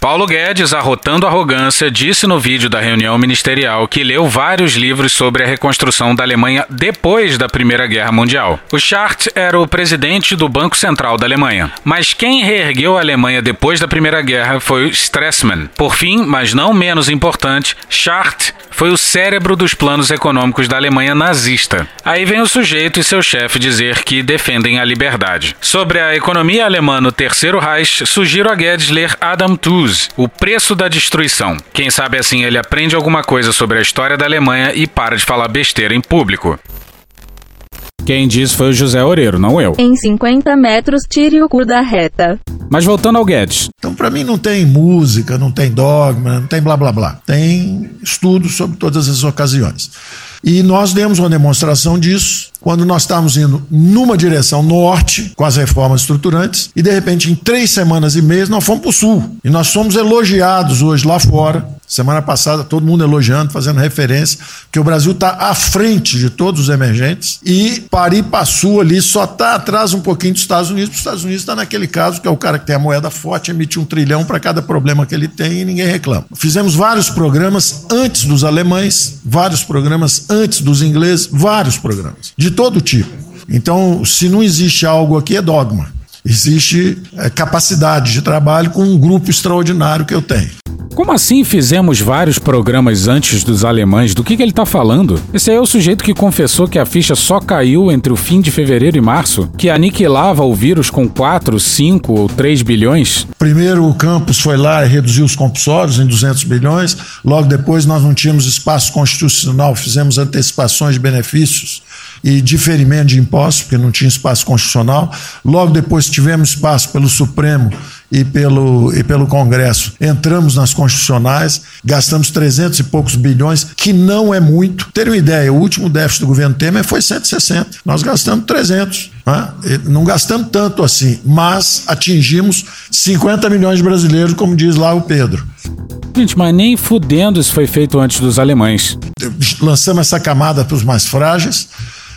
S2: Paulo Guedes, arrotando arrogância, disse no vídeo da reunião ministerial que leu vários livros sobre a reconstrução da Alemanha depois da Primeira Guerra Mundial. O Schardt era o presidente do Banco Central da Alemanha. Mas quem reergueu a Alemanha depois da Primeira Guerra foi o Stresemann. Por fim, mas não menos importante, Schardt foi o cérebro dos planos econômicos da Alemanha nazista. Aí vem o sujeito e seu chefe dizer que defendem a liberdade. Sobre a economia alemã no Terceiro Reich, sugiro a Guedes ler Adam Tooze o Preço da Destruição. Quem sabe assim ele aprende alguma coisa sobre a história da Alemanha e para de falar besteira em público. Quem disse foi o José Oreiro, não eu.
S59: Em 50 metros, tire o cu da reta.
S2: Mas voltando ao Guedes.
S12: Então, para mim, não tem música, não tem dogma, não tem blá blá blá. Tem estudos sobre todas as ocasiões. E nós demos uma demonstração disso quando nós estávamos indo numa direção norte, com as reformas estruturantes, e de repente, em três semanas e meia, nós fomos para o sul. E nós somos elogiados hoje lá fora. Semana passada, todo mundo elogiando, fazendo referência, que o Brasil está à frente de todos os emergentes e Paris Passu ali só está atrás um pouquinho dos Estados Unidos. Os Estados Unidos está naquele caso que é o cara que tem a moeda forte, emite um trilhão para cada problema que ele tem e ninguém reclama. Fizemos vários programas antes dos alemães, vários programas antes dos ingleses, vários programas, de todo tipo. Então, se não existe algo aqui, é dogma. Existe é, capacidade de trabalho com um grupo extraordinário que eu tenho.
S2: Como assim fizemos vários programas antes dos alemães? Do que, que ele está falando? Esse aí é o sujeito que confessou que a ficha só caiu entre o fim de fevereiro e março? Que aniquilava o vírus com 4, 5 ou 3 bilhões?
S12: Primeiro o campus foi lá e reduziu os compulsórios em 200 bilhões. Logo depois nós não tínhamos espaço constitucional, fizemos antecipações de benefícios e diferimento de impostos, porque não tinha espaço constitucional. Logo depois tivemos espaço pelo Supremo e pelo, e pelo Congresso. Entramos nas constitucionais, gastamos 300 e poucos bilhões, que não é muito. Ter uma ideia, o último déficit do governo Temer foi 160. Nós gastamos 300. Né? Não gastamos tanto assim, mas atingimos 50 milhões de brasileiros, como diz lá o Pedro.
S2: Gente, mas nem fudendo isso foi feito antes dos alemães.
S12: Lançamos essa camada para os mais frágeis.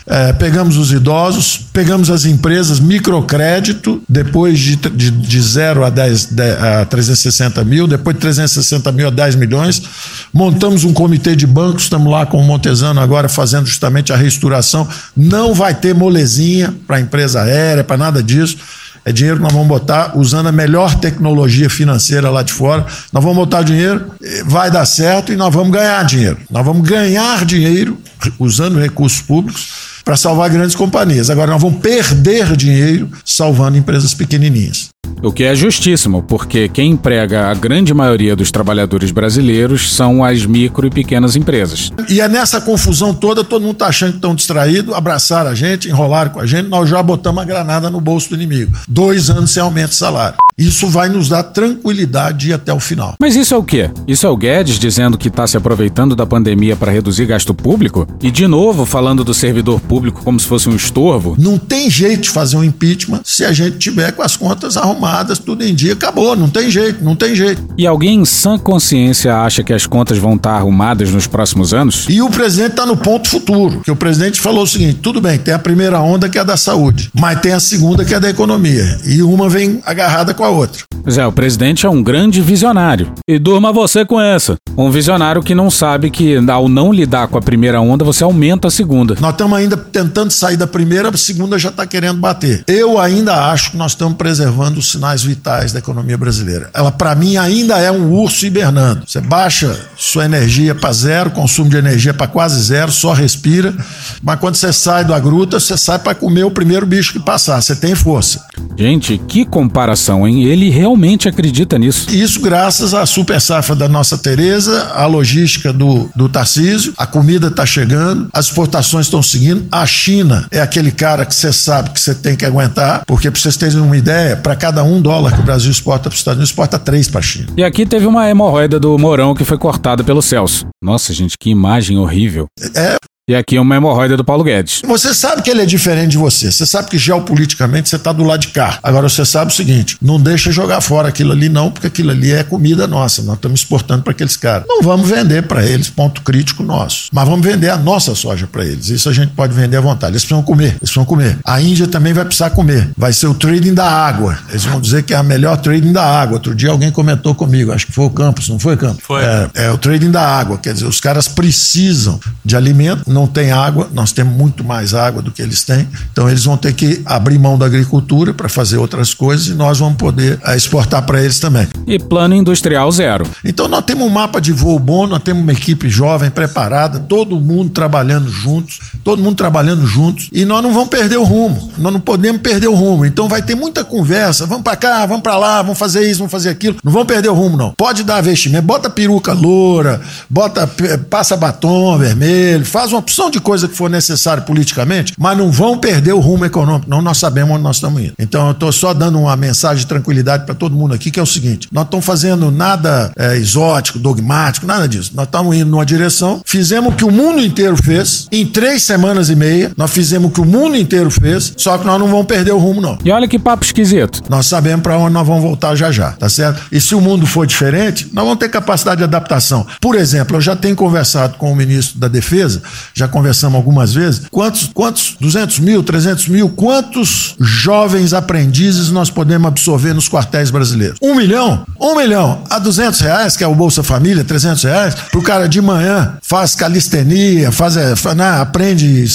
S12: É, pegamos os idosos, pegamos as empresas, microcrédito, depois de, de, de 0 a, 10, a 360 mil, depois de 360 mil a 10 milhões, montamos um comitê de bancos, estamos lá com o Montesano agora fazendo justamente a reestruturação. Não vai ter molezinha para a empresa aérea, para nada disso. É dinheiro que nós vamos botar usando a melhor tecnologia financeira lá de fora. Nós vamos botar dinheiro, vai dar certo e nós vamos ganhar dinheiro. Nós vamos ganhar dinheiro usando recursos públicos para salvar grandes companhias. Agora nós vamos perder dinheiro salvando empresas pequenininhas.
S2: O que é justíssimo, porque quem emprega a grande maioria dos trabalhadores brasileiros são as micro e pequenas empresas.
S12: E é nessa confusão toda, todo mundo está achando que estão distraídos, abraçaram a gente, enrolaram com a gente, nós já botamos a granada no bolso do inimigo. Dois anos sem aumento de salário. Isso vai nos dar tranquilidade até o final.
S2: Mas isso é o quê? Isso é o Guedes dizendo que está se aproveitando da pandemia para reduzir gasto público? E de novo falando do servidor público como se fosse um estorvo?
S12: Não tem jeito de fazer um impeachment se a gente tiver com as contas arrumadas, tudo em dia, acabou. Não tem jeito, não tem jeito.
S2: E alguém em sã consciência acha que as contas vão estar arrumadas nos próximos anos?
S12: E o presidente está no ponto futuro. Que o presidente falou o seguinte: tudo bem, tem a primeira onda que é da saúde, mas tem a segunda que é da economia. E uma vem agarrada com a outra.
S2: Pois é, o presidente é um grande visionário. E durma você com essa. Um visionário que não sabe que ao não lidar com a primeira onda, você aumenta a segunda.
S12: Nós estamos ainda tentando sair da primeira, a segunda já está querendo bater. Eu ainda acho que nós estamos preservando os sinais vitais da economia brasileira. Ela, para mim, ainda é um urso hibernando. Você baixa sua energia para zero, consumo de energia para quase zero, só respira. Mas quando você sai da gruta, você sai para comer o primeiro bicho que passar. Você tem força.
S2: Gente, que comparação, hein? Ele realmente acredita nisso.
S12: Isso graças à super safra da nossa Tereza, à logística do, do Tarcísio, a comida está chegando, as exportações estão seguindo. A China é aquele cara que você sabe que você tem que aguentar, porque para vocês terem uma ideia, para cada um dólar que o Brasil exporta para os Estados Unidos, exporta três para a China.
S2: E aqui teve uma hemorroida do Mourão que foi cortada pelo Celso. Nossa, gente, que imagem horrível.
S12: É,
S2: e aqui uma hemorroida do Paulo Guedes.
S12: Você sabe que ele é diferente de você. Você sabe que geopoliticamente você está do lado de cá. Agora você sabe o seguinte: não deixa jogar fora aquilo ali, não, porque aquilo ali é comida nossa. Nós estamos exportando para aqueles caras. Não vamos vender para eles, ponto crítico nosso. Mas vamos vender a nossa soja para eles. Isso a gente pode vender à vontade. Eles precisam comer. Eles precisam comer. A Índia também vai precisar comer. Vai ser o trading da água. Eles vão dizer que é a melhor trading da água. Outro dia alguém comentou comigo, acho que foi o Campos, não foi, Campos?
S50: Foi.
S12: É, é o trading da água. Quer dizer, os caras precisam de alimento, não tem água nós temos muito mais água do que eles têm, então eles vão ter que abrir mão da agricultura para fazer outras coisas e nós vamos poder eh, exportar para eles também.
S2: E plano industrial zero.
S12: Então nós temos um mapa de voo bom, nós temos uma equipe jovem, preparada, todo mundo trabalhando juntos, todo mundo trabalhando juntos e nós não vamos perder o rumo, nós não podemos perder o rumo. Então vai ter muita conversa, vamos para cá, vamos para lá, vamos fazer isso, vamos fazer aquilo, não vamos perder o rumo não. Pode dar investimento, bota peruca loura, bota passa batom vermelho, faz uma opção de coisa que for necessária politicamente, mas não vão perder o rumo econômico. Não, nós sabemos onde nós estamos indo. Então, eu estou só dando uma mensagem de tranquilidade para todo mundo aqui, que é o seguinte: nós estamos fazendo nada é, exótico, dogmático, nada disso. Nós estamos indo numa direção, fizemos o que o mundo inteiro fez, em três semanas e meia, nós fizemos o que o mundo inteiro fez, só que nós não vamos perder o rumo, não.
S2: E olha que papo esquisito.
S12: Nós sabemos para onde nós vamos voltar já já, tá certo? E se o mundo for diferente, nós vamos ter capacidade de adaptação. Por exemplo, eu já tenho conversado com o ministro da Defesa, já conversamos algumas vezes, quantos, quantos 200 mil, 300 mil, quantos jovens aprendizes nós podemos absorver nos quartéis brasileiros? Um milhão? Um milhão a 200 reais, que é o Bolsa Família, 300 reais, pro cara de manhã faz calistenia, faz, é, né, aprende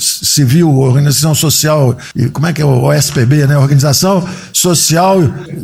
S12: civil, organização social, como é que é o OSPB, né? Organização Social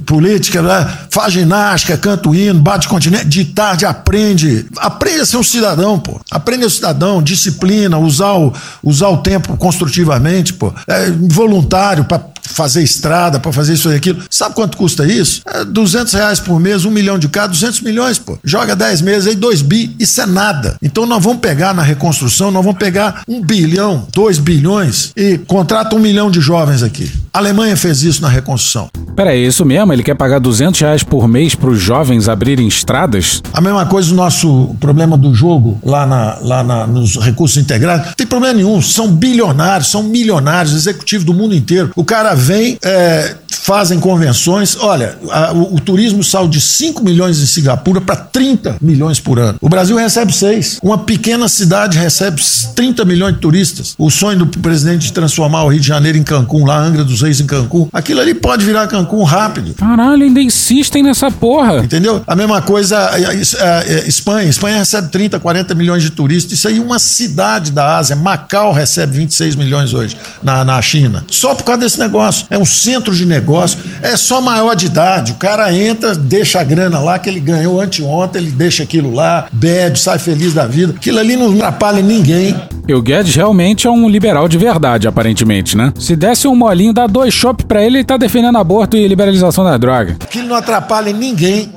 S12: Política, né? faz ginástica, canta o hino, bate continente, de tarde aprende, aprende a ser um cidadão, pô. Aprende a ser cidadão, disciplina, usar o, usar o tempo construtivamente, pô. É, voluntário para fazer estrada, para fazer isso e aquilo. Sabe quanto custa isso? É 200 reais por mês, um milhão de cada, 200 milhões, pô. Joga 10 meses aí, 2 bi, isso é nada. Então nós vamos pegar na reconstrução, nós vamos pegar um bilhão, 2 bilhões e contrata um milhão de jovens aqui. A Alemanha fez isso na reconstrução.
S2: Peraí, é isso mesmo? Ele quer pagar 200 reais por mês para os jovens abrirem estradas?
S12: A mesma coisa o nosso problema do jogo lá, na, lá na- nos recursos integrados. Não tem problema nenhum. São bilionários, são milionários, executivos do mundo inteiro. O cara vem, é, fazem convenções. Olha, a- o, o turismo saiu de 5 milhões em Singapura para 30 milhões por ano. O Brasil recebe 6. Uma pequena cidade recebe 30 milhões de turistas. O sonho do presidente de transformar o Rio de Janeiro em Cancún, lá Angra dos Reis em Cancún, aquilo ali pode virar Cancún rápido.
S2: Caralho, ainda insistem nessa porra.
S12: Entendeu? A mesma coisa, a, a- a- Espanha. Espanha recebe 30, 40 milhões de turistas. Isso aí, uma cidade da Ásia. Macau recebe 26 milhões hoje na, na China. Só por causa desse negócio. É um centro de negócio. É só maior de idade. O cara entra, deixa a grana lá que ele ganhou anteontem, ele deixa aquilo lá, bebe, sai feliz da vida. Aquilo ali não atrapalha ninguém.
S2: E o Guedes realmente é um liberal de verdade, aparentemente, né? Se desse um molinho, dá dois chopp pra ele, ele tá defendendo aborto e liberação da droga.
S12: Aquilo não atrapalha ninguém.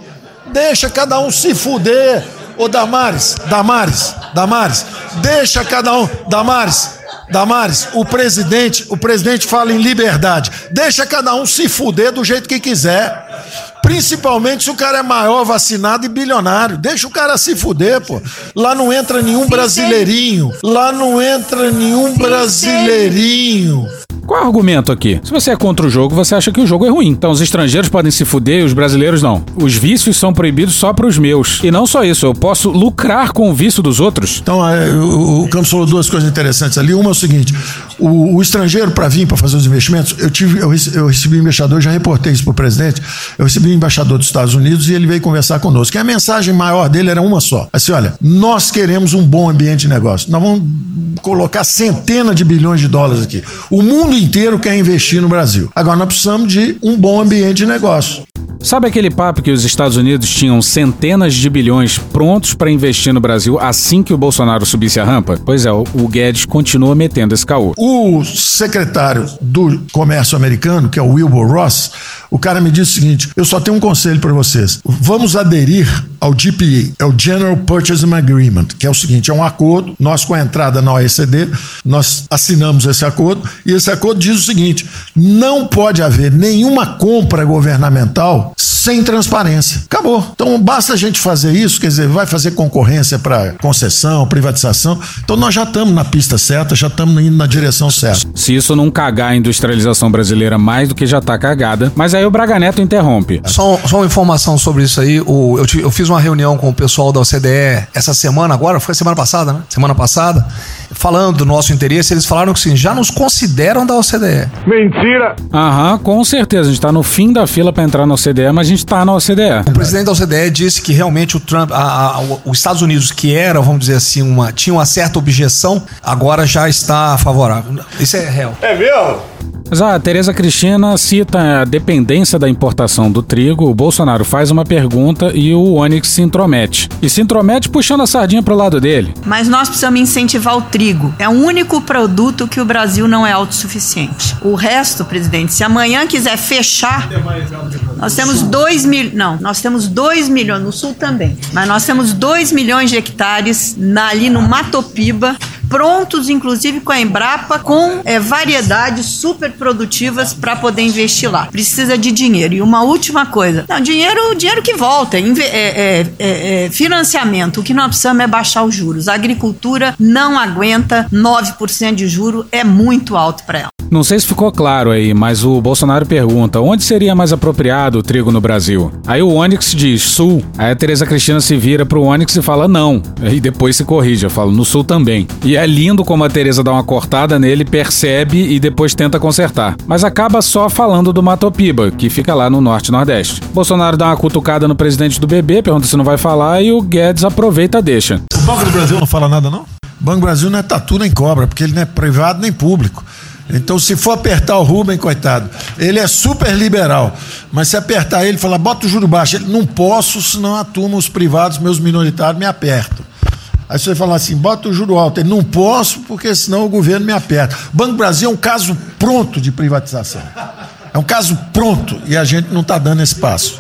S12: Deixa cada um se fuder. Ô Damares, Damares, Damares, deixa cada um. Damares, Damares, o presidente, o presidente fala em liberdade. Deixa cada um se fuder do jeito que quiser. Principalmente se o cara é maior, vacinado e bilionário. Deixa o cara se fuder, pô. Lá não entra nenhum brasileirinho. Lá não entra nenhum brasileirinho.
S2: Qual é o argumento aqui? Se você é contra o jogo, você acha que o jogo é ruim. Então os estrangeiros podem se fuder e os brasileiros não. Os vícios são proibidos só pros meus. E não só isso, eu posso lucrar com o vício dos outros.
S12: Então, é, o, Campos falou duas coisas interessantes ali. Uma é o seguinte: o, o estrangeiro, para vir para fazer os investimentos, eu, tive, eu, eu recebi um embaixador, já reportei isso para o presidente. Eu recebi um embaixador dos Estados Unidos e ele veio conversar conosco. E a mensagem maior dele era uma só: assim, olha, nós queremos um bom ambiente de negócio. Nós vamos colocar centenas de bilhões de dólares aqui. O mundo inteiro quer investir no Brasil. Agora, nós precisamos de um bom ambiente de negócio.
S2: Sabe aquele papo que os Estados Unidos tinham centenas de bilhões prontos para investir no Brasil assim que o Bolsonaro subisse a rampa? Pois é, o o Guedes continua metendo esse caô.
S12: O secretário do comércio americano, que é o Wilbur Ross, o cara me disse o seguinte: eu só tenho um conselho para vocês. Vamos aderir ao GPA, é o General Purchasing Agreement, que é o seguinte: é um acordo. Nós, com a entrada na OECD, nós assinamos esse acordo, e esse acordo diz o seguinte: não pode haver nenhuma compra governamental sem transparência. Acabou. Então basta a gente fazer isso, quer dizer, vai fazer concorrência para concessão, privatização. Então nós já estamos na pista certa, já estamos indo na direção certa.
S2: Se isso não cagar a industrialização brasileira mais do que já tá cagada, mas aí o Braga Neto interrompe.
S63: Só, só uma informação sobre isso aí. O- eu, tive- eu fiz uma reunião com o pessoal da OCDE essa semana, agora, foi semana passada, né? Semana passada, falando do nosso interesse. Eles falaram que assim, já nos consideram da OCDE.
S2: Mentira! Aham, com certeza. A gente tá no fim da fila para entrar na OCDE, mas a gente tá na OCDE.
S63: O presidente da OCDE disse que realmente o Trump, a- a- os Estados Unidos, que era, vamos dizer assim, uma, tinha uma certa objeção, agora já está favorável. Isso é real.
S5: É mesmo?
S2: Mas a Tereza Cristina cita a dependência da importação do trigo, o Bolsonaro faz uma pergunta e o Onyx se intromete. E se intromete puxando a sardinha pro lado dele.
S64: Mas nós precisamos incentivar o trigo. É o único produto que o Brasil não é autossuficiente. O resto, presidente, se amanhã quiser fechar, nós temos 2 mil, não, nós temos 2 milhões no sul também, mas nós temos 2 milhões de hectares na- ali no Matopiba prontos, inclusive com a Embrapa, com é, variedades super produtivas para poder investir lá. Precisa de dinheiro. E uma última coisa: não, dinheiro, dinheiro que volta, é, é, é, é, financiamento. O que nós precisamos é baixar os juros. A agricultura não aguenta 9% de juro, é muito alto para ela.
S2: Não sei se ficou claro aí, mas o Bolsonaro pergunta onde seria mais apropriado o trigo no Brasil. Aí o Onyx diz sul. Aí a Tereza Cristina se vira pro Onyx e fala não. E depois se corrige, eu falo no sul também. E é lindo como a Tereza dá uma cortada nele, percebe e depois tenta consertar. Mas acaba só falando do Matopiba, que fica lá no norte e nordeste. Bolsonaro dá uma cutucada no presidente do BB, pergunta se não vai falar e o Guedes aproveita deixa.
S65: O Banco do Brasil não fala nada, não?
S12: Banco do Brasil não é tatu nem cobra, porque ele não é privado nem público. Então, se for apertar o Rubem, coitado, ele é super liberal. Mas se apertar ele falar, bota o juro baixo, ele não posso, senão a turma, os privados, meus minoritários, me apertam. Aí você vai falar assim, bota o juro alto. Ele não posso, porque senão o governo me aperta. O Banco Brasil é um caso pronto de privatização. É um caso pronto e a gente não está dando esse passo.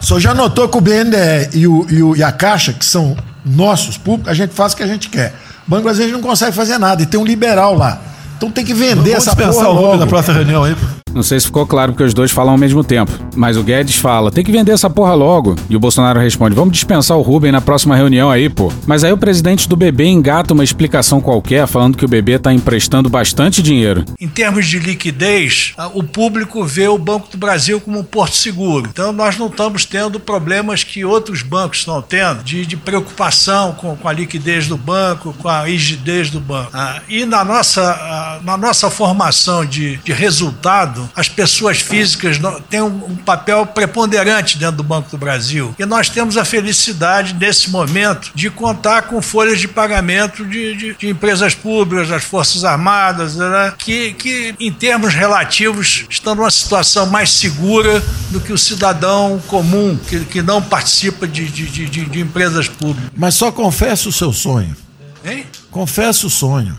S12: O senhor já notou que o BNDE e, o, e, o- e a Caixa, que são nossos públicos, a gente faz o que a gente quer. O Banco Brasileiro não consegue fazer nada e tem um liberal lá. Então tem que vender
S65: Vamos
S12: essa porra logo.
S65: na próxima reunião aí.
S2: Não sei se ficou claro porque os dois falam ao mesmo tempo. Mas o Guedes fala: tem que vender essa porra logo. E o Bolsonaro responde: vamos dispensar o Rubem na próxima reunião aí, pô. Mas aí o presidente do BB engata uma explicação qualquer falando que o BB tá emprestando bastante dinheiro.
S66: Em termos de liquidez, ah, o público vê o Banco do Brasil como um porto seguro. Então, nós não estamos tendo problemas que outros bancos estão tendo, de, de preocupação com, com a liquidez do banco, com a rigidez do banco. Ah, e na nossa, ah, na nossa formação de, de resultado, as pessoas físicas têm um, papel preponderante dentro do Banco do Brasil. E nós temos a felicidade, nesse momento, de contar com folhas de pagamento de, de- de empresas públicas, das Forças Armadas, né, que, que, em termos relativos, estão numa situação mais segura do que o cidadão comum, que, que não participa de- de empresas públicas.
S12: Mas só confessa o seu sonho.
S66: Hein?
S12: Confessa o sonho.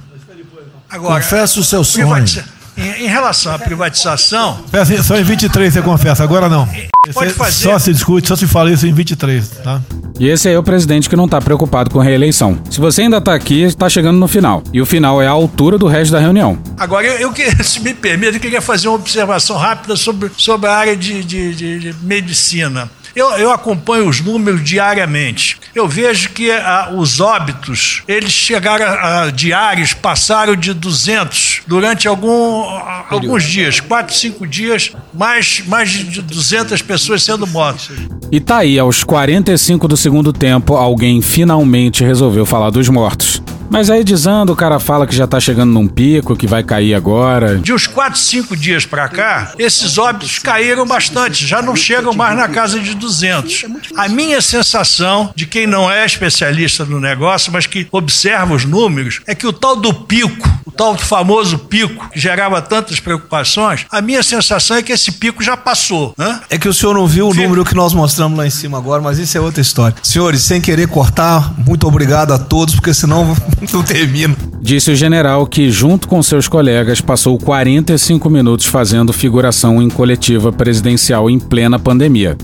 S66: Agora,
S12: Confessa o seu sonho.
S66: privatiza- Em, em relação à privatização,
S65: Só em 23 você confessa, agora não.
S66: Pode
S65: Você-
S66: fazer.
S65: Só se discute, só se fala isso em 23, tá?
S2: E esse aí é o presidente que não tá preocupado com reeleição. Se você ainda tá aqui, tá chegando no final. E o final é a altura do resto da reunião.
S66: Agora, eu, eu que- se me permite, eu queria fazer uma observação rápida sobre, sobre a área de, de- de- de medicina. Eu, eu acompanho os números diariamente. Eu vejo que ah, os óbitos, eles chegaram a, a diários, passaram de 200 durante algum, ah, alguns dias, 4, 5 dias, mais, mais de 200 pessoas sendo mortas.
S2: E tá aí, aos 45 do segundo tempo, alguém finalmente resolveu falar dos mortos. Mas aí dizendo, o cara fala que já tá chegando num pico, que vai cair agora.
S66: De uns 4, 5 dias para cá, esses óbitos caíram bastante, já não chegam mais na casa de 200. A minha sensação, de quem não é especialista no negócio, mas que observa os números, é que o tal do pico, o tal do famoso pico, que gerava tantas preocupações, a minha sensação é que esse pico já passou. Né?
S63: É que o senhor não viu o número que nós mostramos lá em cima agora, mas isso é outra história. Senhores, sem querer cortar, muito obrigado a todos, porque senão não termino.
S2: Disse o general que, junto com seus colegas, passou 45 minutos fazendo figuração em coletiva presidencial em plena pandemia.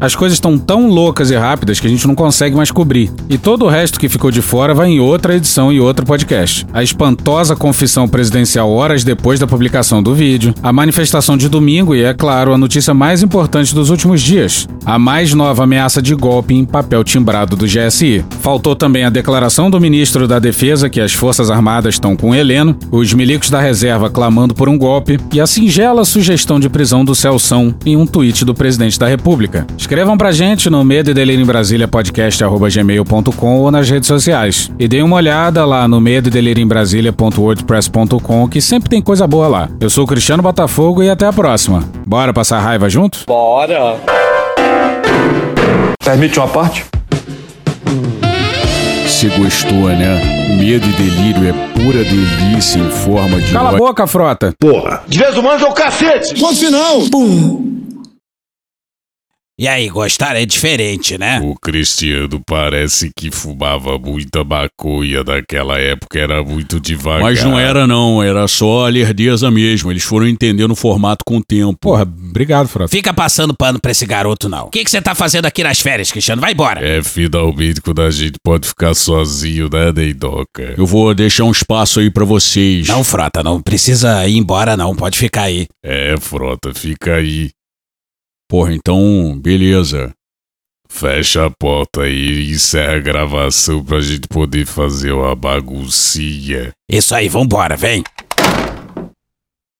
S2: As coisas estão tão loucas e rápidas que a gente não consegue mais cobrir. E todo o resto que ficou de fora vai em outra edição e outro podcast. A espantosa confissão presidencial horas depois da publicação do vídeo, a manifestação de domingo e, é claro, a notícia mais importante dos últimos dias: a mais nova ameaça de golpe em papel timbrado do GSI. Faltou também a declaração do ministro da Defesa que as Forças Armadas estão com Heleno, os milicos da reserva clamando por um golpe e a singela sugestão de prisão do Celção em um tweet do presidente da República. Escrevam pra gente no Medo e Delírio em Brasília podcast@gmail.com ou nas redes sociais. E deem uma olhada lá no medo e delírio em Brasília.wordpress.com que sempre tem coisa boa lá. Eu sou o Cristiano Botafogo e até a próxima. Bora passar raiva junto?
S67: Bora! Permite uma parte?
S11: Se gostou, né? Medo e delírio é pura delícia em forma de.
S2: Cala a boca, frota!
S67: Porra! De vez humanos é o cacete!
S17: Ponto final! Pum!
S2: E aí, gostaram? É diferente, né?
S3: O Cristiano parece que fumava muita maconha naquela época, era muito devagar.
S11: Mas não era não, era só a lerdeza mesmo. Eles foram entendendo o formato com o tempo.
S68: Porra, obrigado, Frota.
S2: Fica passando pano pra esse garoto, não. O que você tá fazendo aqui nas férias, Cristiano? Vai embora.
S3: É finalmente quando a gente pode ficar sozinho, né, Neidoca?
S11: Eu vou deixar um espaço aí pra vocês.
S2: Não, Frota, não precisa ir embora, não. Pode ficar aí.
S3: É, Frota, fica aí.
S11: Porra, então, beleza.
S3: Fecha a porta aí e encerra a gravação pra gente poder fazer uma baguncinha.
S2: Isso aí, vambora, vem.